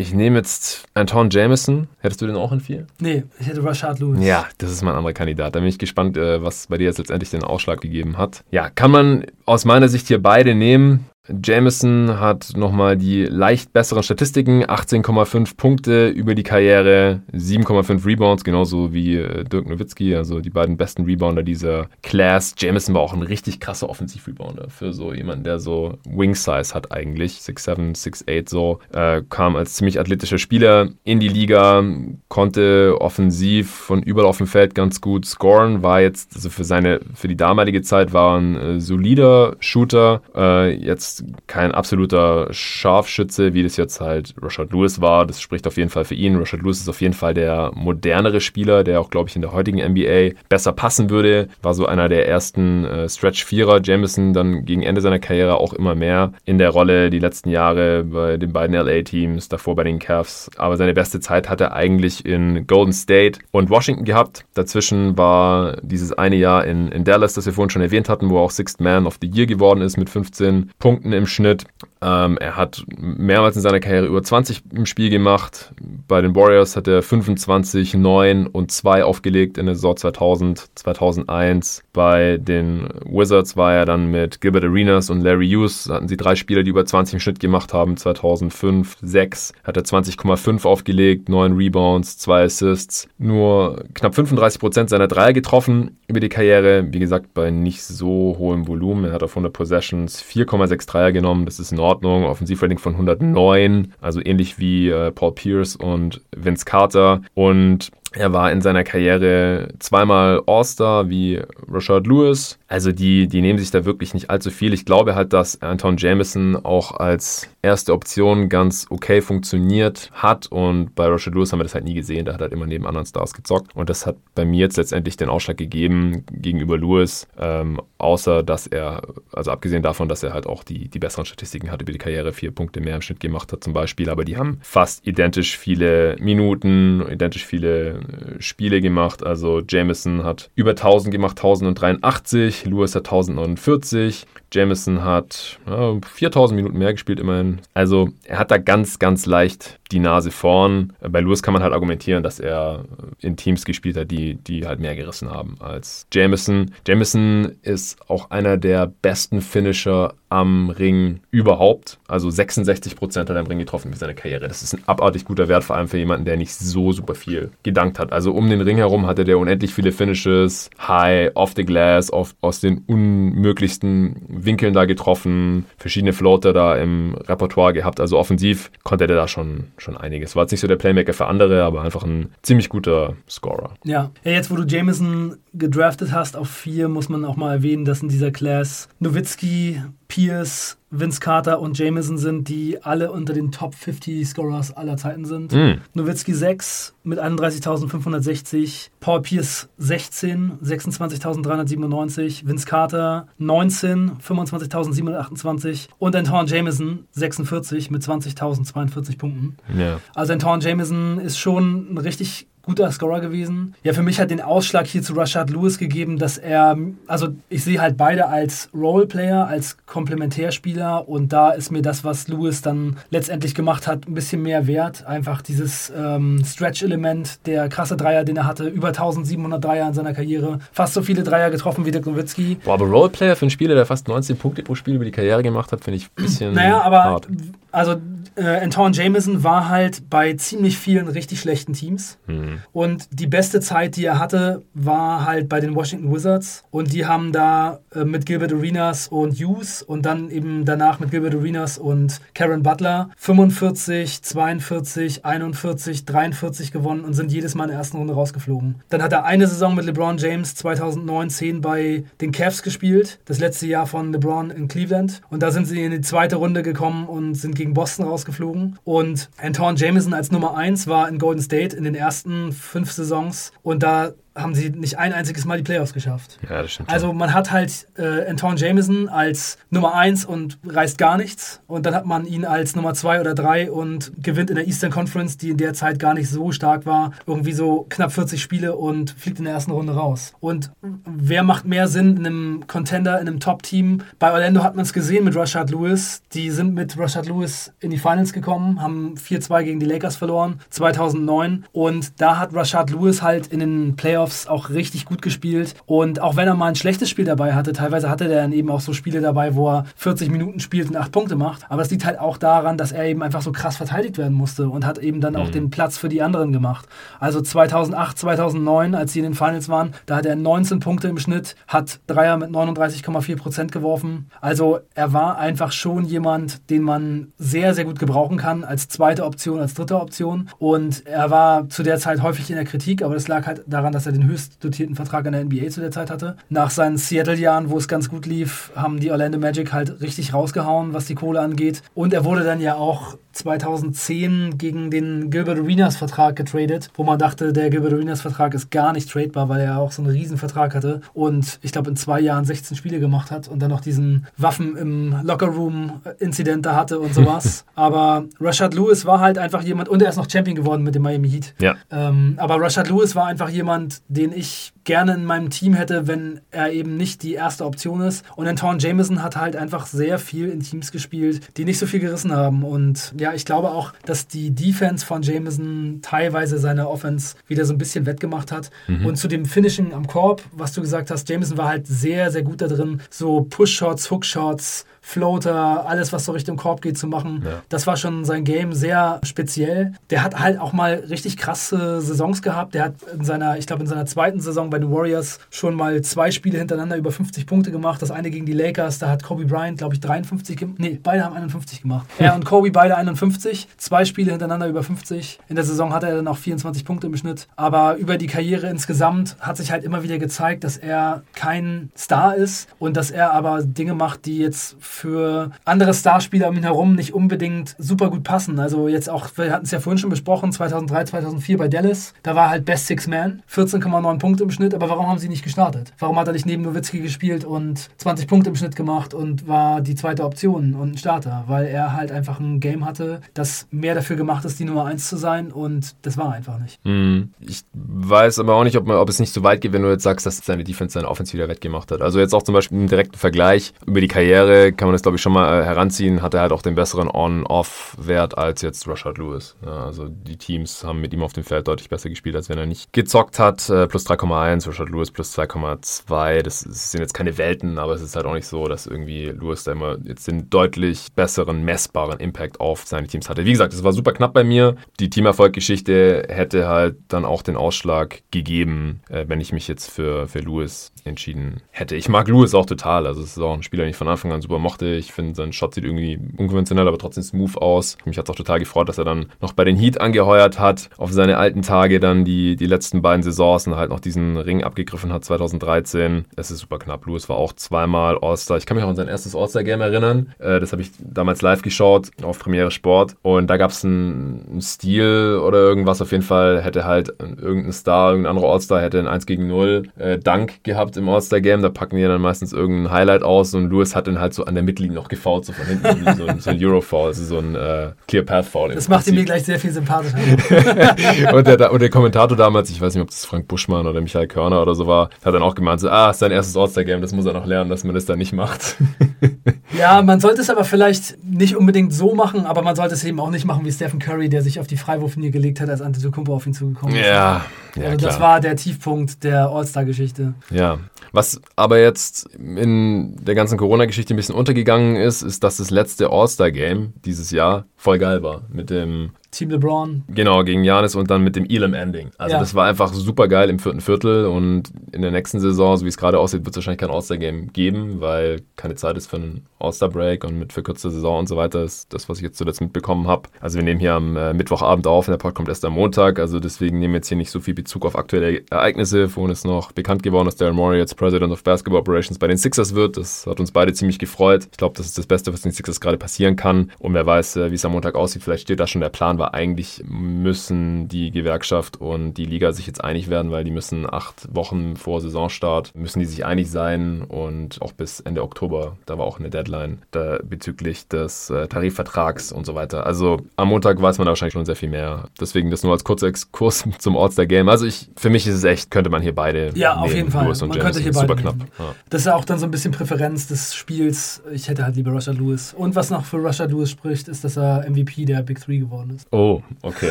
Ich nehme jetzt Anton Jameson. Hättest du den auch in vier? Nee, ich hätte Rashad Lewis. Ja, das ist mein anderer Kandidat. Da bin ich gespannt, äh, was bei dir jetzt letztendlich den Ausschlag gegeben hat. Ja, kann man aus meiner Sicht hier beide nehmen. Jameson hat nochmal die leicht besseren Statistiken, 18,5 Punkte über die Karriere, 7,5 Rebounds, genauso wie äh, Dirk Nowitzki, also die beiden besten Rebounder dieser Class. Jameson war auch ein richtig krasser Offensiv-Rebounder für so jemanden, der so Wing-Size hat eigentlich, 6'7, 6'8 so, äh, kam als ziemlich athletischer Spieler in die Liga, konnte offensiv von überall auf dem Feld ganz gut scoren, war jetzt, also für seine, für die damalige Zeit war ein äh, solider Shooter, äh, jetzt kein absoluter Scharfschütze, wie das jetzt halt Rashad Lewis war. Das spricht auf jeden Fall für ihn. Rashad Lewis ist auf jeden Fall der modernere Spieler, der auch, glaube ich, in der heutigen NBA besser passen würde. War so einer der ersten äh, Stretch-Vierer. Jameson dann gegen Ende seiner Karriere auch immer mehr in der Rolle die letzten Jahre bei den beiden LA-Teams, davor bei den Cavs. Aber seine beste Zeit hat er eigentlich in Golden State und Washington gehabt. Dazwischen war dieses eine Jahr in, in Dallas, das wir vorhin schon erwähnt hatten, wo er auch Sixth Man of the Year geworden ist mit 15 Punkten Punkten im Schnitt. Ähm, er hat mehrmals in seiner Karriere über 20 im Spiel gemacht. Bei den Warriors hat er 25, 9 und 2 aufgelegt in der Saison 2000, 2001. Bei den Wizards war er dann mit Gilbert Arenas und Larry Hughes. Da hatten sie drei Spieler, die über 20 im Schnitt gemacht haben. 2005, 6 hat er 20,5 aufgelegt, 9 Rebounds, 2 Assists. Nur knapp 35 Prozent seiner Dreier getroffen über die Karriere. Wie gesagt, bei nicht so hohem Volumen. Er hat auf 100 Possessions 4,6 Dreier genommen. Das ist in Ordnung. Offensivrating von 109, also ähnlich wie äh, Paul Pierce und Vince Carter. Und er war in seiner Karriere zweimal All-Star wie Rashad Lewis. Also die, die nehmen sich da wirklich nicht allzu viel. Ich glaube halt, dass Anton Jameson auch als erste Option ganz okay funktioniert hat. Und bei Rashad Lewis haben wir das halt nie gesehen. Da hat er halt immer neben anderen Stars gezockt. Und das hat bei mir jetzt letztendlich den Ausschlag gegeben gegenüber Lewis. Ähm, außer dass er, also abgesehen davon, dass er halt auch die, die besseren Statistiken hat über die Karriere, vier Punkte mehr im Schnitt gemacht hat zum Beispiel. Aber die haben fast identisch viele Minuten, identisch viele äh, Spiele gemacht. Also Jameson hat über 1000 gemacht, 1083, Lewis hat 1049, Jameson hat ja, 4000 Minuten mehr gespielt immerhin. Also er hat da ganz, ganz leicht die Nase vorn. Bei Lewis kann man halt argumentieren, dass er in Teams gespielt hat, die, die halt mehr gerissen haben als Jameson. Jameson ist auch einer der besten Finisher am Ring überhaupt. Also 66% hat er am Ring getroffen für seine Karriere. Das ist ein abartig guter Wert, vor allem für jemanden, der nicht so super viel gedankt hat. Also um den Ring herum hatte der unendlich viele Finishes, high, off the glass, off, aus den unmöglichsten Winkeln da getroffen, verschiedene Floater da im Repertoire gehabt. Also offensiv konnte der da schon, schon einiges. War jetzt nicht so der Playmaker für andere, aber einfach ein ziemlich guter Scorer. Ja, ja jetzt wo du Jameson gedraftet hast auf vier, muss man auch mal erwähnen, dass in dieser Class Nowitzki, Pierce, Vince Carter und Jameson sind, die alle unter den Top 50 Scorers aller Zeiten sind. Mm. Nowitzki 6 mit 31.560, Paul Pierce 16, 26.397, Vince Carter 19, 25.728 und Anton Jameson 46 mit 20.042 Punkten. Yeah. Also Anton Jameson ist schon ein richtig guter Scorer gewesen. Ja, für mich hat den Ausschlag hier zu Rashad Lewis gegeben, dass er, also ich sehe halt beide als Roleplayer, als Komplementärspieler und da ist mir das, was Lewis dann letztendlich gemacht hat, ein bisschen mehr wert. Einfach dieses ähm, Stretch-Element, der krasse Dreier, den er hatte, über 1700 Dreier in seiner Karriere, fast so viele Dreier getroffen wie Dirk Nowitzki. Boah, aber Roleplayer für einen Spieler, der fast 19 Punkte pro Spiel über die Karriere gemacht hat, finde ich ein bisschen Naja, aber hart. Also äh, Anton Jameson war halt bei ziemlich vielen richtig schlechten Teams. Hm. Und die beste Zeit, die er hatte, war halt bei den Washington Wizards. Und die haben da äh, mit Gilbert Arenas und Hughes und dann eben danach mit Gilbert Arenas und Karen Butler 45, 42, 41, 43 gewonnen und sind jedes Mal in der ersten Runde rausgeflogen. Dann hat er eine Saison mit LeBron James 2009-10 bei den Cavs gespielt. Das letzte Jahr von LeBron in Cleveland. Und da sind sie in die zweite Runde gekommen und sind gegen Boston rausgeflogen. Und Anton Jameson als Nummer 1 war in Golden State in den ersten fünf Saisons und da haben sie nicht ein einziges Mal die Playoffs geschafft. Ja, das stimmt. Also man hat halt äh, Anton Jameson als Nummer 1 und reißt gar nichts. Und dann hat man ihn als Nummer 2 oder 3 und gewinnt in der Eastern Conference, die in der Zeit gar nicht so stark war, irgendwie so knapp 40 Spiele und fliegt in der ersten Runde raus. Und wer macht mehr Sinn in einem Contender, in einem Top-Team? Bei Orlando hat man es gesehen mit Rashad Lewis. Die sind mit Rashad Lewis in die Finals gekommen, haben 4-2 gegen die Lakers verloren, 2009. Und da hat Rashad Lewis halt in den Playoffs auch richtig gut gespielt. Und auch wenn er mal ein schlechtes Spiel dabei hatte, teilweise hatte der dann eben auch so Spiele dabei, wo er 40 Minuten spielt und 8 Punkte macht. Aber es liegt halt auch daran, dass er eben einfach so krass verteidigt werden musste und hat eben dann auch mhm. den Platz für die anderen gemacht. Also 2008, 2009, als sie in den Finals waren, da hat er 19 Punkte im Schnitt, hat Dreier mit 39,4 Prozent geworfen. Also er war einfach schon jemand, den man sehr, sehr gut gebrauchen kann als zweite Option, als dritte Option. Und er war zu der Zeit häufig in der Kritik, aber das lag halt daran, dass er den höchst dotierten Vertrag in der NBA zu der Zeit hatte. Nach seinen Seattle-Jahren, wo es ganz gut lief, haben die Orlando Magic halt richtig rausgehauen, was die Kohle angeht. Und er wurde dann ja auch 2010 gegen den Gilbert Arenas Vertrag getradet, wo man dachte, der Gilbert Arenas Vertrag ist gar nicht tradebar, weil er auch so einen Riesenvertrag hatte und ich glaube in zwei Jahren 16 Spiele gemacht hat und dann noch diesen Waffen im Lockerroom Inzident da hatte und sowas. aber Rashad Lewis war halt einfach jemand und er ist noch Champion geworden mit dem Miami Heat. Ja. Ähm, aber Rashad Lewis war einfach jemand, den ich gerne in meinem Team hätte, wenn er eben nicht die erste Option ist. Und Anton Jameson hat halt einfach sehr viel in Teams gespielt, die nicht so viel gerissen haben. Und ja, ich glaube auch, dass die Defense von Jameson teilweise seine Offense wieder so ein bisschen wettgemacht hat. Mhm. Und zu dem Finishing am Korb, was du gesagt hast, Jameson war halt sehr, sehr gut da drin. So Push-Shots, Hook-Shots, Floater, alles, was so Richtung Korb geht, zu machen. Ja. Das war schon sein Game sehr speziell. Der hat halt auch mal richtig krasse Saisons gehabt. Der hat in seiner, ich glaube, in seiner zweiten Saison bei den Warriors schon mal zwei Spiele hintereinander über 50 Punkte gemacht. Das eine gegen die Lakers, da hat Kobe Bryant, glaube ich, 53 gemacht. Nee, beide haben 51 gemacht. Er und Kobe beide 51. Zwei Spiele hintereinander über 50. In der Saison hatte er dann auch 24 Punkte im Schnitt. Aber über die Karriere insgesamt hat sich halt immer wieder gezeigt, dass er kein Star ist und dass er aber Dinge macht, die jetzt für andere Starspieler um ihn herum nicht unbedingt super gut passen. Also jetzt auch, wir hatten es ja vorhin schon besprochen, 2003, 2004 bei Dallas, da war halt Best Six Man, 14,9 Punkte im Schnitt, aber warum haben sie nicht gestartet? Warum hat er nicht neben Nowitzki gespielt und 20 Punkte im Schnitt gemacht und war die zweite Option und ein Starter? Weil er halt einfach ein Game hatte, das mehr dafür gemacht ist, die Nummer 1 zu sein und das war einfach nicht. Mhm. Ich weiß aber auch nicht, ob, man, ob es nicht so weit geht, wenn du jetzt sagst, dass seine Defense seine Offense wieder wettgemacht hat. Also jetzt auch zum Beispiel im direkten Vergleich über die Karriere kann man das, glaube ich, schon mal äh, heranziehen, hat er halt auch den besseren On-Off-Wert als jetzt Rashad Lewis. Ja, also die Teams haben mit ihm auf dem Feld deutlich besser gespielt, als wenn er nicht gezockt hat. Äh, plus 3,1, Rashad Lewis plus 2,2. Das, sind jetzt keine Welten, aber es ist halt auch nicht so, dass irgendwie Lewis da immer jetzt den deutlich besseren, messbaren Impact auf seine Teams hatte. Wie gesagt, es war super knapp bei mir. Die Teamerfolggeschichte hätte halt dann auch den Ausschlag gegeben, äh, wenn ich mich jetzt für, für Lewis entschieden hätte. Ich mag Lewis auch total. Also es ist auch ein Spieler, den ich von Anfang an super mochte. Ich finde, sein Shot sieht irgendwie unkonventionell, aber trotzdem smooth aus. Mich hat es auch total gefreut, dass er dann noch bei den Heat angeheuert hat, auf seine alten Tage dann die, die letzten beiden Saisons und halt noch diesen Ring abgegriffen hat 2013. Es ist super knapp. Lewis war auch zweimal All-Star. Ich kann mich auch an sein erstes All-Star-Game erinnern. Äh, das habe ich damals live geschaut auf Premiere Sport. Und da gab es einen Stil oder irgendwas. Auf jeden Fall hätte halt irgendein Star, irgendein anderer All-Star hätte ein 1 gegen 0 äh, Dank gehabt im All-Star-Game. Da packen wir dann meistens irgendein Highlight aus und Lewis hat dann halt so an der Mittellinie noch gefault, so von hinten, so ein, so ein Euro-Foul, also so ein äh, Clear Path-Foul. Das macht ihn mir gleich sehr viel sympathischer. und, der, und der Kommentator damals, ich weiß nicht, ob das Frank Buschmann oder Michael Körner oder so war, hat dann auch gemeint, so, ah, ist sein erstes All-Star-Game, das muss er noch lernen, dass man das da nicht macht. ja, man sollte es aber vielleicht nicht unbedingt so machen, aber man sollte es eben auch nicht machen wie Stephen Curry, der sich auf die Freiwurflinie gelegt hat, als Antetokounmpo auf ihn zugekommen ist. Ja, ja also das war der Tiefpunkt der All-Star-Geschichte. Ja, was aber jetzt in der ganzen Corona-Geschichte ein bisschen untergegangen ist, ist, dass das letzte All-Star-Game dieses Jahr voll geil war. Mit dem Team LeBron. Genau, gegen Janis und dann mit dem Elam Ending. Also ja. das war einfach super geil im vierten Viertel und in der nächsten Saison, so wie es gerade aussieht, wird es wahrscheinlich kein All-Star-Game geben, weil keine Zeit ist für einen All-Star-Break und mit verkürzter Saison und so weiter ist das, was ich jetzt zuletzt mitbekommen habe. Also wir nehmen hier am äh, Mittwochabend auf und der Pod kommt erst am Montag, also deswegen nehmen wir jetzt hier nicht so viel Bezug auf aktuelle Ereignisse. Vorhin ist noch bekannt geworden, dass Daryl Morey jetzt President of Basketball Operations bei den Sixers wird. Das hat uns beide ziemlich gefreut. Ich glaube, das ist das Beste, was den Sixers gerade passieren kann und wer weiß, äh, wie es am Montag aussieht. Vielleicht steht da schon der Plan, weil eigentlich müssen die Gewerkschaft und die Liga sich jetzt einig werden, weil die müssen acht Wochen vor Saisonstart, müssen die sich einig sein und auch bis Ende Oktober, da war auch eine Deadline da, bezüglich des äh, Tarifvertrags und so weiter. Also am Montag weiß man da wahrscheinlich schon sehr viel mehr. Deswegen das nur als kurzer Exkurs zum All-Star-Game. Also ich, für mich ist es echt, könnte man hier beide Ja, auf jeden Fall. Lewis und man Jameson. könnte hier beide Super knapp. nehmen. Ja. Das ist ja auch dann so ein bisschen Präferenz des Spiels. Ich hätte halt lieber Russia Lewis. Und was noch für Russia Lewis spricht, ist, dass er MVP der Big Three geworden ist. Oh, okay.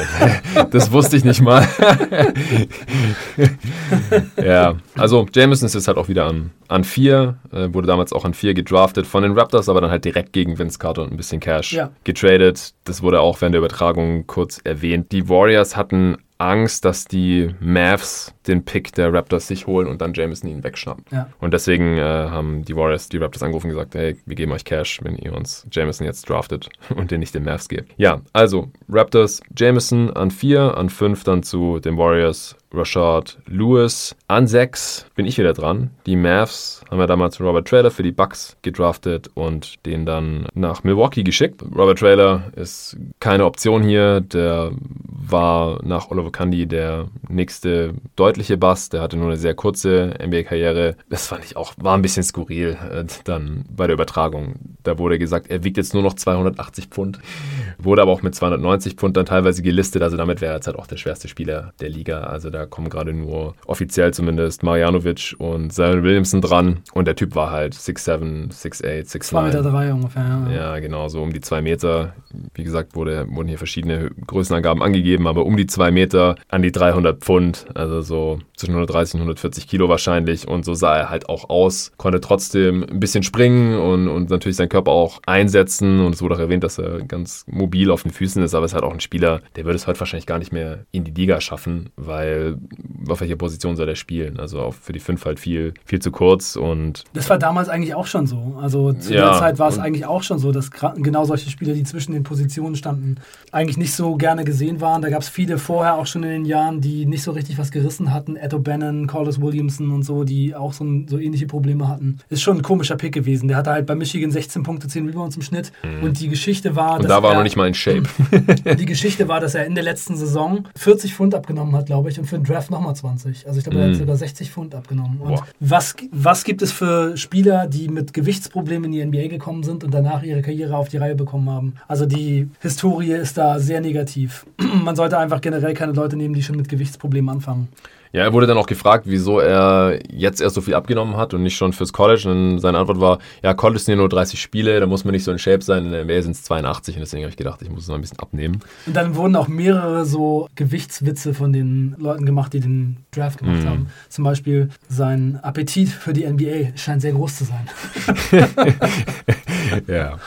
Das wusste ich nicht mal. ja, also Jameson ist jetzt halt auch wieder an, an vier, äh, wurde damals auch an vier gedraftet von den Raptors, aber dann halt direkt gegen Vince Carter und ein bisschen Cash Ja. getradet. Das wurde auch während der Übertragung kurz erwähnt. Die Warriors hatten Angst, dass die Mavs den Pick der Raptors sich holen und dann Jameson ihn wegschnappen. Ja. Und deswegen äh, haben die Warriors die Raptors angerufen und gesagt, hey, wir geben euch Cash, wenn ihr uns Jameson jetzt draftet und den nicht den Mavs gebt. Ja, also Raptors Jameson an 4, an 5 dann zu den Warriors Rashard Lewis. An 6 bin ich wieder dran. Die Mavs haben ja damals Robert Trailer für die Bucks gedraftet und den dann nach Milwaukee geschickt. Robert Trailer ist keine Option hier. Der war nach Oliver Candy der nächste deutliche Bass. Der hatte nur eine sehr kurze NBA-Karriere. Das fand ich auch, war ein bisschen skurril äh, dann bei der Übertragung. Da wurde gesagt, er wiegt jetzt nur noch 280 Pfund. Wurde aber auch mit 290 Pfund dann teilweise gelistet. Also damit wäre er jetzt halt auch der schwerste Spieler der Liga. Also da kommen gerade nur offiziell zumindest Marjanovic und Zion Williamson dran. Und der Typ war halt 6'7, 6'8, 6'9. 2 Meter drei ungefähr. Ja. Ja, genau, so um die zwei Meter. Wie gesagt, wurde, wurden hier verschiedene Größenangaben angegeben, aber um die zwei Meter an die 300 Pfund, also so zwischen 130 und 140 Kilo wahrscheinlich. Und so sah er halt auch aus, konnte trotzdem ein bisschen springen und, und natürlich seinen Körper auch einsetzen. Und es wurde auch erwähnt, dass er ganz mobil auf den Füßen ist, aber es ist halt auch ein Spieler, der würde es heute wahrscheinlich gar nicht mehr in die Liga schaffen, weil auf welcher Position soll er spielen? Also auch für die 5 halt viel, viel zu kurz und Das war damals eigentlich auch schon so. Also zu Ja, der Zeit war es und- eigentlich auch schon so, dass genau solche Spieler, die zwischen den Positionen standen, eigentlich nicht so gerne gesehen waren. Da gab es viele vorher auch schon in den Jahren, die nicht so richtig was gerissen hatten. Ed O'Bannon, Carlos Williamson und so, die auch so, ein- so ähnliche Probleme hatten. Ist schon ein komischer Pick gewesen. Der hatte halt bei Michigan 16 Punkte, 10 Rebounds im Schnitt. Und die Geschichte war, Mhm. und dass da war er noch nicht mal in Shape. die Geschichte war, dass er in der letzten Saison 40 Pfund abgenommen hat, glaube ich, und für den Draft nochmal 20. Also ich glaube, er hat Mhm. sogar 60 Pfund abgenommen. Und Boah. was, was gibt es für Spieler, die mit Gewichtsproblemen in die NBA gekommen sind und danach ihre Karriere auf die Reihe bekommen haben? Also die Historie ist da sehr negativ. Man sollte einfach generell keine Leute nehmen, die schon mit Gewichtsproblemen anfangen. Ja, er wurde dann auch gefragt, wieso er jetzt erst so viel abgenommen hat und nicht schon fürs College. Und seine Antwort war, ja, College sind ja nur 30 Spiele, da muss man nicht so in Shape sein. In der NBA sind es 82 und deswegen habe ich gedacht, ich muss es noch ein bisschen abnehmen. Und dann wurden auch mehrere so Gewichtswitze von den Leuten gemacht, die den Draft gemacht Mhm. haben. Zum Beispiel sein Appetit für die NBA scheint sehr groß zu sein. ja.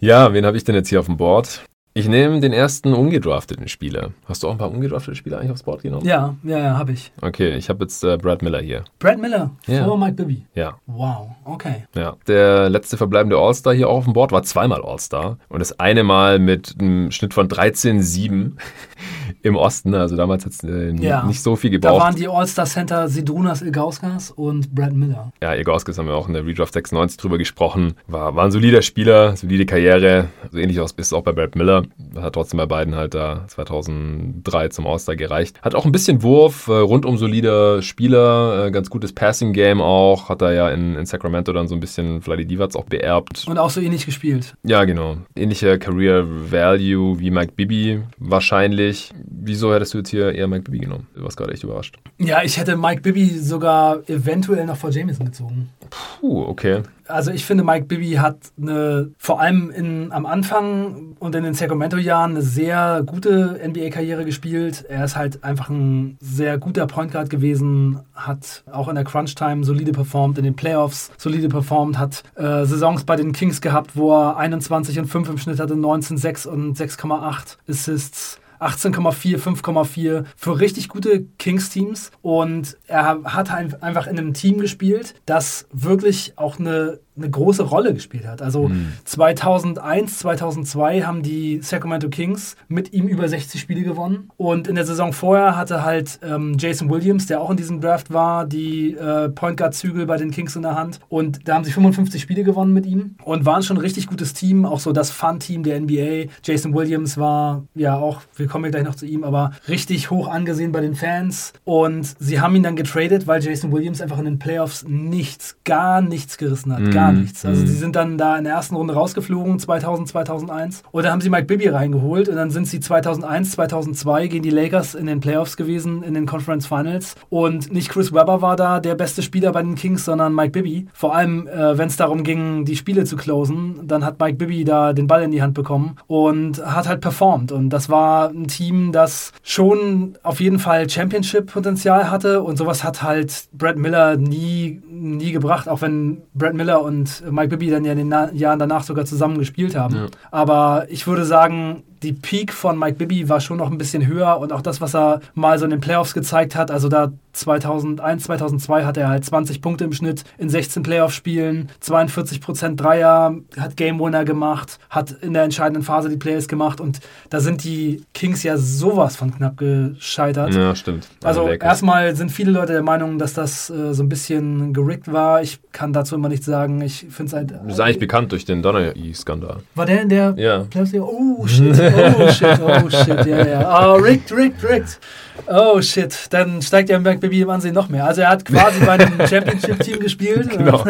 Ja, wen habe ich denn jetzt hier auf dem Board? Ich nehme den ersten ungedrafteten Spieler. Hast du auch ein paar ungedraftete Spieler eigentlich aufs Board genommen? Ja, ja, ja, habe ich. Okay, ich habe jetzt äh, Brad Miller hier. Brad Miller Ja. vor Mike Bibby. Ja, Wow, okay. ja. Der letzte verbleibende All-Star hier auch auf dem Board war zweimal All-Star. Und das eine Mal mit einem Schnitt von 13,7 im Osten. Also damals hat es äh, Ja. nicht so viel Da waren gebraucht. die All-Star-Center Sedrunas Ilgauskas und Brad Miller. Ja, Egorskis haben wir auch in der Redraft 96 drüber gesprochen. War, war ein solider Spieler, solide Karriere. So ähnlich aus- ist es auch bei Brad Miller. Hat trotzdem bei beiden halt da 2003 zum All-Star gereicht. Hat auch ein bisschen Wurf, äh, rundum solider Spieler, äh, ganz gutes Passing-Game auch. Hat er ja in, in Sacramento dann so ein bisschen Vladi Divac auch beerbt. Und auch so ähnlich gespielt. Ja, genau. Ähnlicher Career Value wie Mike Bibby wahrscheinlich. Wieso hättest du jetzt hier eher Mike Bibby genommen? Du warst gerade echt überrascht. Ja, ich hätte Mike Bibby sogar eventuell noch vor Jameson gezogen. Puh, okay. Also ich finde, Mike Bibby hat eine, vor allem in, am Anfang und in den Sacramento-Jahren eine sehr gute NBA-Karriere gespielt. Er ist halt einfach ein sehr guter Point Guard gewesen, hat auch in der Crunch-Time solide performt, in den Playoffs solide performt, hat äh, Saisons bei den Kings gehabt, wo er 21 und 5 im Schnitt hatte, 19,6 und 6,8 Assists. 18,4, 5,4 für richtig gute Kings-Teams. Und er hat ein- einfach in einem Team gespielt, das wirklich auch eine eine große Rolle gespielt hat. Also mhm. 2001, 2002 haben die Sacramento Kings mit ihm über 60 Spiele gewonnen. Und in der Saison vorher hatte halt ähm, Jason Williams, der auch in diesem Draft war, die äh, Point Guard-Zügel bei den Kings in der Hand. Und da haben sie 55 Spiele gewonnen mit ihm und waren schon ein richtig gutes Team. Auch so das Fun-Team der NBA. Jason Williams war ja auch, wir kommen ja gleich noch zu ihm, aber richtig hoch angesehen bei den Fans. Und sie haben ihn dann getradet, weil Jason Williams einfach in den Playoffs nichts, gar nichts gerissen hat. Mm. Gar nichts. Also mm. sie sind dann da in der ersten Runde rausgeflogen, 2000, 2001. Und dann haben sie Mike Bibby reingeholt und dann sind sie 2001, 2002 gegen die Lakers in den Playoffs gewesen, in den Conference Finals. Und nicht Chris Webber war da der beste Spieler bei den Kings, sondern Mike Bibby. Vor allem, äh, wenn es darum ging, die Spiele zu closen, dann hat Mike Bibby da den Ball in die Hand bekommen und hat halt performt. Und das war ein Team, das schon auf jeden Fall Championship-Potenzial hatte und sowas hat halt Brad Miller nie, nie gebracht, auch wenn Brad Miller und Mike Bibby dann ja in den Jahren danach sogar zusammen gespielt haben. Ja. Aber ich würde sagen, die Peak von Mike Bibby war schon noch ein bisschen höher und auch das, was er mal so in den Playoffs gezeigt hat, also da 2001, 2002 hatte er halt 20 Punkte im Schnitt in 16 Playoff-Spielen, 42% Dreier, hat Game Winner gemacht, hat in der entscheidenden Phase die Plays gemacht und da sind die Kings ja sowas von knapp gescheitert. Ja, stimmt. Also erstmal sind viele Leute der Meinung, dass das äh, so ein bisschen gerickt war. Ich kann dazu immer nichts sagen. Ich finde es halt. Das ist eigentlich bekannt durch den Donner-skandal. War der in der ja. Playoffs? Oh shit, oh shit, oh shit, ja, ja. Oh, rigged, rigged, rigged. Oh shit, dann steigt ja Baby im Ansehen noch mehr. Also er hat quasi bei einem Championship-Team gespielt. Genau.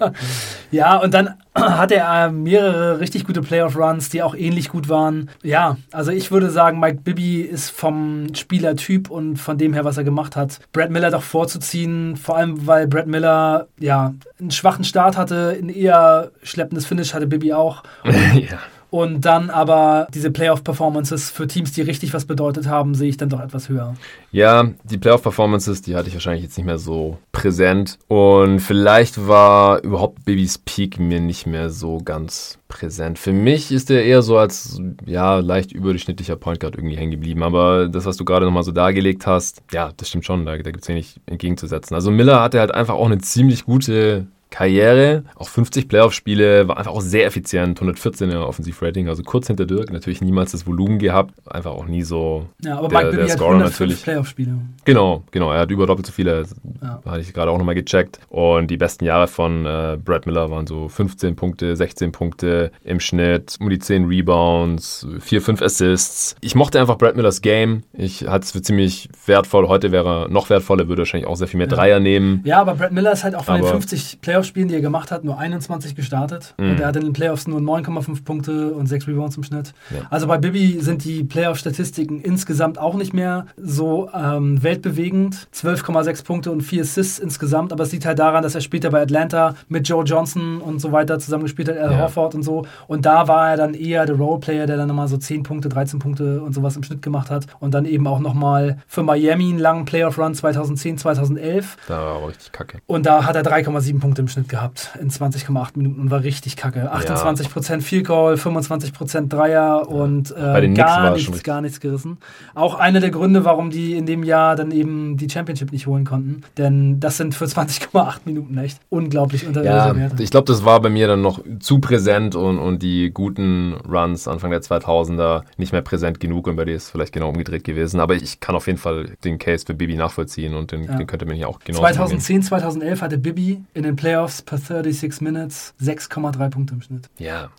ja, und dann hatte er mehrere richtig gute Playoff-Runs, die auch ähnlich gut waren. Ja, also ich würde sagen, Mike Bibby ist vom Spielertyp und von dem her, was er gemacht hat, Brad Miller doch vorzuziehen. Vor allem, weil Brad Miller ja einen schwachen Start hatte, ein eher schleppendes Finish hatte Bibby auch. ja. Und dann aber diese Playoff-Performances für Teams, die richtig was bedeutet haben, sehe ich dann doch etwas höher. Ja, die Playoff-Performances, die hatte ich wahrscheinlich jetzt nicht mehr so präsent. Und vielleicht war überhaupt Babys Peak mir nicht mehr so ganz präsent. Für mich ist er eher so als ja, leicht überdurchschnittlicher Point Guard irgendwie hängen geblieben. Aber das, was du gerade nochmal so dargelegt hast, ja, das stimmt schon. Da, da gibt es wenig entgegenzusetzen. Also Miller hatte halt einfach auch eine ziemlich gute Karriere, auch 50 Playoff-Spiele, war einfach auch sehr effizient, 114er Offensivrating, also kurz hinter Dirk, natürlich niemals das Volumen gehabt, einfach auch nie so ja, aber der, Mike der Scorer natürlich. Playoff-Spiele. Genau, genau, er hat über doppelt so viele, ja. hatte ich gerade auch nochmal gecheckt und die besten Jahre von äh, Brad Miller waren so 15 Punkte, 16 Punkte im Schnitt, um die 10 Rebounds, 4, 5 Assists. Ich mochte einfach Brad Millers Game, ich hatte es für ziemlich wertvoll, heute wäre er noch wertvoller, würde wahrscheinlich auch sehr viel mehr ja. Dreier nehmen. Ja, aber Brad Miller ist halt auch von aber den 50 Playoff Playoff-Spielen, die er gemacht hat, nur 21 gestartet. Mhm. Und er hat in den Playoffs nur 9,5 Punkte und 6 Rebounds im Schnitt. Ja. Also bei Bibi sind die Playoff-Statistiken insgesamt auch nicht mehr so ähm, weltbewegend. 12,6 Punkte und 4 Assists insgesamt. Aber es liegt halt daran, dass er später bei Atlanta mit Joe Johnson und so weiter zusammengespielt hat, Al ja. Horford und so. Und da war er dann eher der Roleplayer, der dann nochmal so 10 Punkte, 13 Punkte und sowas im Schnitt gemacht hat. Und dann eben auch nochmal für Miami einen langen Playoff-Run 2010, 2011. Da war aber richtig kacke. Und da hat er 3,7 Punkte im Schnitt gehabt in 20,8 Minuten und war richtig kacke. 28% ja. Field Goal, 25% Dreier und äh, gar nichts, gar nichts gerissen. Auch einer der Gründe, warum die in dem Jahr dann eben die Championship nicht holen konnten. Denn das sind für 20,8 Minuten echt unglaublich unterirdische ja. Ich glaube, das war bei mir dann noch zu präsent und, und die guten Runs Anfang der 2000er nicht mehr präsent genug und bei dir ist es vielleicht genau umgedreht gewesen. Aber ich kann auf jeden Fall den Case für Bibi nachvollziehen und den, ja. den könnte man hier auch genau 2010, 2011 hatte Bibi in den Playoffs per 36 Minutes 6,3 Punkte im Schnitt. Ja.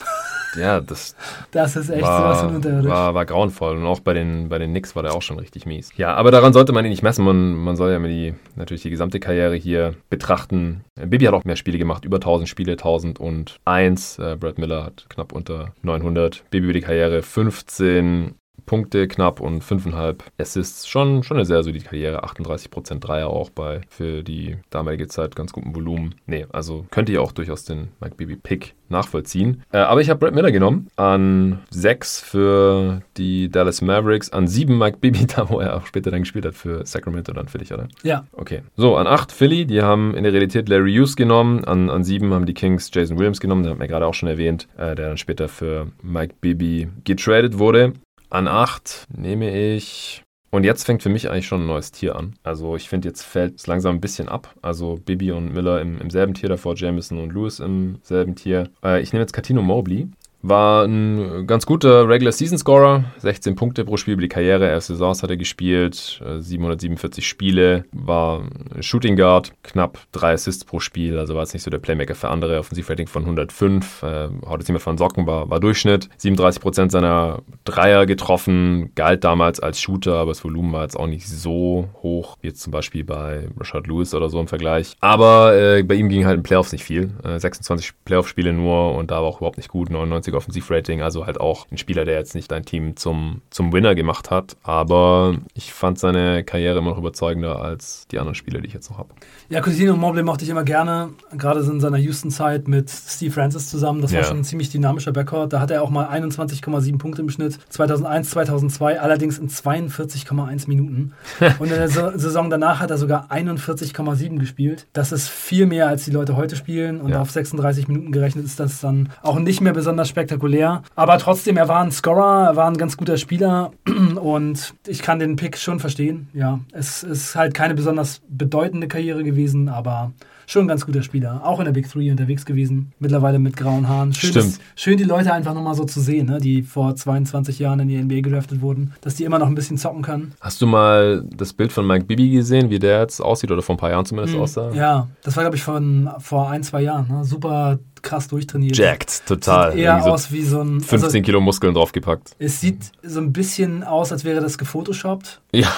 Ja, das, das ist echt war, sowas unterirdisch. War, war grauenvoll. Und auch bei den, bei den Knicks war der auch schon richtig mies. Ja, aber daran sollte man ihn nicht messen. Man, man soll ja immer die, natürlich die gesamte Karriere hier betrachten. Bibi hat auch mehr Spiele gemacht, über 1000 Spiele, 1001. Äh, Brad Miller hat knapp unter 900. Bibi über die Karriere 15 Punkte knapp und 5,5 Assists. Schon, schon eine sehr solide Karriere. 38% Dreier auch bei für die damalige Zeit ganz gutem Volumen. Nee, also könnte ich auch durchaus den Mike Bibby Pick nachvollziehen. Äh, aber ich habe Brad Miller genommen. An 6 für die Dallas Mavericks. An 7 Mike Bibby, da wo er auch später dann gespielt hat für Sacramento dann für dich, oder? Ja. Okay. So, an 8 Philly. Die haben in der Realität Larry Hughes genommen. An, an 7 haben die Kings Jason Williams genommen. Den hat man gerade auch schon erwähnt. Äh, der dann später für Mike Bibby getradet wurde. An 8 nehme ich Und jetzt fängt für mich eigentlich schon ein neues Tier an. Also ich finde, jetzt fällt es langsam ein bisschen ab. Also Bibi und Miller im, im selben Tier, davor Jameson und Lewis im selben Tier. Äh, ich nehme jetzt Catino Mobley. War ein ganz guter Regular Season Scorer, 16 Punkte pro Spiel über die Karriere, erste Saisons hat er gespielt, 747 äh, Spiele, war Shooting Guard, knapp drei Assists pro Spiel, also war jetzt nicht so der Playmaker für andere, Offensivrating von 105, äh, haut jetzt nicht mehr von Socken, war, war Durchschnitt, 37% seiner Dreier getroffen, galt damals als Shooter, aber das Volumen war jetzt auch nicht so hoch, wie jetzt zum Beispiel bei Rashad Lewis oder so im Vergleich. Aber äh, bei ihm ging halt in Playoffs nicht viel, äh, 26 Playoff-Spiele nur und da war auch überhaupt nicht gut, 99 Offensivrating, also halt auch ein Spieler, der jetzt nicht dein Team zum, zum Winner gemacht hat. Aber ich fand seine Karriere immer noch überzeugender als die anderen Spieler, die ich jetzt noch habe. Ja, Coutinho Mobley mochte ich immer gerne, gerade in seiner Houston-Zeit mit Steve Francis zusammen. Das war ja. schon ein ziemlich dynamischer Backcourt. Da hatte er auch mal 21,7 Punkte im Schnitt. 2001, 2002, allerdings in 42,1 Minuten. Und in der Saison danach hat er sogar 41,7 gespielt. Das ist viel mehr, als die Leute heute spielen. Und ja. auf 36 Minuten gerechnet ist das dann auch nicht mehr besonders spektakulär. Aber trotzdem, er war ein Scorer, er war ein ganz guter Spieler. Und ich kann den Pick schon verstehen. Ja, es ist halt keine besonders bedeutende Karriere gewesen aber schon ein ganz guter Spieler. Auch in der Big Three unterwegs gewesen. Mittlerweile mit grauen Haaren. Schön, Stimmt. Dass, schön die Leute einfach nochmal so zu sehen, ne, die vor 22 Jahren in die NBA gedraftet wurden, dass die immer noch ein bisschen zocken können. Hast du mal das Bild von Mike Bibi gesehen, wie der jetzt aussieht oder vor ein paar Jahren zumindest mhm. aussah? Ja, das war, glaube ich, von vor ein, zwei Jahren. Ne? Super krass durchtrainiert. Jacked, total. Sieht eher so aus wie so ein. 15 also, Kilo Muskeln draufgepackt. Es sieht so ein bisschen aus, als wäre das gefotoshoppt. Ja.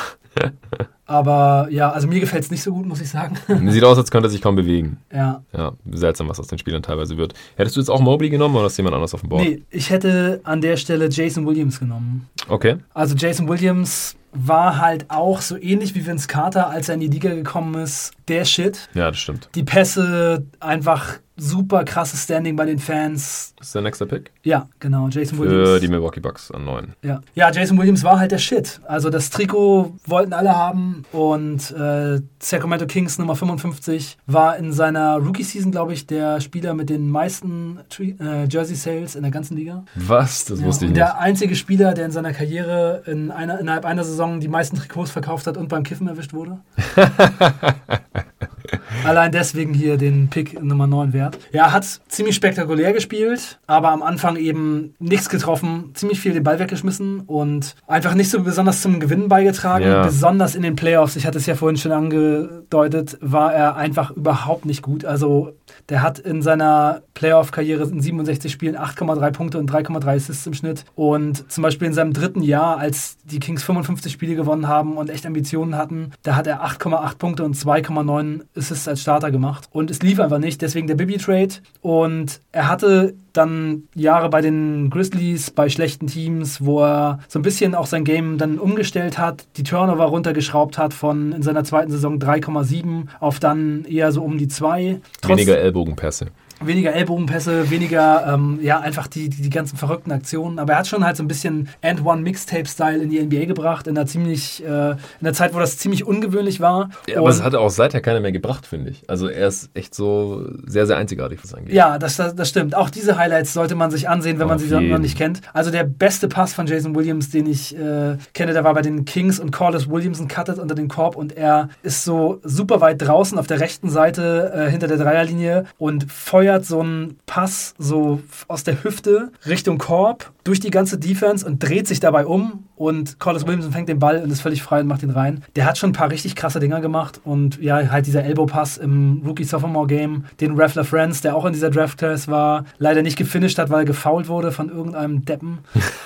Aber ja, also mir gefällt es nicht so gut, muss ich sagen. Sieht aus, als könnte er sich kaum bewegen. Ja. Ja, seltsam, was aus den Spielern teilweise wird. Hättest du jetzt auch Mobley genommen oder hast du jemand anders auf dem Board? Nee, ich hätte an der Stelle Jason Williams genommen. Okay. Also Jason Williams war halt auch so ähnlich wie Vince Carter, als er in die Liga gekommen ist, der Shit. Ja, das stimmt. Die Pässe einfach super krasses Standing bei den Fans. Das ist der nächste Pick? Ja, genau. Jason Williams. Für die Milwaukee Bucks an 9. Ja. ja, Jason Williams war halt der Shit. Also das Trikot wollten alle haben und äh, Sacramento Kings Nummer 55 war in seiner Rookie-Season, glaube ich, der Spieler mit den meisten äh, Jersey-Sales in der ganzen Liga. Was? Das ja. wusste ich nicht. Der einzige Spieler, der in seiner Karriere in einer, innerhalb einer Saison die meisten Trikots verkauft hat und beim Kiffen erwischt wurde. Allein deswegen hier den Pick Nummer 9 wert. Ja, hat ziemlich spektakulär gespielt, aber am Anfang eben nichts getroffen, ziemlich viel den Ball weggeschmissen und einfach nicht so besonders zum Gewinnen beigetragen. Ja. Besonders in den Playoffs, ich hatte es ja vorhin schon angedeutet, war er einfach überhaupt nicht gut. Also der hat in seiner Playoff-Karriere in 67 Spielen 8,3 Punkte und 3,3 Assists im Schnitt. Und zum Beispiel in seinem dritten Jahr, als die Kings 55 Spiele gewonnen haben und echt Ambitionen hatten, da hat er 8,8 Punkte und 2,9 Assists als Starter gemacht. Und es lief einfach nicht, deswegen der Bibi-Trade. Und er hatte dann Jahre bei den Grizzlies, bei schlechten Teams, wo er so ein bisschen auch sein Game dann umgestellt hat, die Turnover runtergeschraubt hat von in seiner zweiten Saison 3,7 auf dann eher so um die 2. Weniger Ellbogenpässe weniger Ellbogenpässe, weniger, ähm, ja, einfach die, die, die, ganzen verrückten Aktionen. Aber er hat schon halt so ein bisschen And-One-Mixtape-Style in die NBA gebracht, in einer ziemlich, äh, in einer Zeit, wo das ziemlich ungewöhnlich war. Ja, aber es hat auch seither keiner mehr gebracht, finde ich. Also er ist echt so sehr, sehr einzigartig, was angeht. Ja, das, das, das stimmt. Auch diese Highlights sollte man sich ansehen, wenn Auf man sie jeden. noch nicht kennt. Also der beste Pass von Jason Williams, den ich äh, kenne, der war bei den Kings und Corliss Williamson cuttet unter den Korb und er ist so super weit draußen auf der rechten Seite äh, hinter der Dreierlinie und feuert feuert so einen Pass so aus der Hüfte Richtung Korb durch die ganze Defense und dreht sich dabei um und Collis Williamson fängt den Ball und ist völlig frei und macht ihn rein. Der hat schon ein paar richtig krasse Dinger gemacht und ja, halt dieser Elbow-Pass im Rookie-Sophomore-Game, den Raffler Friends, der auch in dieser Draft-Class war, leider nicht gefinisht hat, weil er gefoult wurde von irgendeinem Deppen.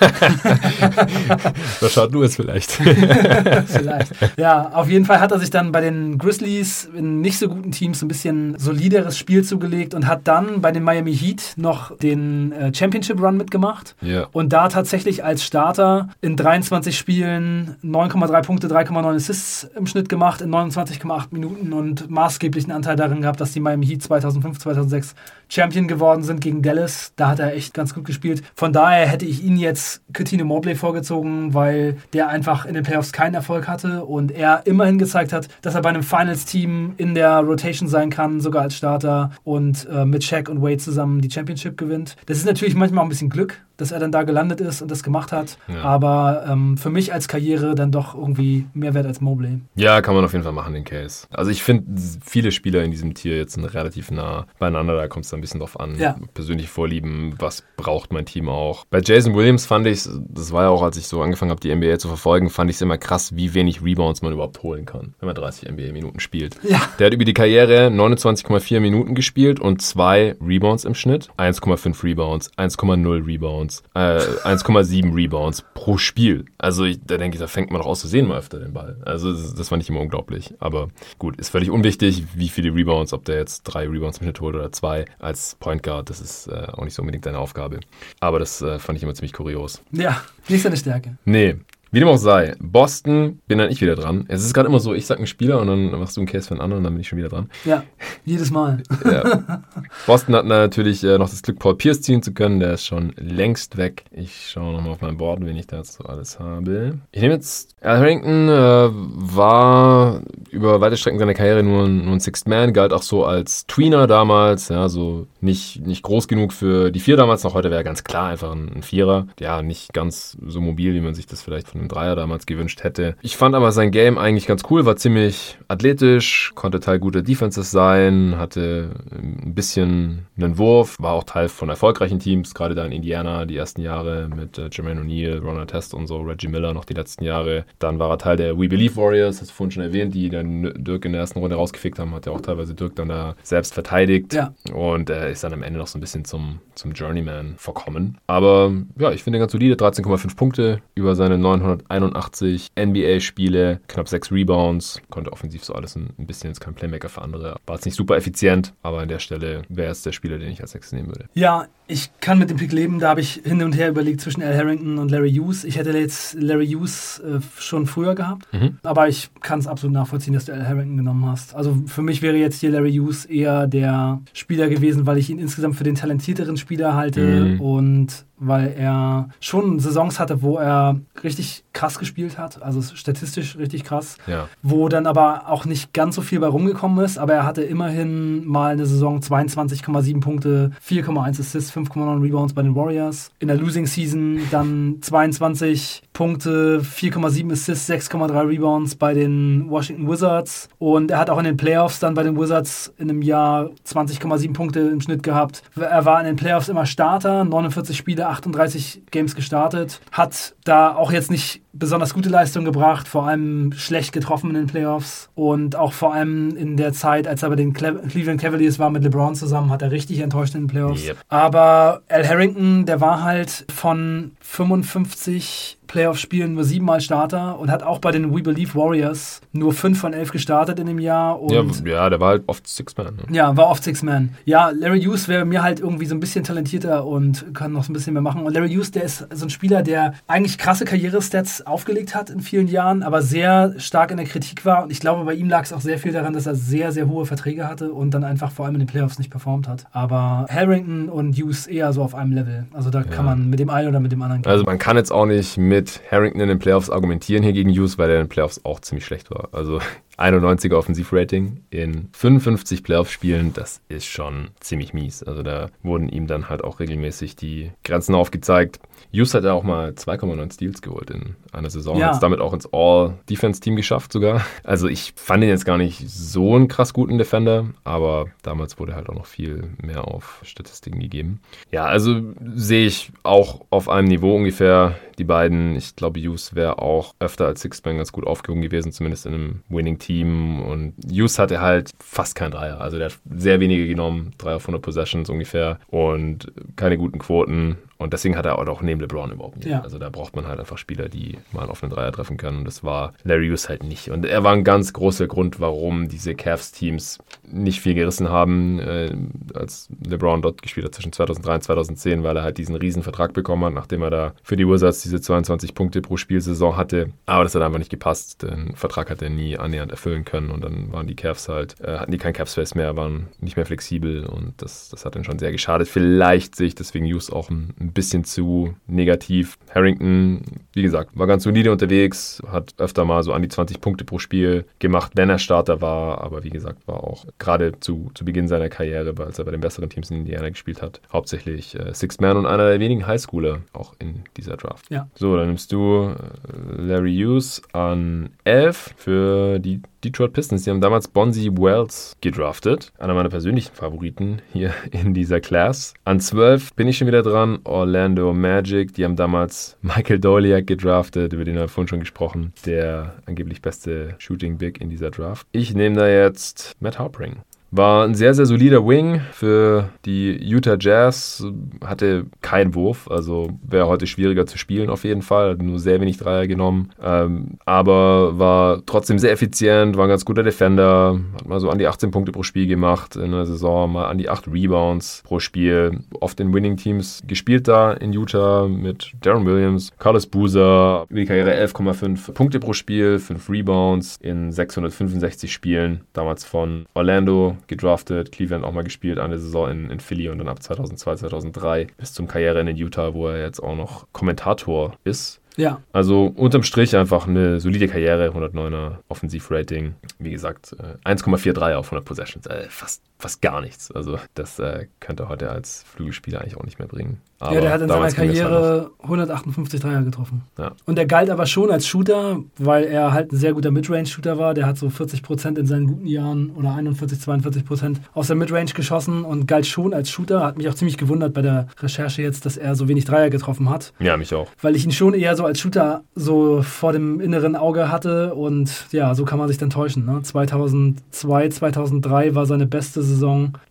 da schaut nur es vielleicht. vielleicht. Ja, auf jeden Fall hat er sich dann bei den Grizzlies in nicht so guten Teams ein bisschen solideres Spiel zugelegt und hat dann bei den Miami Heat noch den äh, Championship-Run mitgemacht. Ja. Und da tatsächlich als Starter in 23 Spielen 9,3 Punkte, 3,9 Assists im Schnitt gemacht in 29,8 Minuten und maßgeblichen Anteil darin gehabt, dass die Miami Heat 2005, 2006 Champion geworden sind gegen Dallas. Da hat er echt ganz gut gespielt. Von daher hätte ich ihn jetzt Coutinho Mobley vorgezogen, weil der einfach in den Playoffs keinen Erfolg hatte und er immerhin gezeigt hat, dass er bei einem Finals-Team in der Rotation sein kann, sogar als Starter und äh, mit Shaq und Wade zusammen die Championship gewinnt. Das ist natürlich manchmal auch ein bisschen Glück, dass er dann da gelandet ist und das gemacht hat. Ja. Aber ähm, für mich als Karriere dann doch irgendwie mehr wert als Mobley. Ja, kann man auf jeden Fall machen, den Case. Also ich finde, viele Spieler in diesem Tier jetzt sind relativ nah beieinander. Da kommt es ein bisschen drauf an. Ja. Persönliche Vorlieben, was braucht mein Team auch. Bei Jason Williams fand ich, das war ja auch, als ich so angefangen habe, die NBA zu verfolgen, fand ich es immer krass, wie wenig Rebounds man überhaupt holen kann, wenn man 30 NBA-Minuten spielt. Ja. Der hat über die Karriere 29,4 Minuten gespielt und zwei Rebounds im Schnitt. 1,5 Rebounds, 1,0 Rebounds, äh, 1,7 Rebounds pro Spiel. Also ich, da denke ich, da fängt man doch aus zu sehen mal öfter den Ball. Also das, das fand ich immer unglaublich. Aber gut, ist völlig unwichtig, wie viele Rebounds, ob der jetzt drei Rebounds im Schnitt holt oder zwei als Point Guard. Das ist äh, auch nicht so unbedingt seine Aufgabe. Aber das äh, fand ich immer ziemlich kurios. Ja, nicht seine Stärke. Nee, wie dem auch sei, Boston, bin dann ich wieder dran. Es ist gerade immer so, ich sag einen Spieler und dann machst du einen Case für einen anderen und dann bin ich schon wieder dran. Ja, jedes Mal. ja. Boston hat natürlich äh, noch das Glück, Paul Pierce ziehen zu können. Der ist schon längst weg. Ich schaue nochmal auf mein Board, wen ich dazu alles habe. Ich nehme jetzt, Al Harrington äh, war über weite Strecken seiner Karriere nur ein, nur ein Sixth Man, galt auch so als Tweener damals, ja, so nicht, nicht groß genug für die Vier damals noch. Heute wäre ganz klar einfach ein, ein Vierer. Ja, nicht ganz so mobil, wie man sich das vielleicht von einen Dreier damals gewünscht hätte. Ich fand aber sein Game eigentlich ganz cool, war ziemlich athletisch, konnte Teil guter Defenses sein, hatte ein bisschen einen Wurf, war auch Teil von erfolgreichen Teams, gerade da in Indiana die ersten Jahre mit äh, Jermaine O'Neal, Ronald Test und so, Reggie Miller noch die letzten Jahre. Dann war er Teil der We Believe Warriors, hast du vorhin schon erwähnt, die dann Dirk in der ersten Runde rausgefickt haben, hat ja auch teilweise Dirk dann da selbst verteidigt ja. und er äh, ist dann am Ende noch so ein bisschen zum, zum Journeyman verkommen. Aber ja, ich finde ganz solide, 13,5 Punkte über seine 900 181 NBA-Spiele, knapp 6 Rebounds, konnte offensiv so alles ein, ein bisschen jetzt kein Playmaker für andere. War jetzt nicht super effizient, aber an der Stelle wäre es der Spieler, den ich als Sechs nehmen würde. Ja, ich kann mit dem Pick leben, da habe ich hin und her überlegt zwischen Al Harrington und Larry Hughes. Ich hätte jetzt Larry Hughes äh, schon früher gehabt, mhm. aber ich kann es absolut nachvollziehen, dass du Al Harrington genommen hast. Also für mich wäre jetzt hier Larry Hughes eher der Spieler gewesen, weil ich ihn insgesamt für den talentierteren Spieler halte mhm. und weil er schon Saisons hatte, wo er richtig krass gespielt hat, also statistisch richtig krass, ja. wo dann aber auch nicht ganz so viel bei rumgekommen ist, aber er hatte immerhin mal eine Saison 22,7 Punkte, 4,1 Assists, 5,9 Rebounds bei den Warriors. In der Losing Season dann 22 Punkte, 4,7 Assists, 6,3 Rebounds bei den Washington Wizards und er hat auch in den Playoffs dann bei den Wizards in einem Jahr 20,7 Punkte im Schnitt gehabt. Er war in den Playoffs immer Starter, 49 Spiele, 38 Games gestartet, hat da auch jetzt nicht besonders gute Leistung gebracht, vor allem schlecht getroffen in den Playoffs und auch vor allem in der Zeit, als er bei den Cleveland Cavaliers war mit LeBron zusammen, hat er richtig enttäuscht in den Playoffs. Yep. Aber Al Harrington, der war halt von 55 Playoff-Spielen nur siebenmal Starter und hat auch bei den We Believe Warriors nur fünf von elf gestartet in dem Jahr. ja, ja, der war halt oft Six-Man. Ne? Ja, war oft Six-Man. Ja, Larry Hughes wäre mir halt irgendwie so ein bisschen talentierter und kann noch so ein bisschen mehr machen. Und Larry Hughes, der ist so ein Spieler, der eigentlich krasse Karrierestats aufgelegt hat in vielen Jahren, aber sehr stark in der Kritik war. Und ich glaube, bei ihm lag es auch sehr viel daran, dass er sehr, sehr hohe Verträge hatte und dann einfach vor allem in den Playoffs nicht performt hat. Aber Harrington und Hughes eher so auf einem Level. Also da ja. kann man mit dem einen oder mit dem anderen gehen. Also man kann jetzt auch nicht mit Harrington in den Playoffs argumentieren hier gegen Hughes, weil er in den Playoffs auch ziemlich schlecht war. Also 91er Offensivrating in 55 Playoff-Spielen, das ist schon ziemlich mies. Also da wurden ihm dann halt auch regelmäßig die Grenzen aufgezeigt. Hughes hat ja auch mal 2,9 Steals geholt in einer Saison, ja. hat es damit auch ins All-Defense-Team geschafft sogar. Also ich fand ihn jetzt gar nicht so einen krass guten Defender, aber damals wurde halt auch noch viel mehr auf Statistiken gegeben. Ja, also sehe ich auch auf einem Niveau ungefähr die beiden. Ich glaube, Hughes wäre auch öfter als Sixman ganz gut aufgehoben gewesen, zumindest in einem Winning-Team. Und Hughes hatte halt fast kein Dreier. Also der hat sehr wenige genommen, drei auf 100 Possessions ungefähr und keine guten Quoten. Und deswegen hat er auch neben LeBron überhaupt nicht. Ja. Also da braucht man halt einfach Spieler, die mal einen Dreier treffen können. Und das war Larry Hughes halt nicht. Und er war ein ganz großer Grund, warum diese Cavs-Teams nicht viel gerissen haben, äh, als LeBron dort gespielt hat zwischen 2003 und 2010, weil er halt diesen riesen Vertrag bekommen hat, nachdem er da für die Wizards diese 22 Punkte pro Spielsaison hatte. Aber das hat einfach nicht gepasst. Den Vertrag hat er nie annähernd erfüllen können. Und dann waren die Cavs halt, äh, hatten die kein Cap-Space mehr, waren nicht mehr flexibel. Und das, das hat dann schon sehr geschadet. Vielleicht sehe ich deswegen Hughes auch ein, ein ein bisschen zu negativ. Harrington, wie gesagt, war ganz solide unterwegs, hat öfter mal so an die 20 Punkte pro Spiel gemacht, wenn er Starter war, aber wie gesagt, war auch gerade zu, zu Beginn seiner Karriere, als er bei den besseren Teams in Indiana gespielt hat, hauptsächlich äh, Sixth Man und einer der wenigen Highschooler auch in dieser Draft. Ja. So, dann nimmst du äh, Larry Hughes an 11 für die Detroit Pistons. Die haben damals Bonzi Wells gedraftet. Einer meiner persönlichen Favoriten hier in dieser Class. An 12 bin ich schon wieder dran. Orlando Magic. Die haben damals Michael Doliak gedraftet, über den haben wir vorhin schon gesprochen. Der angeblich beste Shooting Big in dieser Draft. Ich nehme da jetzt Matt Harpring. War ein sehr, sehr solider Wing für die Utah Jazz. Hatte keinen Wurf, also wäre heute schwieriger zu spielen auf jeden Fall. Hat nur sehr wenig Dreier genommen. Ähm, aber war trotzdem sehr effizient, war ein ganz guter Defender. Hat mal so an die 18 Punkte pro Spiel gemacht in der Saison, mal an die 8 Rebounds pro Spiel. Oft in Winning-Teams gespielt da in Utah mit Darren Williams, Carlos Boozer. Über die Karriere 11,5 Punkte pro Spiel, 5 Rebounds in 665 Spielen. Damals von Orlando gedraftet, Cleveland auch mal gespielt, eine Saison in, in Philly und dann ab 2002, 2003 bis zum Karriereende in Utah, wo er jetzt auch noch Kommentator ist. Ja. Also unterm Strich einfach eine solide Karriere, 109er Offensivrating. Wie gesagt, 1,43 auf 100 Possessions, äh, fast, fast gar nichts. Also das äh, könnte er heute als Flügelspieler eigentlich auch nicht mehr bringen. Aber ja, der hat in seiner Karriere 158 Dreier getroffen. Ja. Und der galt aber schon als Shooter, weil er halt ein sehr guter Midrange-Shooter war. Der hat so 40 Prozent in seinen guten Jahren oder 41, 42 Prozent aus der Midrange geschossen und galt schon als Shooter. Hat mich auch ziemlich gewundert bei der Recherche jetzt, dass er so wenig Dreier getroffen hat. Ja, mich auch. Weil ich ihn schon eher so als Shooter so vor dem inneren Auge hatte und ja, so kann man sich dann täuschen. Ne? 2002, 2003 war seine beste Saison,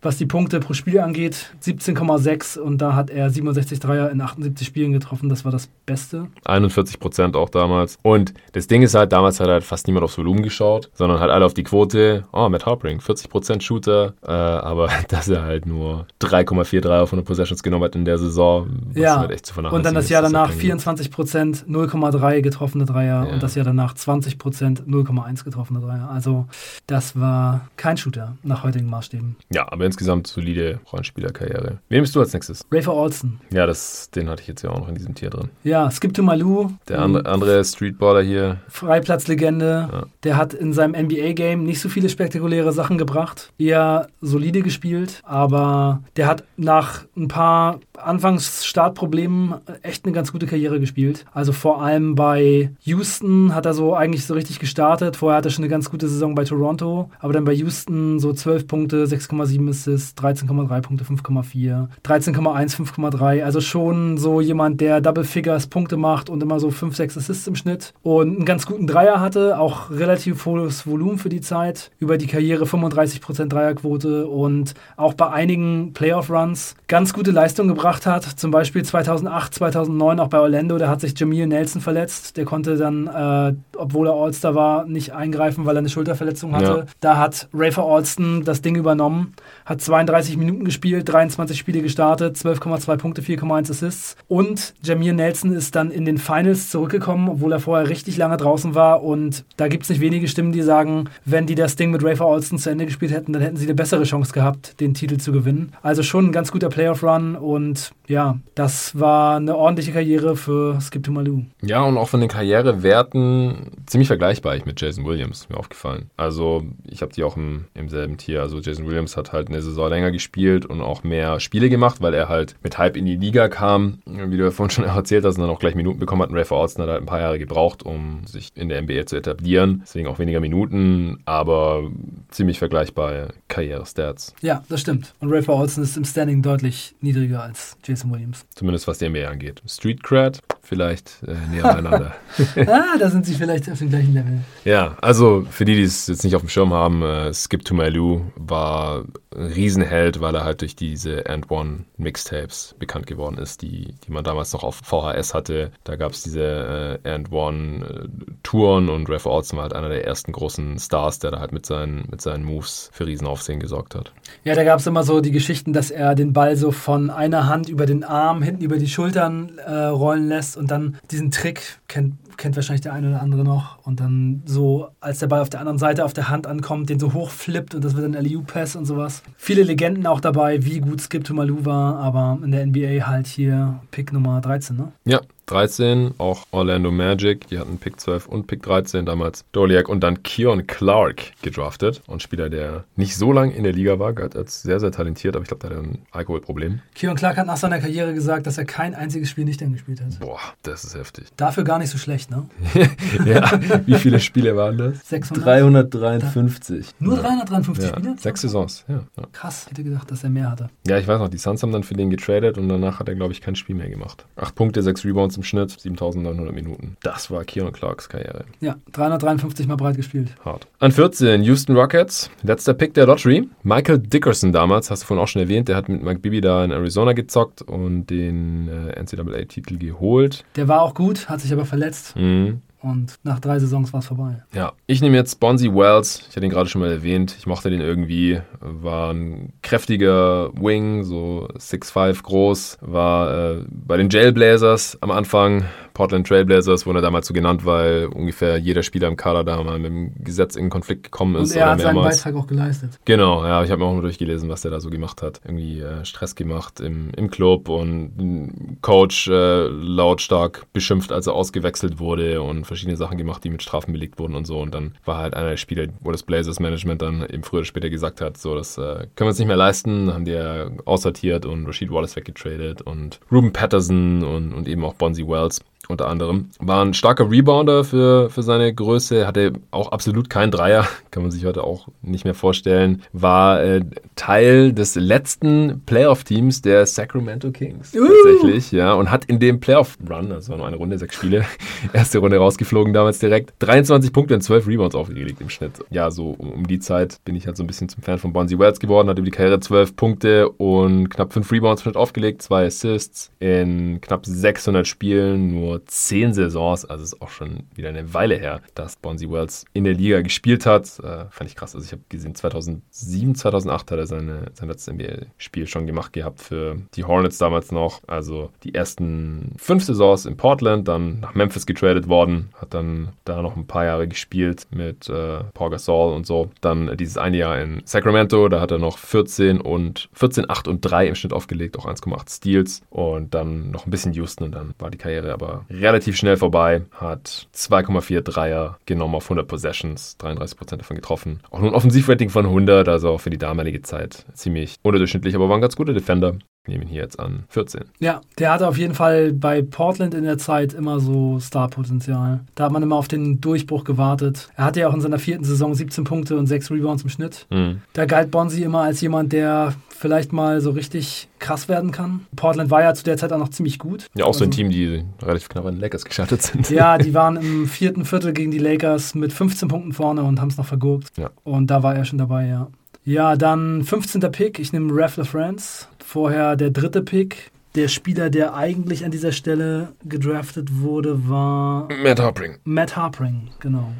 was die Punkte pro Spiel angeht, 17,6 und da hat er 67 60 Dreier in 78 Spielen getroffen. Das war das Beste. 41 Prozent auch damals. Und das Ding ist halt, damals hat halt fast niemand aufs Volumen geschaut, sondern halt alle auf die Quote. Oh, Matt Harpring, 40 Prozent Shooter. Äh, aber dass er halt nur 3,4 Dreier von den Possessions genommen hat in der Saison, ja. halt echt zu Und dann das Jahr danach 24 Prozent, 0,3 getroffene Dreier. Ja. Und das Jahr danach 20 Prozent, 0,1 getroffene Dreier. Also das war kein Shooter nach heutigen Maßstäben. Ja, aber insgesamt solide Rollenspielerkarriere. Wen nimmst du als nächstes? Rafer Olsen. Ja, das, den hatte ich jetzt ja auch noch in diesem Tier drin. Ja, Skip to Malou. Der andere, andere Streetballer hier. Freiplatzlegende. Ja. Der hat in seinem NBA-Game nicht so viele spektakuläre Sachen gebracht. Eher solide gespielt, aber der hat nach ein paar Anfangsstartproblemen echt eine ganz gute Karriere gespielt. Also vor allem bei Houston hat er so eigentlich so richtig gestartet. Vorher hatte er schon eine ganz gute Saison bei Toronto, aber dann bei Houston so 12 Punkte, 6,7 Assists, 13,3 Punkte, 5,4, 13,1, 5,3. Also schon so jemand, der Double Figures Punkte macht und immer so 5, 6 Assists im Schnitt und einen ganz guten Dreier hatte, auch relativ hohes Volumen für die Zeit. Über die Karriere 35% Dreierquote und auch bei einigen Playoff Runs ganz gute Leistung gebracht hat. Zum Beispiel 2008, 2009 auch bei Orlando, da hat sich Jamil Nelson verletzt. Der konnte dann, äh, obwohl er All-Star war, nicht eingreifen, weil er eine Schulterverletzung hatte. Ja. Da hat Rafer Alston das Ding übernommen, hat 32 Minuten gespielt, 23 Spiele gestartet, 12,2 Punkte, 4,1 Assists. Und Jamir Nelson ist dann in den Finals zurückgekommen, obwohl er vorher richtig lange draußen war. Und da gibt es nicht wenige Stimmen, die sagen, wenn die das Ding mit Rafer Alston zu Ende gespielt hätten, dann hätten sie eine bessere Chance gehabt, den Titel zu gewinnen. Also schon ein ganz guter Playoff-Run und ja, das war eine ordentliche Karriere für Skip to Malou. Ja, und auch von den Karrierewerten ziemlich vergleichbar mit Jason Williams, mir aufgefallen. Also ich habe die auch im, im selben Tier. Also Jason Williams hat halt eine Saison länger gespielt und auch mehr Spiele gemacht, weil er halt mit Hype in die Liga kam, wie du ja vorhin schon erzählt hast, und dann auch gleich Minuten bekommen hat. Und Ray Austin hat halt ein paar Jahre gebraucht, um sich in der NBA zu etablieren. Deswegen auch weniger Minuten, aber ziemlich vergleichbare Karriere-Stats. Ja, das stimmt. Und Ray Austin ist im Standing deutlich niedriger als Jason Williams. Zumindest was die NBA angeht. Street Cred vielleicht äh, näher beieinander. ah, da sind sie vielleicht auf dem gleichen Level. Ja, also für die, die es jetzt nicht auf dem Schirm haben, äh, Skip to My Lou war ein Riesenheld, weil er halt durch diese And One Mixtapes bekannt geworden ist, die, die man damals noch auf VHS hatte. Da gab es diese äh, And One äh, Touren und Ralph Orson war halt einer der ersten großen Stars, der da halt mit seinen, mit seinen Moves für Riesenaufsehen gesorgt hat. Ja, da gab es immer so die Geschichten, dass er den Ball so von einer Hand über den Arm, hinten über die Schultern äh, rollen lässt und dann diesen Trick, kennt, kennt wahrscheinlich der eine oder andere noch. Und dann so, als der Ball auf der anderen Seite auf der Hand ankommt, den so hochflippt und das wird ein LU-Pass und sowas. Viele Legenden auch dabei, wie gut Skip to Malou war, aber in der NBA halt hier Pick Nummer 13, ne? Ja, 13, auch Orlando Magic, die hatten Pick 12 und Pick 13 damals Doliak und dann Keon Clark gedraftet. Und Spieler, der nicht so lange in der Liga war, galt als sehr, sehr talentiert, aber ich glaube, der hat ein Alkoholproblem. Keon Clark hat nach seiner Karriere gesagt, dass er kein einziges Spiel nicht gespielt hat. Boah, das ist heftig. Dafür gar nicht so schlecht, ne? ja, wie viele Spiele waren das? 600? 353. Nur 353 Ja, Spiele? sechs Saisons, ja. ja. Krass, hätte gedacht, dass er mehr hatte. Ja, ich weiß noch, die Suns haben dann für den getradet und danach hat er, glaube ich, kein Spiel mehr gemacht. Acht Punkte, sechs Rebounds im Schnitt, 7900 Minuten. Das war Keon Clarks Karriere. Ja, 353 mal breit gespielt. Hart. An 14, Houston Rockets. Letzter Pick der Lottery. Michael Dickerson damals, hast du vorhin auch schon erwähnt, der hat mit Mike Bibby da in Arizona gezockt und den äh, NCAA-Titel geholt. Der war auch gut, hat sich aber verletzt Mhm. Und nach drei Saisons war es vorbei. Ja, ich nehme jetzt Bonzi Wells. Ich hatte ihn gerade schon mal erwähnt. Ich mochte den irgendwie. War ein kräftiger Wing, so 6'5 groß. War äh, bei den Jailblazers am Anfang. Portland Trailblazers wurde er damals so genannt, weil ungefähr jeder Spieler im Kader da mal mit dem Gesetz in Konflikt gekommen ist Und er hat seinen mehrmals. Beitrag auch geleistet. Genau, ja, ich habe mir auch mal durchgelesen, was der da so gemacht hat. Irgendwie äh, Stress gemacht im, im Club und Coach äh, lautstark beschimpft, als er ausgewechselt wurde und verschiedene Sachen gemacht, die mit Strafen belegt wurden und so. Und dann war halt einer der Spieler, wo das Blazers Management dann eben früher oder später gesagt hat, so, das äh, können wir uns nicht mehr leisten, haben die ja aussortiert und Rashid Wallace weggetradet und Ruben Patterson und, und eben auch Bonzi Wells unter anderem. War ein starker Rebounder für, für seine Größe, hatte auch absolut keinen Dreier, kann man sich heute auch nicht mehr vorstellen. War äh, Teil des letzten Playoff-Teams der Sacramento Kings Uh. tatsächlich, ja, und hat in dem Playoff-Run, das war nur eine Runde, sechs Spiele, erste Runde rausgeflogen damals direkt, 23 Punkte und 12 Rebounds aufgelegt im Schnitt. Ja, so um, um die Zeit bin ich halt so ein bisschen zum Fan von Bonzi Wells geworden, hat über die Karriere 12 Punkte und knapp 5 Rebounds im Schnitt aufgelegt, zwei Assists in knapp 600 Spielen, nur 10 Saisons, also ist auch schon wieder eine Weile her, dass Bonzi Wells in der Liga gespielt hat. Äh, fand ich krass. Also ich habe gesehen, 2007, 2008 hat er seine, sein letztes NBA-Spiel schon gemacht gehabt für die Hornets damals noch. Also die ersten fünf Saisons in Portland, dann nach Memphis getradet worden, hat dann da noch ein paar Jahre gespielt mit äh, Paul Gasol und so. Dann dieses eine Jahr in Sacramento, da hat er noch 14 und 14, 8 und 3 im Schnitt aufgelegt, auch 1,8 Steals und dann noch ein bisschen Houston und dann war die Karriere aber relativ schnell vorbei, hat 2,4 Dreier genommen auf 100 Possessions, 33% davon getroffen. Auch nur ein Offensivrating von 100, also auch für die damalige Zeit ziemlich unterdurchschnittlich, aber war ein ganz guter Defender. Ich nehme ihn hier jetzt an 14. Ja, der hatte auf jeden Fall bei Portland in der Zeit immer so Starpotenzial. Da hat man immer auf den Durchbruch gewartet. Er hatte ja auch in seiner vierten Saison 17 Punkte und 6 Rebounds im Schnitt. Mhm. Da galt Bonzi immer als jemand, der vielleicht mal so richtig krass werden kann. Portland war ja zu der Zeit auch noch ziemlich gut. Ja, auch so ein Also- Team, die relativ knapp an den Lakers gescheitert sind. Ja, die waren im vierten Viertel gegen die Lakers mit 15 Punkten vorne und haben es noch vergurkt. Ja. Und da war er schon dabei, ja. Ja, dann 15. Pick. Ich nehme Ref LaFrance. Vorher der dritte Pick. Der Spieler, der eigentlich an dieser Stelle gedraftet wurde, war Matt Harpring. Matt Harpring, genau.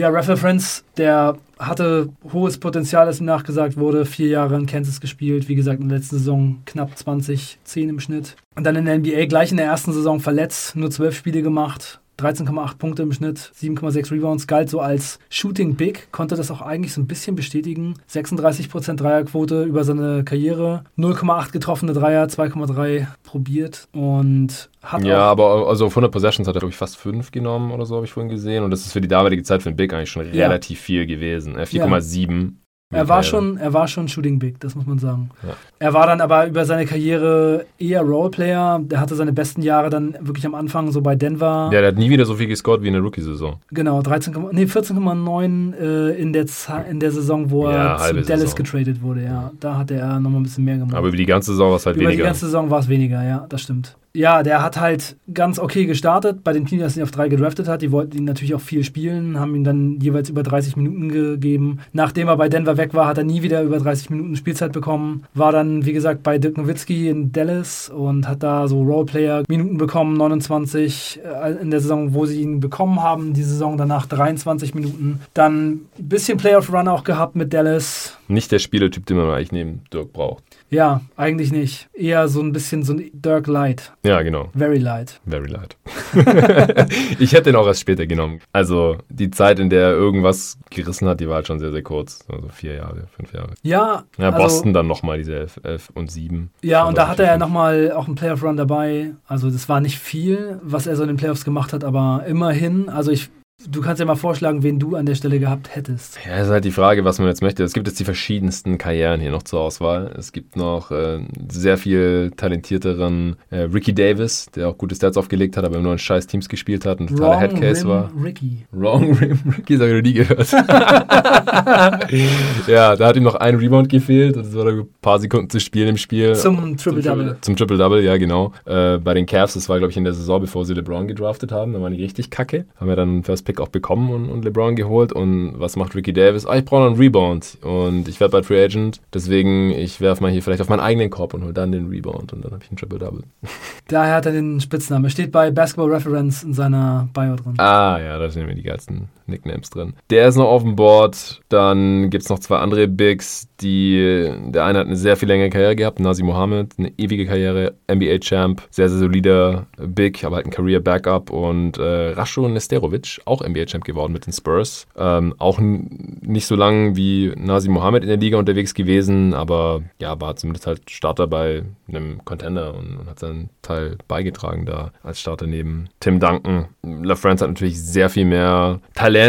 Ja, Ref LaFrance, der hatte hohes Potenzial, als ihm nachgesagt wurde. Vier Jahre in Kansas gespielt. Wie gesagt, in der letzten Saison knapp 20, 10 im Schnitt. Und dann in der NBA gleich in der ersten Saison verletzt, nur 12 Spiele gemacht. 13,8 Punkte im Schnitt, 7,6 Rebounds, galt so als Shooting Big, konnte das auch eigentlich so ein bisschen bestätigen. 36% Dreierquote über seine Karriere, 0,8 getroffene Dreier, 2,3 probiert und hat Ja, aber also auf 100 Possessions hat er, glaube ich, fast 5 genommen oder so, habe ich vorhin gesehen. Und das ist für die damalige Zeit für einen Big eigentlich schon Ja. relativ viel gewesen. Äh, 4,7. Er war schon, er war schon Shooting Big, das muss man sagen. Ja. Er war dann aber über seine Karriere eher Roleplayer. Der hatte seine besten Jahre dann wirklich am Anfang so bei Denver. Ja, der hat nie wieder so viel gescored wie in der Rookie-Saison. Genau, 13, nee, 14,9 äh, in, der in der Saison, wo Ja, er zu Dallas Saison. getradet wurde. Ja, da hatte er nochmal ein bisschen mehr gemacht. Aber über die ganze Saison war es halt Über weniger. die ganze Saison war es weniger, ja, das stimmt. Ja, der hat halt ganz okay gestartet bei dem Team, das ihn auf drei gedraftet hat. Die wollten ihn natürlich auch viel spielen, haben ihm dann jeweils über 30 Minuten gegeben. Nachdem er bei Denver weg war, hat er nie wieder über 30 Minuten Spielzeit bekommen. War dann, wie gesagt, bei Dirk Nowitzki in Dallas und hat da so Roleplayer-Minuten bekommen, 29 äh, in der Saison, wo sie ihn bekommen haben. Die Saison danach 23 Minuten. Dann ein bisschen Playoff-Run auch gehabt mit Dallas. Nicht der Spielertyp, den man eigentlich neben Dirk braucht. Ja, eigentlich nicht. Eher so ein bisschen so ein Dirk Light. Ja, genau. Very light. Very light. ich hätte ihn auch erst später genommen. Also die Zeit, in der er irgendwas gerissen hat, die war halt schon sehr, sehr kurz. Also vier Jahre, fünf Jahre. Ja, Ja, also- Boston dann nochmal diese elf, elf und sieben. Ja, Schon und da hatte er fünf. nochmal auch einen Playoff-Run dabei. Also das war nicht viel, was er so in den Playoffs gemacht hat, aber immerhin. Also ich, du kannst ja mal vorschlagen, wen du an der Stelle gehabt hättest. Ja, ist halt die Frage, was man jetzt möchte. Es gibt jetzt die verschiedensten Karrieren hier noch zur Auswahl. Es gibt noch äh, sehr viel talentierteren äh, Ricky Davis, der auch gute Stats aufgelegt hat, aber nur in scheiß Teams gespielt hat und totaler Headcase Rim war. Ricky. Wrong Rim Ricky, das habe ich noch nie gehört. ja, da hat ihm noch ein Rebound gefehlt und es war ein paar Sekunden zu spielen im Spiel. Zum Triple-Double. Zum Triple-Double, ja, genau. Äh, bei den Cavs, das war, glaube ich, in der Saison, bevor sie LeBron gedraftet haben. Da waren die richtig kacke. Haben wir dann einen First Pick auch bekommen und, und LeBron geholt. Und was macht Ricky Davis? Ah, ich brauche noch einen Rebound. Und ich werde bald Free Agent. Deswegen, ich werfe mal hier vielleicht auf meinen eigenen Korb und hol dann den Rebound. Und dann habe ich einen Triple-Double. Daher hat er den Spitznamen. Er steht bei Basketball Reference in seiner Bio drin. Ah, ja, da sind mir die geilsten Nicknames drin. Der ist noch auf dem Board. Dann gibt es noch zwei andere Bigs, die. Der eine hat eine sehr viel längere Karriere gehabt, Nazi Mohammed, eine ewige Karriere, NBA-Champ, sehr, sehr solider Big, aber halt ein Career-Backup. Und äh, Rasho Nesterovic, auch NBA-Champ geworden mit den Spurs. Ähm, auch nicht so lang wie Nazi Mohammed in der Liga unterwegs gewesen, aber ja, war zumindest halt Starter bei einem Contender und, und hat seinen Teil beigetragen da als Starter neben Tim Duncan. LaFrance hat natürlich sehr viel mehr Talent,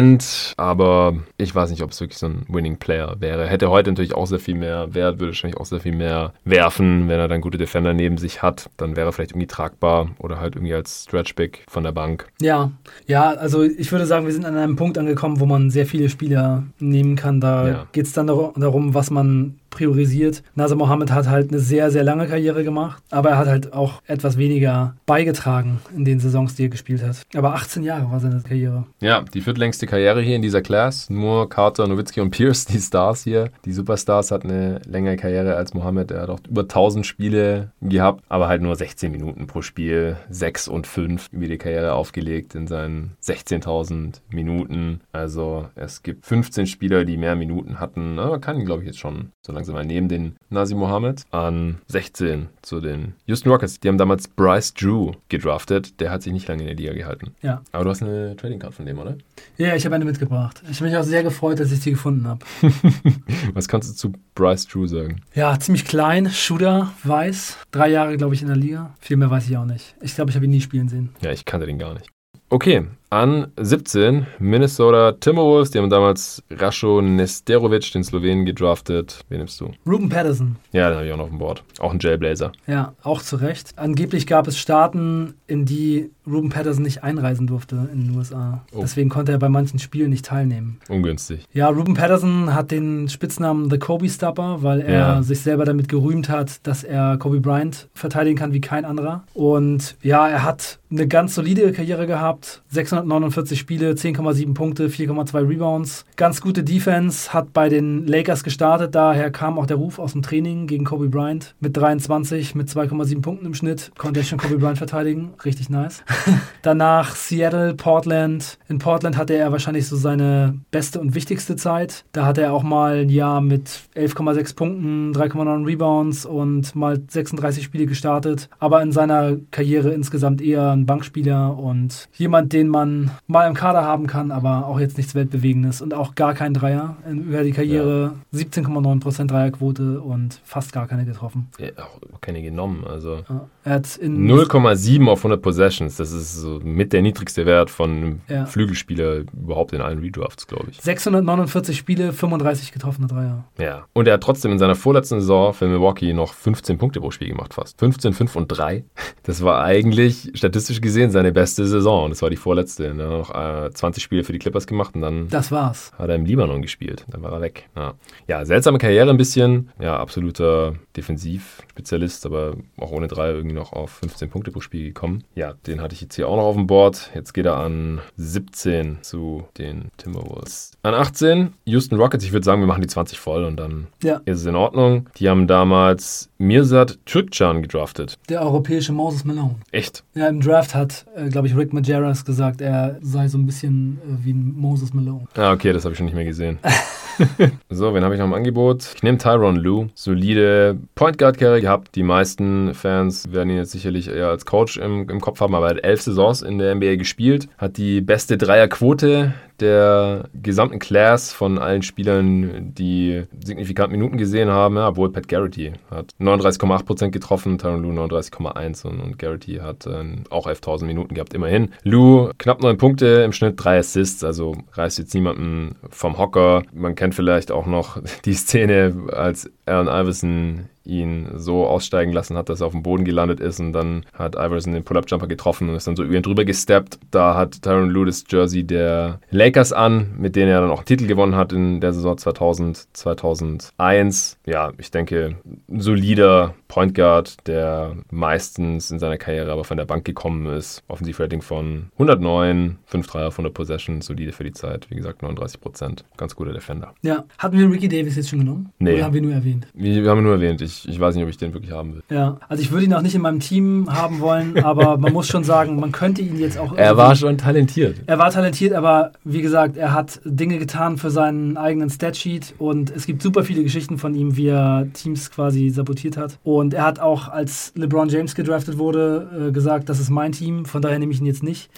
aber ich weiß nicht, ob es wirklich so ein Winning Player wäre. Hätte heute natürlich auch sehr viel mehr Wert, würde wahrscheinlich auch sehr viel mehr werfen, wenn er dann gute Defender neben sich hat. Dann wäre er vielleicht irgendwie tragbar oder halt irgendwie als Stretch Big von der Bank. Ja, ja, also ich würde sagen, wir sind an einem Punkt angekommen, wo man sehr viele Spieler nehmen kann. Da Ja. geht es dann dar- darum, was man priorisiert. Nasser Mohammed hat halt eine sehr, sehr lange Karriere gemacht, aber er hat halt auch etwas weniger beigetragen in den Saisons, die er gespielt hat. Aber 18 Jahre war seine Karriere. Ja, die viertlängste Karriere hier in dieser Class. Nur Carter, Nowitzki und Pierce, die Stars hier. Die Superstars hatten eine längere Karriere als Mohammed. Er hat auch über 1000 Spiele gehabt, aber halt nur 16 Minuten pro Spiel. 6 und 5 über die Karriere aufgelegt in seinen 16.000 Minuten. Also es gibt 15 Spieler, die mehr Minuten hatten. Aber kann glaube ich, jetzt schon so langsam mal neben den Nasi Mohammed an 16 zu den Houston Rockets. Die haben damals Bryce Drew gedraftet. Der hat sich nicht lange in der Liga gehalten. Ja, Aber du hast eine Trading Card von dem, oder? ja ich habe eine mitgebracht. Ich habe mich auch sehr gefreut, dass ich die gefunden habe. Was kannst du zu Bryce Drew sagen? Ja, ziemlich klein, Shooter, weiß. Drei Jahre, glaube ich, in der Liga. Viel mehr weiß ich auch nicht. Ich glaube, ich habe ihn nie spielen sehen. Ja, ich kannte den gar nicht. Okay, an 17 Minnesota Timberwolves. Die haben damals Rasho Nesterovic, den Slowenen, gedraftet. Wen nimmst du? Ruben Patterson. Ja, den habe ich auch noch auf dem Board. Auch ein Jailblazer. Ja, auch zu Recht. Angeblich gab es Staaten, in die Ruben Patterson nicht einreisen durfte in den USA. Oh. Deswegen konnte er bei manchen Spielen nicht teilnehmen. Ungünstig. Ja, Ruben Patterson hat den Spitznamen The Kobe Stopper, weil er Ja. sich selber damit gerühmt hat, dass er Kobe Bryant verteidigen kann wie kein anderer. Und ja, er hat eine ganz solide Karriere gehabt. 649 Spiele, 10,7 Punkte, 4,2 Rebounds. Ganz gute Defense, hat bei den Lakers gestartet. Daher kam auch der Ruf aus dem Training gegen Kobe Bryant. Mit 23, mit 2,7 Punkten im Schnitt konnte er schon Kobe Bryant verteidigen. Richtig nice. Danach Seattle, Portland. In Portland hatte er wahrscheinlich so seine beste und wichtigste Zeit. Da hatte er auch mal ein Jahr mit 11,6 Punkten, 3,9 Rebounds und mal 36 Spiele gestartet. Aber in seiner Karriere insgesamt eher ein Bankspieler und jemand, den man mal im Kader haben kann, aber auch jetzt nichts Weltbewegendes und auch gar kein Dreier. Über die Karriere 17,9% Dreierquote und fast gar keine getroffen. Ja, auch keine genommen. Also Ja. Er hat in 0,7 auf 100 Possessions. Das ist so mit der niedrigste Wert von Ja. Flügelspieler überhaupt in allen Redrafts, glaube ich. 649 Spiele, 35 getroffene Dreier. Ja. Und er hat trotzdem in seiner vorletzten Saison für Milwaukee noch 15 Punkte pro Spiel gemacht, fast. 15, 5 und 3. Das war eigentlich statistisch gesehen seine beste Saison. Das war die vorletzte. Er hat noch äh, 20 Spiele für die Clippers gemacht und dann Das war's. hat er im Libanon gespielt. Dann war er weg. Ja, ja seltsame Karriere ein bisschen. Ja, absoluter Defensivspezialist, aber auch ohne Dreier irgendwie noch auf 15 Punkte pro Spiel gekommen. Ja, den hatte ich jetzt hier auch noch auf dem Board. Jetzt geht er an 17 zu den Timberwolves. An 18 Houston Rockets. Ich würde sagen, wir machen die 20 voll und dann Ja. ist es in Ordnung. Die haben damals Mirsad Türkcan gedraftet. Der europäische Moses Malone. Echt? Ja, im Draft hat, äh, glaube ich, Rick Majeras gesagt, er sei so ein bisschen äh, wie ein Moses Malone. Ah, okay, das habe ich schon nicht mehr gesehen. so, wen habe ich noch im Angebot? Ich nehme Tyron Lue. Solide Point Guard Carry gehabt. Die meisten Fans werden ihn jetzt sicherlich eher als Coach im, im Kopf haben, aber er hat elf Saisons in der NBA gespielt, hat die beste Dreierquote der gesamten Class von allen Spielern, die signifikant Minuten gesehen haben, ja, obwohl Pat Garrity hat 39,8% getroffen, Tyron Lue 39,1% und, und Garrity hat äh, auch 11.000 Minuten gehabt, immerhin. Lue knapp 9 Punkte im Schnitt, 3 Assists, also reißt jetzt niemanden vom Hocker. Man kennt vielleicht auch noch die Szene, als Allen Iverson ihn so aussteigen lassen hat, dass er auf dem Boden gelandet ist und dann hat Iverson den Pull-Up-Jumper getroffen und ist dann so über ihn drüber gesteppt. Da hat Tyron Lue das Jersey der Lakers an, mit denen er dann auch einen Titel gewonnen hat in der Saison 2000, 2001. Ja, ich denke, ein solider Point Guard, der meistens in seiner Karriere aber von der Bank gekommen ist. Offensivrating von 109, 5 Dreier auf 100 Possession, solide für die Zeit. Wie gesagt, 39 Prozent. Ganz guter Defender. Ja, hatten wir Ricky Davis jetzt schon genommen? Nee. Oder haben wir nur erwähnt? Wir, wir haben ihn nur erwähnt. Ich, ich weiß nicht, ob ich den wirklich haben will. Ja, also ich würde ihn auch nicht in meinem Team haben wollen, aber man muss schon sagen, man könnte ihn jetzt auch. Er war schon talentiert. Er war talentiert, aber wie gesagt, er hat Dinge getan für seinen eigenen Statsheet und es gibt super viele Geschichten von ihm, wie er Teams quasi sabotiert hat. Und er hat auch, als LeBron James gedraftet wurde, äh, gesagt, das ist mein Team, von daher nehme ich ihn jetzt nicht.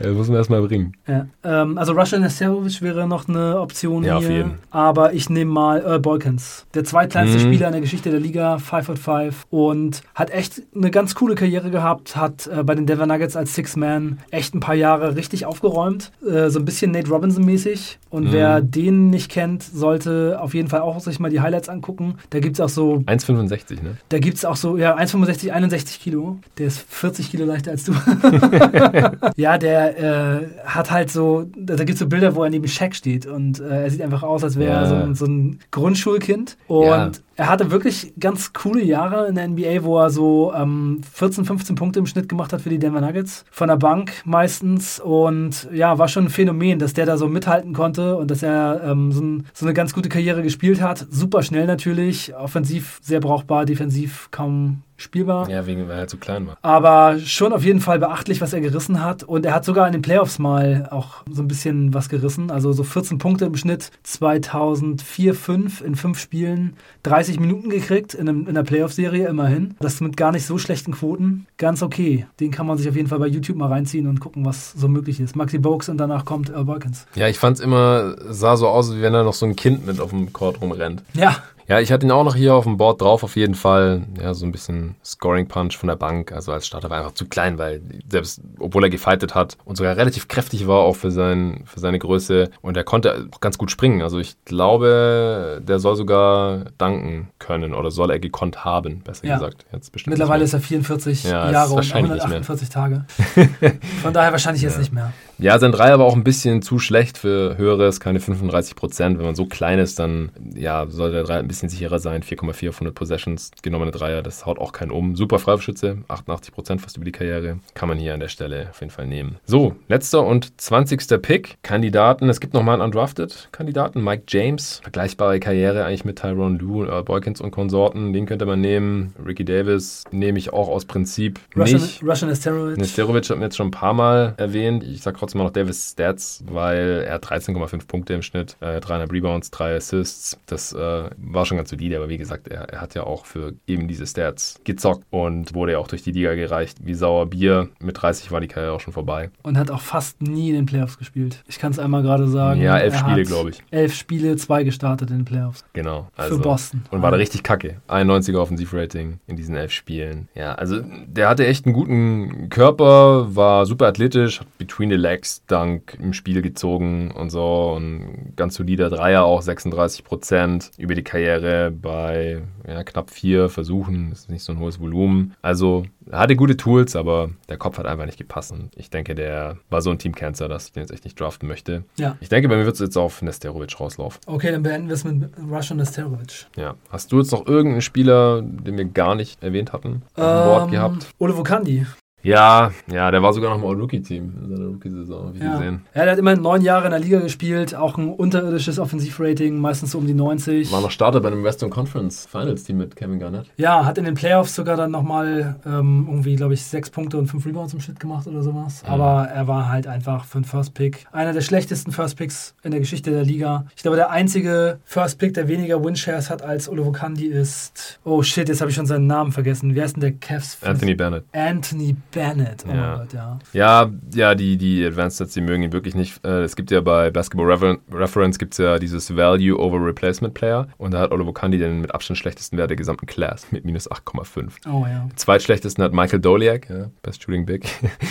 das muss man erstmal bringen. Ja, ähm, also Russian Nesterovic wäre noch eine Option Ja, auf hier. jeden. Aber ich nehme mal Earl Boykins. Der zweitkleinste Mhm. Spieler in der Geschichte der Liga, 5 foot 5 und hat echt eine ganz coole Karriere gehabt, hat äh, bei den Denver Nuggets als Six-Man echt ein paar Jahre richtig aufgeräumt. Äh, so ein bisschen Nate Robinson-mäßig. Und Mhm. wer den nicht kennt, sollte auf jeden Fall auch sich mal die Highlights angucken. Da gibt es auch so 1,65, ne? da gibt es auch so, ja, 1,65, 61 Kilo. Der ist 40 Kilo leichter als du. ja, der äh, hat halt so, da gibt es so Bilder, wo er neben Shaq steht und äh, er sieht einfach aus, als wäre er Ja. so, ein- so ein Grundschulkind. Und er hatte wirklich ganz coole Jahre in der NBA, wo er so ähm, 14, 15 Punkte im Schnitt gemacht hat für die Denver Nuggets. Von der Bank meistens. Und ja, war schon ein Phänomen, dass der da so mithalten konnte und dass er ähm, so, ein, so eine ganz gute Karriere gespielt hat. Super schnell natürlich, offensiv sehr brauchbar, defensiv kaum spielbar. Ja, wegen, weil er zu klein war. Aber schon auf jeden Fall beachtlich, was er gerissen hat. Und er hat sogar in den Playoffs mal auch so ein bisschen was gerissen. Also so 14 Punkte im Schnitt 2004, 5 in fünf Spielen, 30 Minuten gekriegt in, einem, in der Playoff-Serie immerhin. Das mit gar nicht so schlechten Quoten. Ganz okay. Den kann man sich auf jeden Fall bei YouTube mal reinziehen und gucken, was so möglich ist. Maxi Bogues und danach kommt Earl Boykins. Ja, ich fand's immer, sah so aus, wie wenn da noch so ein Kind mit auf dem Court rumrennt. Ja, Ja, ich hatte ihn auch noch hier auf dem Board drauf, auf jeden Fall. Ja, so ein bisschen Scoring Punch von der Bank. Also als Starter war er einfach zu klein, weil selbst, obwohl er gefightet hat und sogar relativ kräftig war, auch für, sein, für seine Größe. Und er konnte auch ganz gut springen. Also ich glaube, der soll sogar danken können oder soll er gekonnt haben, besser Ja. gesagt. Jetzt bestimmt mittlerweile ist er 44 Ja, Jahre und wahrscheinlich nicht 148 Tage. Von daher wahrscheinlich jetzt Ja. nicht mehr. Ja, sein Dreier war auch ein bisschen zu schlecht für höheres, keine 35 Prozent. Wenn man so klein ist, dann ja, soll der Dreier ein bisschen sicherer sein. 4,4 auf 100 Possessions, genommene Dreier, das haut auch keinen um. Super Freiwurfschütze, 88 Prozent fast über die Karriere. Kann man hier an der Stelle auf jeden Fall nehmen. So, letzter und 20. Pick. Kandidaten, es gibt nochmal einen Undrafted-Kandidaten, Mike James. Vergleichbare Karriere eigentlich mit Tyrone Lue, Earl Boykins und Konsorten. Den könnte man nehmen. Ricky Davis nehme ich auch aus Prinzip Russian, nicht. Russian Asteroid. Nesterovic hat mir jetzt schon ein paar Mal erwähnt. Ich sage trotzdem mal noch Davis Stats, weil er hat 13,5 Punkte im Schnitt, äh, 300 Rebounds, 3 Assists. Das äh, war schon ganz solide, aber wie gesagt, er, er hat ja auch für eben diese Stats gezockt und wurde ja auch durch die Liga gereicht wie sauer Bier. Mit 30 war die Karriere auch schon vorbei. und hat auch fast nie in den Playoffs gespielt. Ich kann es einmal gerade sagen. Ja, elf Spiele, glaube ich. Elf Spiele, zwei gestartet in den Playoffs. Genau. Für Boston. Und war da richtig kacke. 91er Offensivrating in diesen elf Spielen. Ja, also der hatte echt einen guten Körper, war super athletisch, hat Between the Legs Dunk im Spiel gezogen und so. Und ganz solider Dreier auch, 36 Prozent über die Karriere bei ja, knapp vier Versuchen. Das ist nicht so ein hohes Volumen. Also hatte gute Tools, aber der Kopf hat einfach nicht gepasst. Und ich denke, der war so ein Team-Cancer, dass ich den jetzt echt nicht draften möchte. Ja. Ich denke, bei mir wird es jetzt auf Nesterovic rauslaufen. Okay, dann beenden wir es mit Russian Asterovic. Ja. Hast du jetzt noch irgendeinen Spieler, den wir gar nicht erwähnt hatten, auf dem Board gehabt? Ole Vukandi. Ja, ja, der war sogar noch im All-Rookie-Team in seiner Rookie-Saison, wie Ja. gesehen. ja, der hat immerhin neun Jahre in der Liga gespielt, auch ein unterirdisches Offensivrating, meistens so um die 90. War noch Starter bei einem Western Conference Finals-Team mit Kevin Garnett. Ja, hat in den Playoffs sogar dann nochmal ähm, irgendwie, glaube ich, sechs Punkte und fünf Rebounds im Schnitt gemacht oder sowas. Aber er war halt einfach für einen First Pick einer der schlechtesten First Picks in der Geschichte der Liga. Ich glaube, der einzige First Pick, der weniger Winshares hat als Olivo Kandi ist. Oh shit, jetzt habe ich schon seinen Namen vergessen. Wer ist denn der Cavs? Anthony Bennett. Anthony Bennett. Oh Ja. Gott, ja. Ja, ja, die, die Advanced Stats, die mögen ihn wirklich nicht. Äh, Es gibt ja bei Basketball Refer Reference gibt's ja dieses Value over Replacement Player und da hat Oliver Kandi den mit Abstand schlechtesten Wert der gesamten Class mit minus 8,5. Oh ja. Zweitschlechtesten hat Michael Doliak, ja, Best Shooting Big,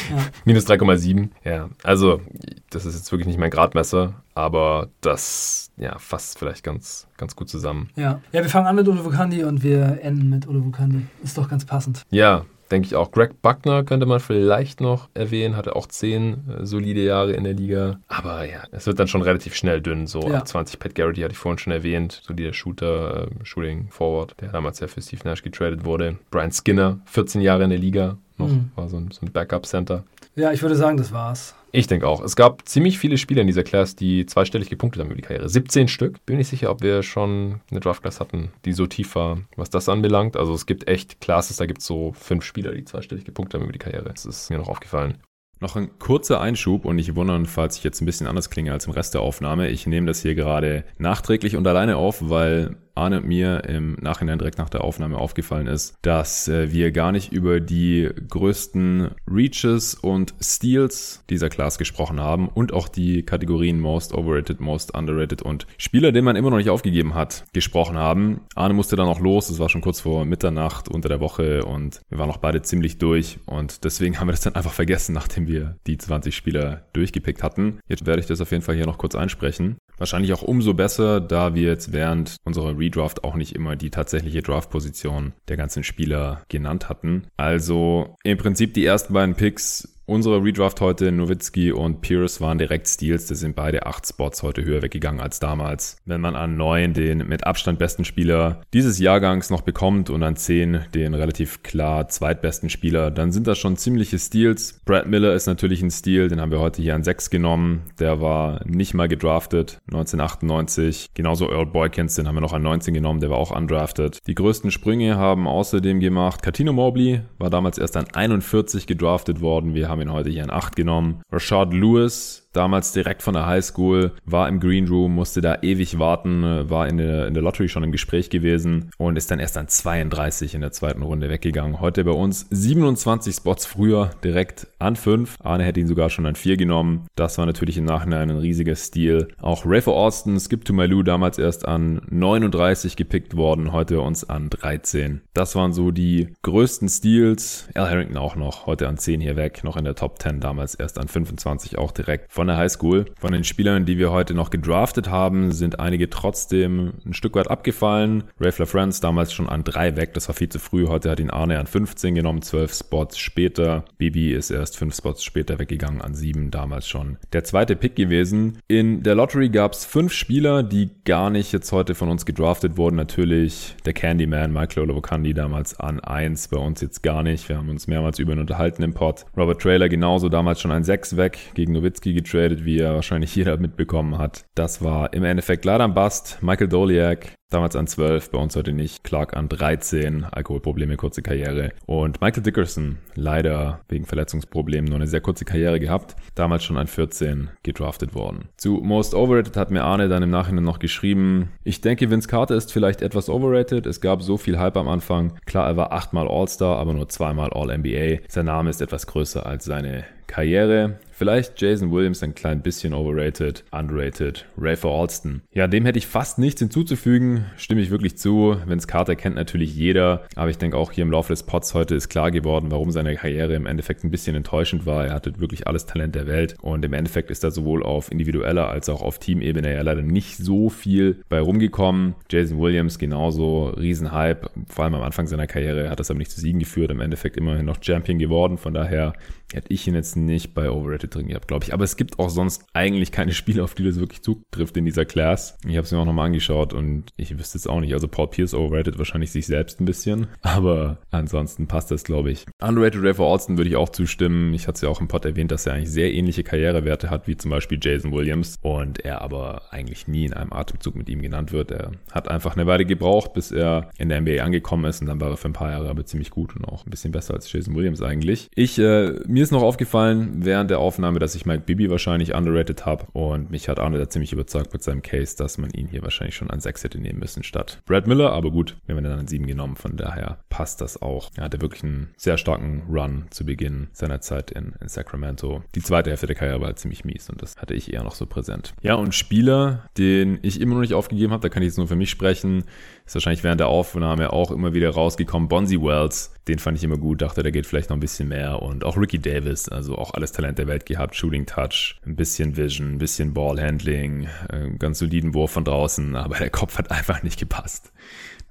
ja. minus 3,7. Ja, also das ist jetzt wirklich nicht mein Gradmesser, aber das ja, fasst vielleicht ganz, ganz gut zusammen. Ja. ja, wir fangen an mit Olivo Kandi und wir enden mit Olivo Kandi. Ist doch ganz passend. Ja, denke ich auch. Greg Buckner könnte man vielleicht noch erwähnen, hatte auch zehn äh, solide Jahre in der Liga. Aber ja, es wird dann schon relativ schnell dünn. So Ja. ab 20 Pat Garrity hatte ich vorhin schon erwähnt, so der Shooter, äh, Shooting Forward, der damals ja für Steve Nash getradet wurde. Brian Skinner, 14 Jahre in der Liga, noch Mhm. war so ein, so ein Backup-Center. Ja, ich würde sagen, das war's. Ich denke auch. Es gab ziemlich viele Spieler in dieser Class, die zweistellig gepunktet haben über die Karriere. 17 Stück. Bin nicht sicher, ob wir schon eine Draft-Class hatten, die so tief war, was das anbelangt. Also es gibt echt Classes, da gibt es so fünf Spieler, die zweistellig gepunktet haben über die Karriere. Das ist mir noch aufgefallen. Noch ein kurzer Einschub und nicht wundern, falls ich jetzt ein bisschen anders klinge als im Rest der Aufnahme. Ich nehme das hier gerade nachträglich und alleine auf, weil Arne und mir im Nachhinein direkt nach der Aufnahme aufgefallen ist, dass äh, wir gar nicht über die größten Reaches und Steals dieser Class gesprochen haben und auch die Kategorien Most Overrated, Most Underrated und Spieler, den man immer noch nicht aufgegeben hat, gesprochen haben. Arne musste dann auch los, es war schon kurz vor Mitternacht unter der Woche und wir waren auch beide ziemlich durch und deswegen haben wir das dann einfach vergessen, nachdem wir die 20 Spieler durchgepickt hatten. Jetzt werde ich das auf jeden Fall hier noch kurz einsprechen. Wahrscheinlich auch umso besser, da wir jetzt während unserer Redraft auch nicht immer die tatsächliche Draftposition der ganzen Spieler genannt hatten. Also im Prinzip die ersten beiden Picks Unsere Redraft heute, Nowitzki und Pierce waren direkt Steals. Das sind beide acht Spots heute höher weggegangen als damals. Wenn man an neun den mit Abstand besten Spieler dieses Jahrgangs noch bekommt und an zehn den relativ klar zweitbesten Spieler, dann sind das schon ziemliche Steals. Brad Miller ist natürlich ein Steal, den haben wir heute hier an sechs genommen. Der war nicht mal gedraftet, 1998. Genauso Earl Boykins, den haben wir noch an 19 genommen, der war auch undrafted. Die größten Sprünge haben außerdem gemacht. Katino Mobley war damals erst an 41 gedraftet worden. Wir haben ihn heute hier an 8 genommen. Rashad Lewis, damals direkt von der High School, war im Green Room, musste da ewig warten, äh, war in der, in der Lottery schon im Gespräch gewesen und ist dann erst an 32 in der zweiten Runde weggegangen. Heute bei uns 27 Spots früher, direkt an 5. Arne hätte ihn sogar schon an 4 genommen. Das war natürlich im Nachhinein ein riesiger Stil. Auch Rafer Austin, Skip to My Lou, damals erst an 39 gepickt worden, heute bei uns an 13. Das waren so die größten Steals. Al Harrington auch noch, heute an 10 hier weg, noch in der Top 10, damals erst an 25 auch direkt von der Highschool. Von den Spielern, die wir heute noch gedraftet haben, sind einige trotzdem ein Stück weit abgefallen. Ray LaFrance damals schon an 3 weg, das war viel zu früh. Heute hat ihn Arne an 15 genommen, 12 Spots später. Bibi ist erst 5 Spots später weggegangen, an 7 damals schon. Der zweite Pick gewesen. In der Lottery gab es 5 Spieler, die gar nicht jetzt heute von uns gedraftet wurden. Natürlich der Candyman, Michael Olowokandi damals an 1, bei uns jetzt gar nicht. Wir haben uns mehrmals über ihn unterhalten im Pod. Robert Trailer genauso damals schon an 6 weg, gegen Nowitzki getradet, wie er wahrscheinlich jeder mitbekommen hat. Das war im Endeffekt leider ein Bust. Michael Doliak, damals an 12, bei uns heute nicht. Clark an 13, Alkoholprobleme, kurze Karriere. Und Michael Dickerson, leider wegen Verletzungsproblemen nur eine sehr kurze Karriere gehabt. Damals schon an 14 gedraftet worden. Zu Most Overrated hat mir Arne dann im Nachhinein noch geschrieben, ich denke, Vince Carter ist vielleicht etwas overrated. Es gab so viel Hype am Anfang. Klar, er war achtmal All-Star, aber nur zweimal All-NBA. Sein Name ist etwas größer als seine Karriere. Vielleicht Jason Williams ein klein bisschen overrated, underrated, Rafer Alston. Ja, dem hätte ich fast nichts hinzuzufügen, stimme ich wirklich zu. Vince Carter kennt natürlich jeder, aber ich denke auch hier im Laufe des Pods heute ist klar geworden, warum seine Karriere im Endeffekt ein bisschen enttäuschend war. Er hatte wirklich alles Talent der Welt und im Endeffekt ist da sowohl auf individueller als auch auf Teamebene ja leider nicht so viel bei rumgekommen. Jason Williams genauso, Riesenhype, vor allem am Anfang seiner Karriere hat das aber nicht zu Siegen geführt, im Endeffekt immerhin noch Champion geworden, von daher hätte ich ihn jetzt nicht bei overrated drin gehabt, glaube ich. Aber es gibt auch sonst eigentlich keine Spiele, auf die das wirklich zutrifft in dieser Class. Ich habe es mir auch nochmal angeschaut und ich wüsste es auch nicht. Also Paul Pierce overrated wahrscheinlich sich selbst ein bisschen, aber ansonsten passt das, glaube ich. Underrated Ray for Alston würde ich auch zustimmen. Ich hatte es ja auch im Pod erwähnt, dass er eigentlich sehr ähnliche Karrierewerte hat, wie zum Beispiel Jason Williams und er aber eigentlich nie in einem Atemzug mit ihm genannt wird. Er hat einfach eine Weile gebraucht, bis er in der NBA angekommen ist und dann war er für ein paar Jahre aber ziemlich gut und auch ein bisschen besser als Jason Williams eigentlich. Ich, äh, mir ist noch aufgefallen während der Aufnahme, dass ich Mike Bibi wahrscheinlich underrated habe und mich hat Arne da ziemlich überzeugt mit seinem Case, dass man ihn hier wahrscheinlich schon an 6 hätte nehmen müssen statt Brad Miller, aber gut, wir haben ihn dann an 7 genommen, von daher passt das auch. Er hatte wirklich einen sehr starken Run zu Beginn seiner Zeit in, in Sacramento. Die zweite Hälfte der Karriere war ziemlich mies und das hatte ich eher noch so präsent. Ja, und Spieler, den ich immer noch nicht aufgegeben habe, da kann ich jetzt nur für mich sprechen, ist wahrscheinlich während der Aufnahme auch immer wieder rausgekommen. Bonzi Wells, den fand ich immer gut, dachte, da geht vielleicht noch ein bisschen mehr. Und auch Ricky Davis, also auch alles Talent der Welt gehabt. Shooting Touch, ein bisschen Vision, ein bisschen Ballhandling, äh, ganz soliden Wurf von draußen, aber der Kopf hat einfach nicht gepasst.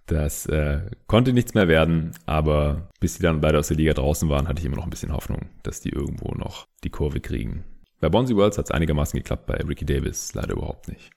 Das äh, konnte nichts mehr werden, aber bis die dann beide aus der Liga draußen waren, hatte ich immer noch ein bisschen Hoffnung, dass die irgendwo noch die Kurve kriegen. Bei Bonzi Wells hat es einigermaßen geklappt, bei Ricky Davis leider überhaupt nicht.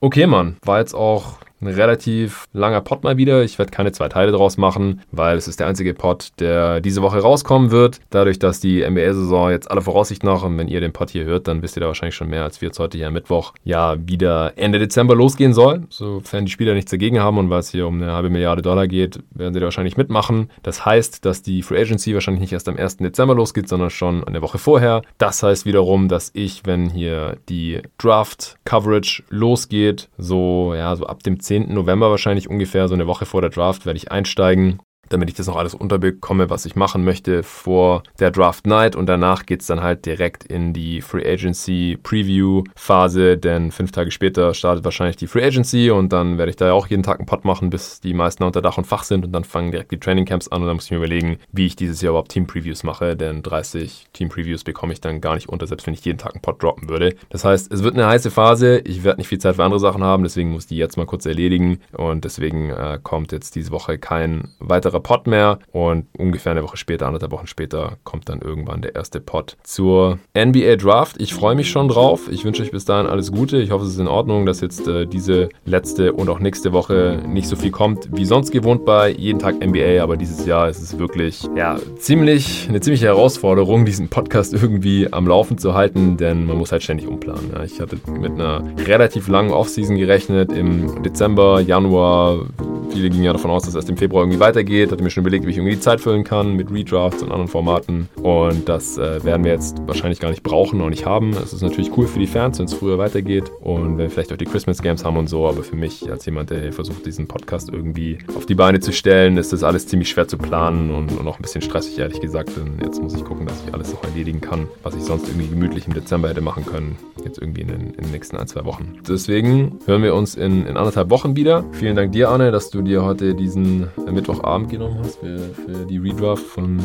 Okay, Mann, war jetzt auch ein relativ langer Pod mal wieder. Ich werde keine zwei Teile draus machen, weil es ist der einzige Pod, der diese Woche rauskommen wird. Dadurch, dass die NBA-Saison jetzt aller Voraussicht nach, und wenn ihr den Pod hier hört, dann wisst ihr da wahrscheinlich schon mehr, als wir jetzt heute hier am Mittwoch, ja, wieder Ende Dezember losgehen soll. Sofern die Spieler nichts dagegen haben und weil es hier um eine halbe Milliarde Dollar geht, werden sie da wahrscheinlich mitmachen. Das heißt, dass die Free Agency wahrscheinlich nicht erst am 1. Dezember losgeht, sondern schon eine Woche vorher. Das heißt wiederum, dass ich, wenn hier die Draft-Coverage losgeht, so, ja, so ab dem 10. November wahrscheinlich ungefähr, so eine Woche vor der Draft, werde ich einsteigen damit ich das noch alles unterbekomme, was ich machen möchte vor der Draft Night. Und danach geht es dann halt direkt in die Free Agency Preview Phase, denn fünf Tage später startet wahrscheinlich die Free Agency und dann werde ich da ja auch jeden Tag einen Pod machen, bis die meisten unter Dach und Fach sind. Und dann fangen direkt die Training Camps an und dann muss ich mir überlegen, wie ich dieses Jahr überhaupt Team Previews mache, denn 30 Team Previews bekomme ich dann gar nicht unter, selbst wenn ich jeden Tag einen Pod droppen würde. Das heißt, es wird eine heiße Phase, ich werde nicht viel Zeit für andere Sachen haben, deswegen muss ich die jetzt mal kurz erledigen. Und deswegen äh, kommt jetzt diese Woche kein weiterer weiterer Pod mehr und ungefähr eine Woche später, anderthalb Wochen später, kommt dann irgendwann der erste Pod zur NBA Draft. Ich freue mich schon drauf. Ich wünsche euch bis dahin alles Gute. Ich hoffe, es ist in Ordnung, dass jetzt äh, diese letzte und auch nächste Woche nicht so viel kommt wie sonst gewohnt bei jeden Tag NBA, aber dieses Jahr ist es wirklich ja ziemlich eine ziemliche Herausforderung, diesen Podcast irgendwie am Laufen zu halten, denn man muss halt ständig umplanen. Ja. Ich hatte mit einer relativ langen Offseason gerechnet im Dezember, Januar. Viele gingen ja davon aus, dass es erst im Februar irgendwie weitergeht geht. Hatte mir schon überlegt, wie ich irgendwie die Zeit füllen kann mit Redrafts und anderen Formaten. Und das äh, werden wir jetzt wahrscheinlich gar nicht brauchen und nicht haben. Es ist natürlich cool für die Fans, wenn es früher weitergeht und wenn wir vielleicht auch die Christmas Games haben und so. Aber für mich als jemand, der versucht, diesen Podcast irgendwie auf die Beine zu stellen, ist das alles ziemlich schwer zu planen und, und auch ein bisschen stressig, ehrlich gesagt. Denn jetzt muss ich gucken, dass ich alles noch erledigen kann, was ich sonst irgendwie gemütlich im Dezember hätte machen können. Jetzt irgendwie in den, in den nächsten ein, zwei Wochen. Deswegen hören wir uns in, in anderthalb Wochen wieder. Vielen Dank dir, Arne, dass du dir heute diesen Mittwochabend genommen hast für, für die Redraft von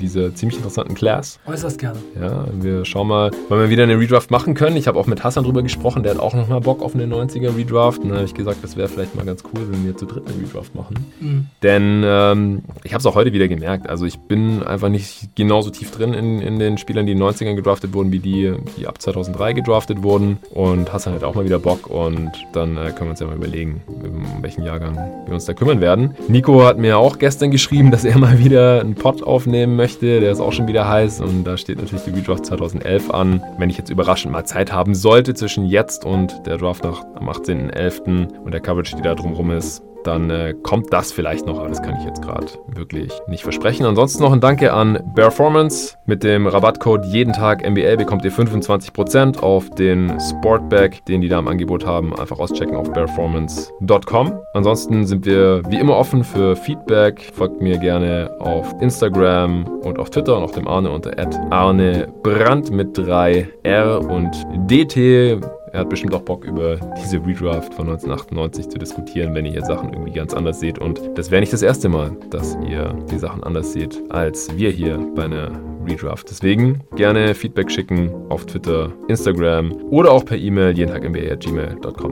dieser ziemlich interessanten Class. Äußerst gerne. Ja, wir schauen mal, wann wir wieder eine Redraft machen können. Ich habe auch mit Hassan drüber gesprochen, der hat auch noch mal Bock auf eine 90er Redraft. Und dann habe ich gesagt, das wäre vielleicht mal ganz cool, wenn wir zu dritt eine Redraft machen. Mhm. Denn ähm, ich habe es auch heute wieder gemerkt. Also ich bin einfach nicht genauso tief drin in, in den Spielern, die in den 90ern gedraftet wurden, wie die, die ab 2003 gedraftet wurden. Und Hassan hat auch mal wieder Bock und dann äh, können wir uns ja mal überlegen, um welchen Jahrgang wir uns da kümmern werden. Nico hat mir auch gestern geschrieben, dass er mal wieder einen Pod aufnehmen möchte. Der ist auch schon wieder heiß und da steht natürlich die Redraft 2011 an. Wenn ich jetzt überraschend mal Zeit haben sollte zwischen jetzt und der Draft nach, am 18.11. und der Coverage, die da drumherum ist, dann äh, kommt das vielleicht noch, aber das kann ich jetzt gerade wirklich nicht versprechen. Ansonsten noch ein Danke an Performance. Mit dem Rabattcode jeden Tag NBA bekommt ihr 25% auf den Sportbag, den die da im Angebot haben. Einfach auschecken auf performance.com. Ansonsten sind wir wie immer offen für Feedback. Folgt mir gerne auf Instagram und auf Twitter und auf dem Arne unter Arne Brandt mit 3 R und DT. Er hat bestimmt auch Bock, über diese Redraft von 1998 zu diskutieren, wenn ihr hier Sachen irgendwie ganz anders seht. Und das wäre nicht das erste Mal, dass ihr die Sachen anders seht, als wir hier bei einer Redraft. Deswegen gerne Feedback schicken auf Twitter, Instagram oder auch per E-Mail, jeden Tag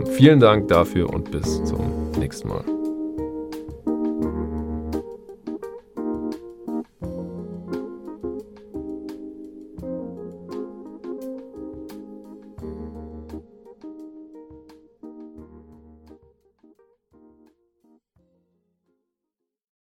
Vielen Dank dafür und bis zum nächsten Mal.